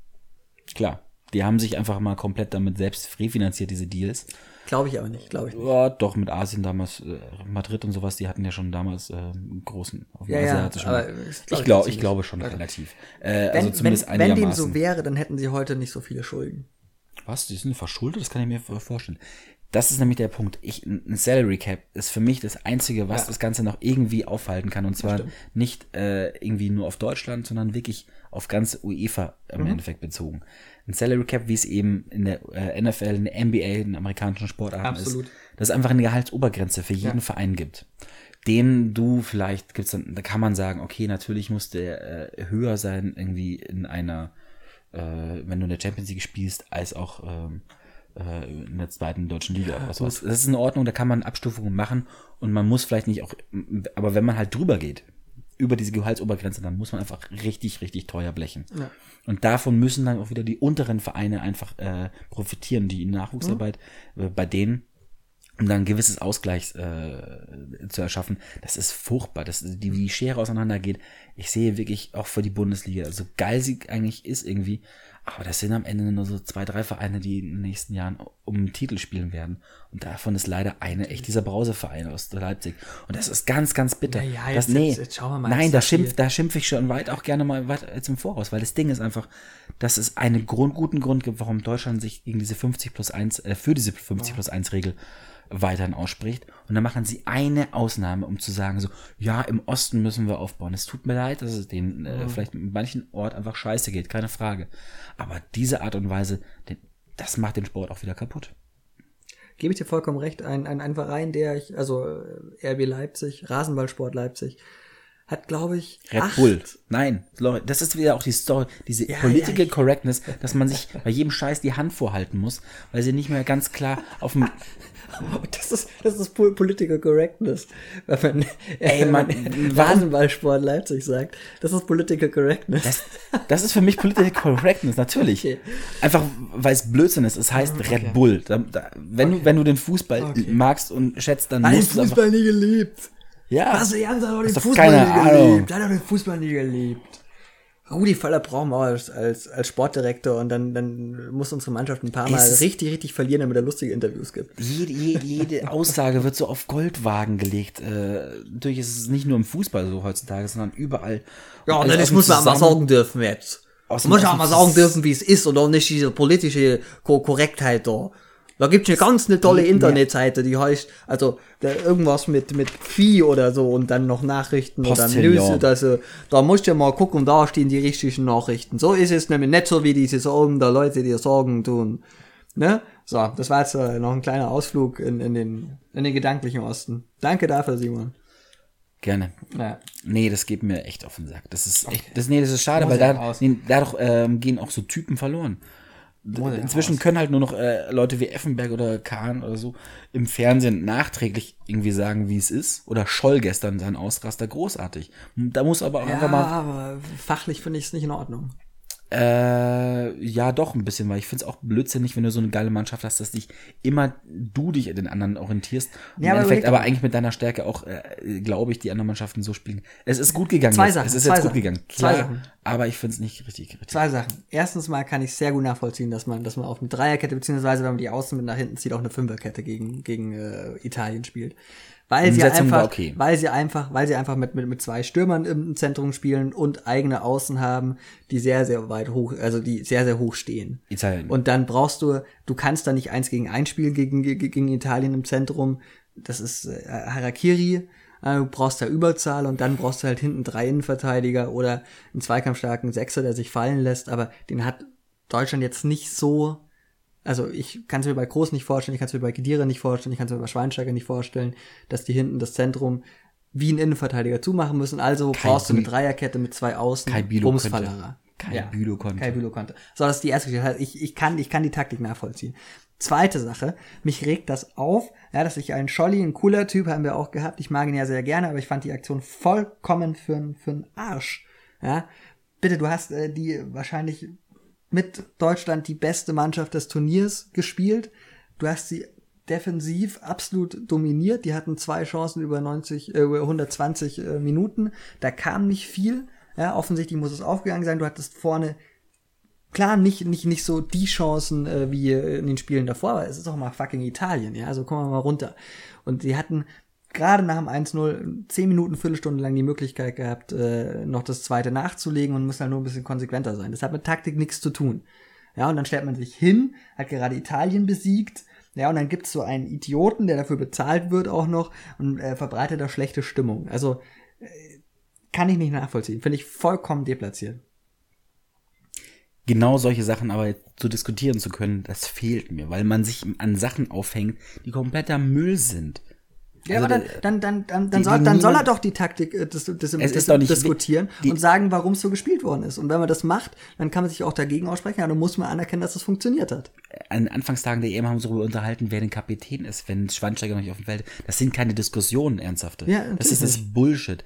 Klar. Die haben sich einfach mal komplett damit selbst refinanziert, diese Deals. Glaube ich aber nicht, glaube ich nicht. Ja, doch, mit Asien damals, äh, Madrid und sowas, die hatten ja schon damals äh, einen großen auf Ja, ja, aber ich, glaub ich glaube schon Okay. relativ. Äh, Wenn, also zumindest wenn, wenn dem einigermaßen. so wäre, dann hätten sie heute nicht so viele Schulden. Was? Die sind verschuldet? Das kann ich mir vor- vorstellen. Das ist nämlich der Punkt. Ich, ein Salary Cap ist für mich das Einzige, was Ja. das Ganze noch irgendwie aufhalten kann. Und zwar nicht äh, irgendwie nur auf Deutschland, sondern wirklich auf ganz UEFA im Mhm. Endeffekt bezogen. Ein Salary Cap, wie es eben in der äh, NFL, in der NBA, in amerikanischen Sportarten Absolut. ist, das ist einfach eine Gehaltsobergrenze für jeden Ja. Verein gibt. Den du vielleicht gibt's dann, da kann man sagen, okay, natürlich muss der äh, höher sein, irgendwie in einer äh, wenn du in der Champions League spielst, als auch ähm, äh, in der zweiten deutschen Liga oder sowas. Das ist in Ordnung, da kann man Abstufungen machen und man muss vielleicht nicht auch, aber wenn man halt drüber geht, über diese Gehaltsobergrenze, dann muss man einfach richtig, richtig teuer blechen. Ja. Und davon müssen dann auch wieder die unteren Vereine einfach äh, profitieren, die Nachwuchsarbeit äh, bei denen, um dann ein gewisses Ausgleichs äh, zu erschaffen. Das ist furchtbar, dass die, die Schere auseinandergeht. Ich sehe wirklich auch für die Bundesliga, so geil sie eigentlich ist irgendwie, aber das sind am Ende nur so zwei, drei Vereine, die in den nächsten Jahren um den Titel spielen werden. Und davon ist leider eine echt dieser Brauseverein aus Leipzig. Und das ist ganz, ganz bitter. Ja, ja, das, jetzt- nee, jetzt- jetzt schauen wir mal, nein, da schimpft, da schimpfe ich schon weit auch gerne mal weit jetzt im Voraus, weil das Ding ist einfach, dass es einen Grund, guten Grund gibt, warum Deutschland sich gegen diese 50 plus 1, äh, für diese 50 plus 1 Regel weiterhin ausspricht. Und dann machen sie eine Ausnahme, um zu sagen, so, ja, im Osten müssen wir aufbauen. Es tut mir leid, dass es denen äh, vielleicht in manchen Ort einfach scheiße geht, keine Frage. Aber diese Art und Weise, den, das macht den Sport auch wieder kaputt. Gebe ich dir vollkommen recht. Ein, ein, ein Verein, der ich, also äh, RB Leipzig, Rasenballsport Leipzig, hat, glaube ich, Red acht, Bull. Nein, Leute, das ist wieder auch die Story, diese Ja, Political ja, Correctness, dass man sich bei jedem Scheiß die Hand vorhalten muss, weil sie nicht mehr ganz klar auf dem Das ist, das ist Pol- Political Correctness. Wenn man, Ey, man Rasenballsport Leipzig sagt. Das ist Political Correctness. Das, das ist für mich Political Correctness, natürlich. Okay. Einfach, weil es Blödsinn ist. Es heißt Red Bull. Da, da, wenn, du, wenn du den Fußball Okay. magst und schätzt, dann den musst du. Fußball nie geliebt. Ja, Was, Jan hat doch den Fußball nie geliebt. Hat doch den Fußball nie geliebt. Rudi Völler brauchen wir als, als, als Sportdirektor und dann, dann muss unsere Mannschaft ein paar Mal Es richtig, richtig verlieren, damit er lustige Interviews gibt. jede, jede, jede Aussage wird so auf Goldwagen gelegt. Äh, natürlich ist es nicht nur im Fußball so heutzutage, sondern überall. Ja, Und aus dem muss man auch mal sagen dürfen jetzt. Aus Man muss auch mal sagen dürfen, wie es ist und auch nicht diese politische Ko Korrektheit da. Da gibt's eine ganz eine tolle. Internetseite, die heißt, also irgendwas mit mit Phi oder so und dann noch Nachrichten oder Postillon. News oder so. Da musst du ja mal gucken, da stehen die richtigen Nachrichten. So ist es nämlich nicht so, wie diese Sorgen der Leute dir Sorgen tun. Ne? So, das war jetzt äh, noch ein kleiner Ausflug in, in, den, in den gedanklichen Osten. Danke dafür, Simon. Gerne. Ja. Nee, das geht mir echt auf den Sack. Das ist echt, das, nee, das ist schade, Muss weil da, nee, dadurch ähm, gehen auch so Typen verloren. Ja Inzwischen können halt nur noch äh, Leute wie Effenberg oder Kahn oder so im Fernsehen nachträglich irgendwie sagen, wie es ist. Oder Scholl gestern sein Ausraster großartig. Da muss aber auch Ja, einfach mal. aber fachlich finde ich es nicht in Ordnung. Äh, ja, doch ein bisschen, weil ich finde es auch blödsinnig, wenn du so eine geile Mannschaft hast, dass dich immer du dich an den anderen orientierst. Ja, Im aber Endeffekt aber eigentlich mit deiner Stärke auch, äh, glaube ich, die anderen Mannschaften so spielen. Es ist gut gegangen. Zwei jetzt. Sachen, Es ist zwei jetzt gut Sachen. gegangen. Zwei Klar, Sachen. aber ich finde es nicht richtig, richtig. Zwei Sachen. Erstens mal kann ich sehr gut nachvollziehen, dass man, dass man auf eine Dreierkette, beziehungsweise wenn man die Außen mit nach hinten zieht, auch eine Fünferkette gegen, gegen äh, Italien spielt. Weil sie einfach, okay. weil sie einfach, weil sie einfach mit, mit, mit zwei Stürmern im Zentrum spielen und eigene Außen haben, die sehr, sehr weit hoch, also die sehr, sehr hoch stehen. Italien. Und dann brauchst du, du kannst da nicht eins gegen eins spielen gegen, gegen, gegen Italien im Zentrum. Das ist äh, Harakiri. Äh, Du brauchst da Überzahl und dann brauchst du halt hinten drei Innenverteidiger oder einen zweikampfstarken Sechser, der sich fallen lässt. Aber den hat Deutschland jetzt nicht so. Also ich kann es mir bei Groß nicht vorstellen, ich kann es mir bei Kedira nicht vorstellen, ich kann es mir bei Schweinsteiger nicht vorstellen, dass die hinten das Zentrum wie ein Innenverteidiger zumachen müssen. Also Kai brauchst du eine Dreierkette mit zwei Außen. Kai könnte. Bumsfallerer. Kai Bülow konnte. Kai Bülow konnte. So, das ist die erste Geschichte. Ich, ich, kann, ich kann die Taktik nachvollziehen. Zweite Sache, mich regt das auf, ja, dass ich einen Scholli, ein cooler Typ, haben wir auch gehabt. Ich mag ihn ja sehr gerne, aber ich fand die Aktion vollkommen für einen für einen Arsch. Ja, bitte, du hast äh, die wahrscheinlich mit Deutschland die beste Mannschaft des Turniers gespielt. Du hast sie defensiv absolut dominiert. Die hatten zwei Chancen über 90, äh, über 120 äh, Minuten. Da kam nicht viel. Ja, offensichtlich muss es aufgegangen sein. Du hattest vorne klar nicht nicht nicht so die Chancen äh, wie in den Spielen davor, aber es ist auch mal fucking Italien, ja, also kommen wir mal runter. Und sie hatten gerade nach dem 1-0 10 Minuten, Viertelstunde lang die Möglichkeit gehabt, äh, noch das zweite nachzulegen und müssen halt nur ein bisschen konsequenter sein. Das hat mit Taktik nichts zu tun. Ja, und dann stellt man sich hin, hat gerade Italien besiegt, ja, und dann gibt's so einen Idioten, der dafür bezahlt wird auch noch und äh, verbreitet da schlechte Stimmung. Also äh, kann ich nicht nachvollziehen. Finde ich vollkommen deplatziert. genau solche Sachen aber zu diskutieren zu können, das fehlt mir, weil man sich an Sachen aufhängt, die kompletter Müll sind. Ja, Also aber dann, dann, dann, dann, dann, die- soll, die dann soll er doch die Taktik äh, dis, dis, Es dis, ist doch nicht- diskutieren die- und sagen, warum es so gespielt worden ist. Und wenn man das macht, dann kann man sich auch dagegen aussprechen, aber dann muss man anerkennen, dass es funktioniert hat. An Anfangstagen der EM haben wir uns darüber unterhalten, wer den Kapitän ist, wenn Schweinsteiger noch nicht auf dem Feld. Das sind keine Diskussionen, ernsthafte. Ja, das ist das Bullshit.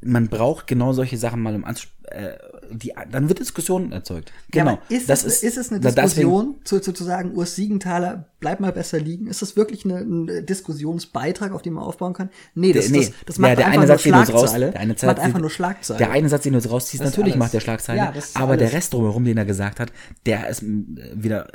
Man braucht genau solche Sachen mal um äh, die, dann wird Diskussion erzeugt. Ja, Genau. aber ist, das es, ist, es eine Diskussion, zu, zu, zu sagen, Urs Siegenthaler, bleib mal besser liegen? Ist das wirklich eine, ein Diskussionsbeitrag, auf den man aufbauen kann? Nee, das, Der, nee, das, das ja, macht der einfach eine nur Satz, den du jetzt raus, Schlagzeile. der eine Das macht Satz, einfach nur Schlagzeile. Der eine Satz, den du jetzt rausziehst, Das ist natürlich alles. macht der Schlagzeile, Ja, ist aber der alles. Rest drumherum, den er gesagt hat, der ist m, wieder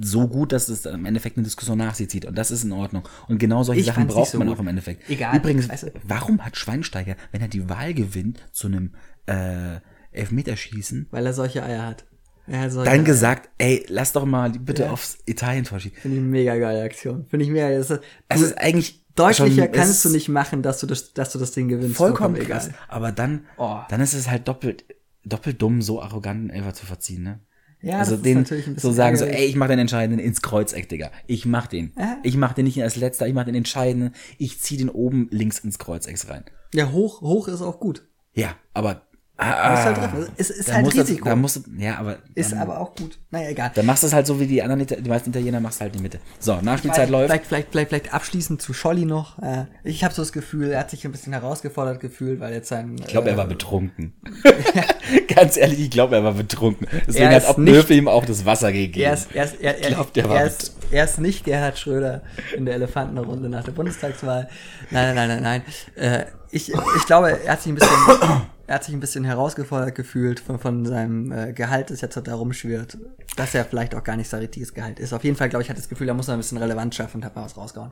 so gut, dass es im Endeffekt eine Diskussion nach sich zieht und das ist in Ordnung. Und genau solche Ich Sachen braucht so man gut. auch im Endeffekt. Egal, Übrigens, weißt du- warum hat Schweinsteiger, wenn er die Wahl gewinnt, zu einem äh, Elfmeterschießen, Weil er solche Eier hat. Solche dann Eier. gesagt, ey, lass doch mal bitte Ja. aufs Italien-Tor schießen. Finde ich eine mega geile Aktion. Finde ich mega. Das ist, Es ist eigentlich deutlicher schon- kannst du nicht machen, dass du das, dass du das Ding gewinnst. vollkommen egal. krass. Aber dann, Oh. dann ist es halt doppelt, doppelt dumm, so arrogant Elfer zu verziehen, ne? Ja, also das ist den natürlich ein bisschen so sagen so, ey, ich mach den Entscheidenden ins Kreuzeck, Digga. Ich mach den. Ja. Ich mach den nicht als letzter, ich mach den Entscheidenden. Ich zieh den oben links ins Kreuzeck rein. Ja, hoch, hoch ist auch gut. Ja, aber Ah, halt treffen. Es ist halt muss das- Risiko. Da musst ja, aber ist dann, aber auch gut. Naja, egal. dann machst du es halt so wie die anderen, die meisten Italiener machst du halt in die Mitte. So, Nachspielzeit läuft. Vielleicht, vielleicht, vielleicht, vielleicht abschließend zu Scholli noch. Äh, ich habe so das Gefühl, er hat sich ein bisschen herausgefordert gefühlt, weil jetzt sein. Ich glaube, er war betrunken. Ganz ehrlich, ich glaube, er war betrunken. Deswegen hat ist auch Nöfe ihm auch das Wasser gegeben. Er ist, er, ist, er, er, glaub, der war er, ist, er ist nicht Gerhard Schröder in der Elefantenrunde nach der Bundestagswahl. Nein, nein, nein, nein, nein. Äh, ich, ich glaube, er hat sich ein bisschen, er hat sich ein bisschen herausgefordert gefühlt von, von seinem äh, Gehalt, das jetzt da rumschwirrt, dass er vielleicht auch gar nicht sein richtiges Gehalt ist. Auf jeden Fall, glaube ich, hat das Gefühl, er muss noch ein bisschen Relevanz schaffen und hat mal was rausgehauen.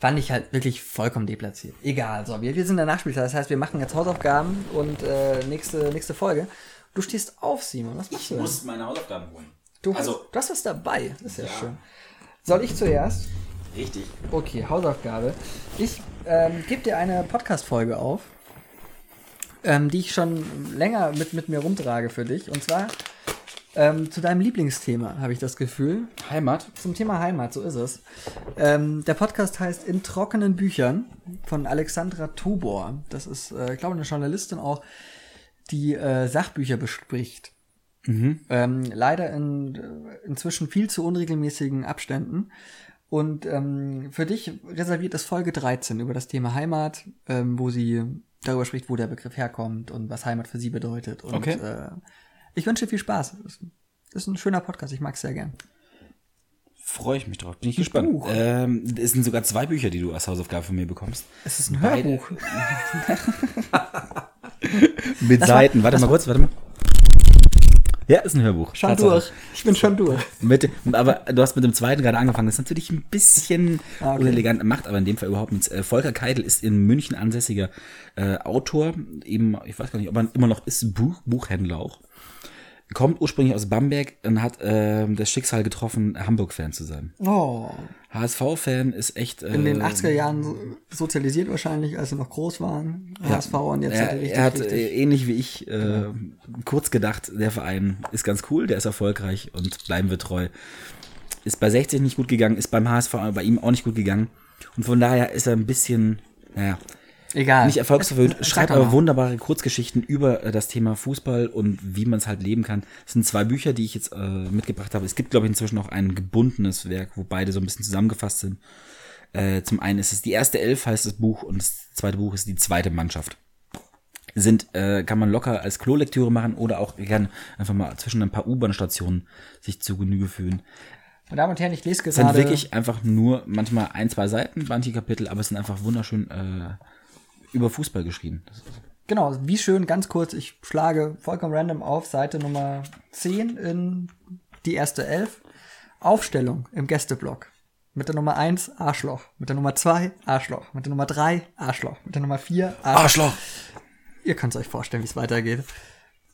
Fand ich halt wirklich vollkommen deplatziert. Egal, so, wir, wir sind in der Nachspielzeit, das heißt, wir machen jetzt Hausaufgaben und äh, nächste, nächste Folge. Du stehst auf, Simon, was machst du denn? meine Hausaufgaben holen. Du hast, Also- du hast was dabei. Das ist ja, schön. Soll ich zuerst? Richtig. Okay, Hausaufgabe. Ich ähm, gebe dir eine Podcast-Folge auf, ähm, die ich schon länger mit, mit mir rumtrage für dich. Und zwar ähm, zu deinem Lieblingsthema, habe ich das Gefühl. Heimat. Zum Thema Heimat, so ist es. Ähm, der Podcast heißt In trockenen Büchern von Alexandra Tobor. Das ist, äh, ich glaube, eine Journalistin auch, die äh, Sachbücher bespricht. Ähm, leider in inzwischen viel zu unregelmäßigen Abständen. Und ähm, für dich reserviert ist Folge 13 über das Thema Heimat, ähm, wo sie darüber spricht, wo der Begriff herkommt und was Heimat für sie bedeutet. Und Okay. äh, Ich wünsche dir viel Spaß. Das ist, das ein schöner Podcast. Ich mag es sehr gern. Freue ich mich drauf. Bin ich gespannt. Ähm, es sind sogar zwei Bücher, die du als Hausaufgabe von mir bekommst. Es ist ein Hörbuch. Mit war- Seiten. Warte das mal war- kurz, warte mal. Ja, ist ein Hörbuch. Schon Tatsache. durch. Ich bin schon durch. Mit, aber du hast mit dem zweiten gerade angefangen. Das ist natürlich ein bisschen Ah, okay. unelegant, macht aber in dem Fall überhaupt nichts. Äh, Volker Keitel ist in München ansässiger äh, Autor, eben, ich weiß gar nicht, ob er immer noch ist, Buch, Buchhändler auch. Kommt ursprünglich aus Bamberg und hat äh, das Schicksal getroffen, Hamburg-Fan zu sein. Oh. HSV-Fan ist echt. Äh, In den 80er Jahren so- sozialisiert wahrscheinlich, als sie noch groß waren. HSV und jetzt er, hat er richtig, er hat richtig. äh, ähnlich wie ich äh, kurz gedacht, der Verein ist ganz cool, der ist erfolgreich und bleiben wir treu. Ist bei 60 nicht gut gegangen, ist beim HSV bei ihm auch nicht gut gegangen. Und von daher ist er ein bisschen, naja, Egal. nicht erfolgsverwöhnt, schreibt aber wunderbare Kurzgeschichten über äh, das Thema Fußball und wie man es halt leben kann. Es sind zwei Bücher, die ich jetzt äh, mitgebracht habe. Es gibt, glaube ich, inzwischen auch ein gebundenes Werk, wo beide so ein bisschen zusammengefasst sind. Äh, zum einen ist es die erste Elf, heißt das Buch, und das zweite Buch ist die zweite Mannschaft. Sind, äh, kann man locker als Klolektüre machen oder auch gern einfach mal zwischen ein paar U-Bahn-Stationen sich zu Genüge fühlen. Meine Damen und Herren, ich lese Es sind gerade. wirklich einfach nur manchmal ein, zwei Seiten, manche Kapitel, aber es sind einfach wunderschön äh, über Fußball geschrieben. Genau, wie schön, ganz kurz, ich schlage vollkommen random auf Seite Nummer 10 in die erste Elf. Aufstellung im Gästeblock. Mit der Nummer 1 Arschloch. Mit der Nummer 2 Arschloch. Mit der Nummer 3 Arschloch. Mit der Nummer 4 Arschloch. Arschloch! Ihr könnt euch vorstellen, wie es weitergeht.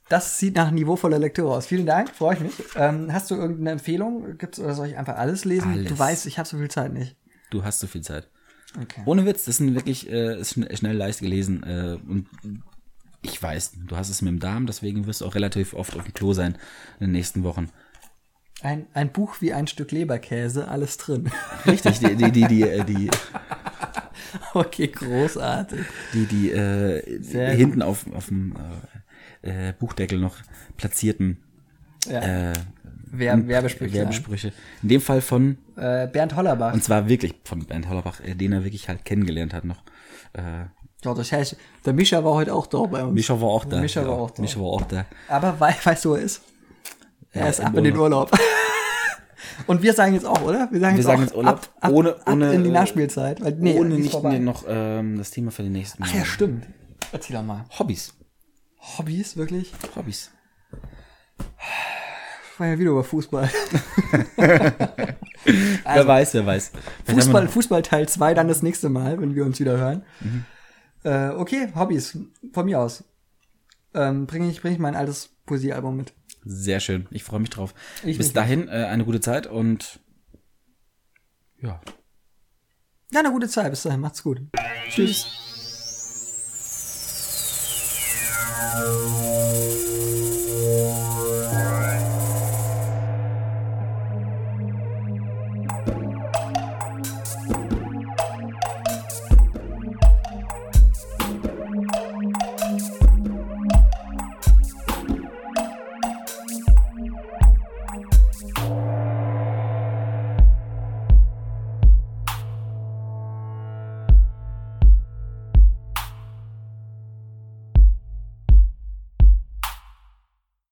Das sieht nach niveauvoller Lektüre aus. Vielen Dank, freue ich mich. Ähm, hast du irgendeine Empfehlung? Gibt's, oder soll ich einfach alles lesen? Alles. Du weißt, ich habe so viel Zeit nicht. Du hast so viel Zeit. Okay. Ohne Witz, das sind wirklich äh, ist schn- schnell leicht gelesen. Äh, und ich weiß, du hast es mit dem Darm, deswegen wirst du auch relativ oft auf dem Klo sein in den nächsten Wochen. Ein, ein Buch wie ein Stück Leberkäse, alles drin. Richtig, die, die, die, die, äh, die, okay, großartig. die, die äh, Sehr hinten auf, auf dem äh, äh, Buchdeckel noch platzierten Ja. äh, Wer, Werbesprüche. Werbesprüche. In dem Fall von, Äh, Bernd Hollerbach. und zwar wirklich von Bernd Hollerbach, äh, den er wirklich halt kennengelernt hat noch. Äh, ja, das heißt, der Mischa war heute auch da bei uns. Mischa war auch da. Mischa ja, war auch da. Mischa war auch da. Aber wei weißt du, wo er ist? Er Ja, ist im ab in den Urlaub. Und wir sagen jetzt auch, oder? Wir sagen Wir jetzt sagen auch jetzt Urlaub, ab, ab, ohne- ab ohne, in die äh, Nachspielzeit. Weil, nee, Ohne ist nicht vorbei. noch ähm, das Thema für den nächsten Ach ja, stimmt. Erzähl doch mal. Hobbys. Hobbys, wirklich? Hobbys. War ja wieder über Fußball. wer weiß, wer weiß. Vielleicht Fußball, Fußball Teil 2 dann das nächste Mal, wenn wir uns wieder hören. Mhm. Äh, okay, Hobbys. Von mir aus. Ähm, bringe ich, bring ich mein altes Poesiealbum mit. Sehr schön. Ich freue mich drauf. Ich Bis dahin äh, eine gute Zeit und ja. Ja, eine gute Zeit. Bis dahin. Macht's gut. Tschüss. Tschüss.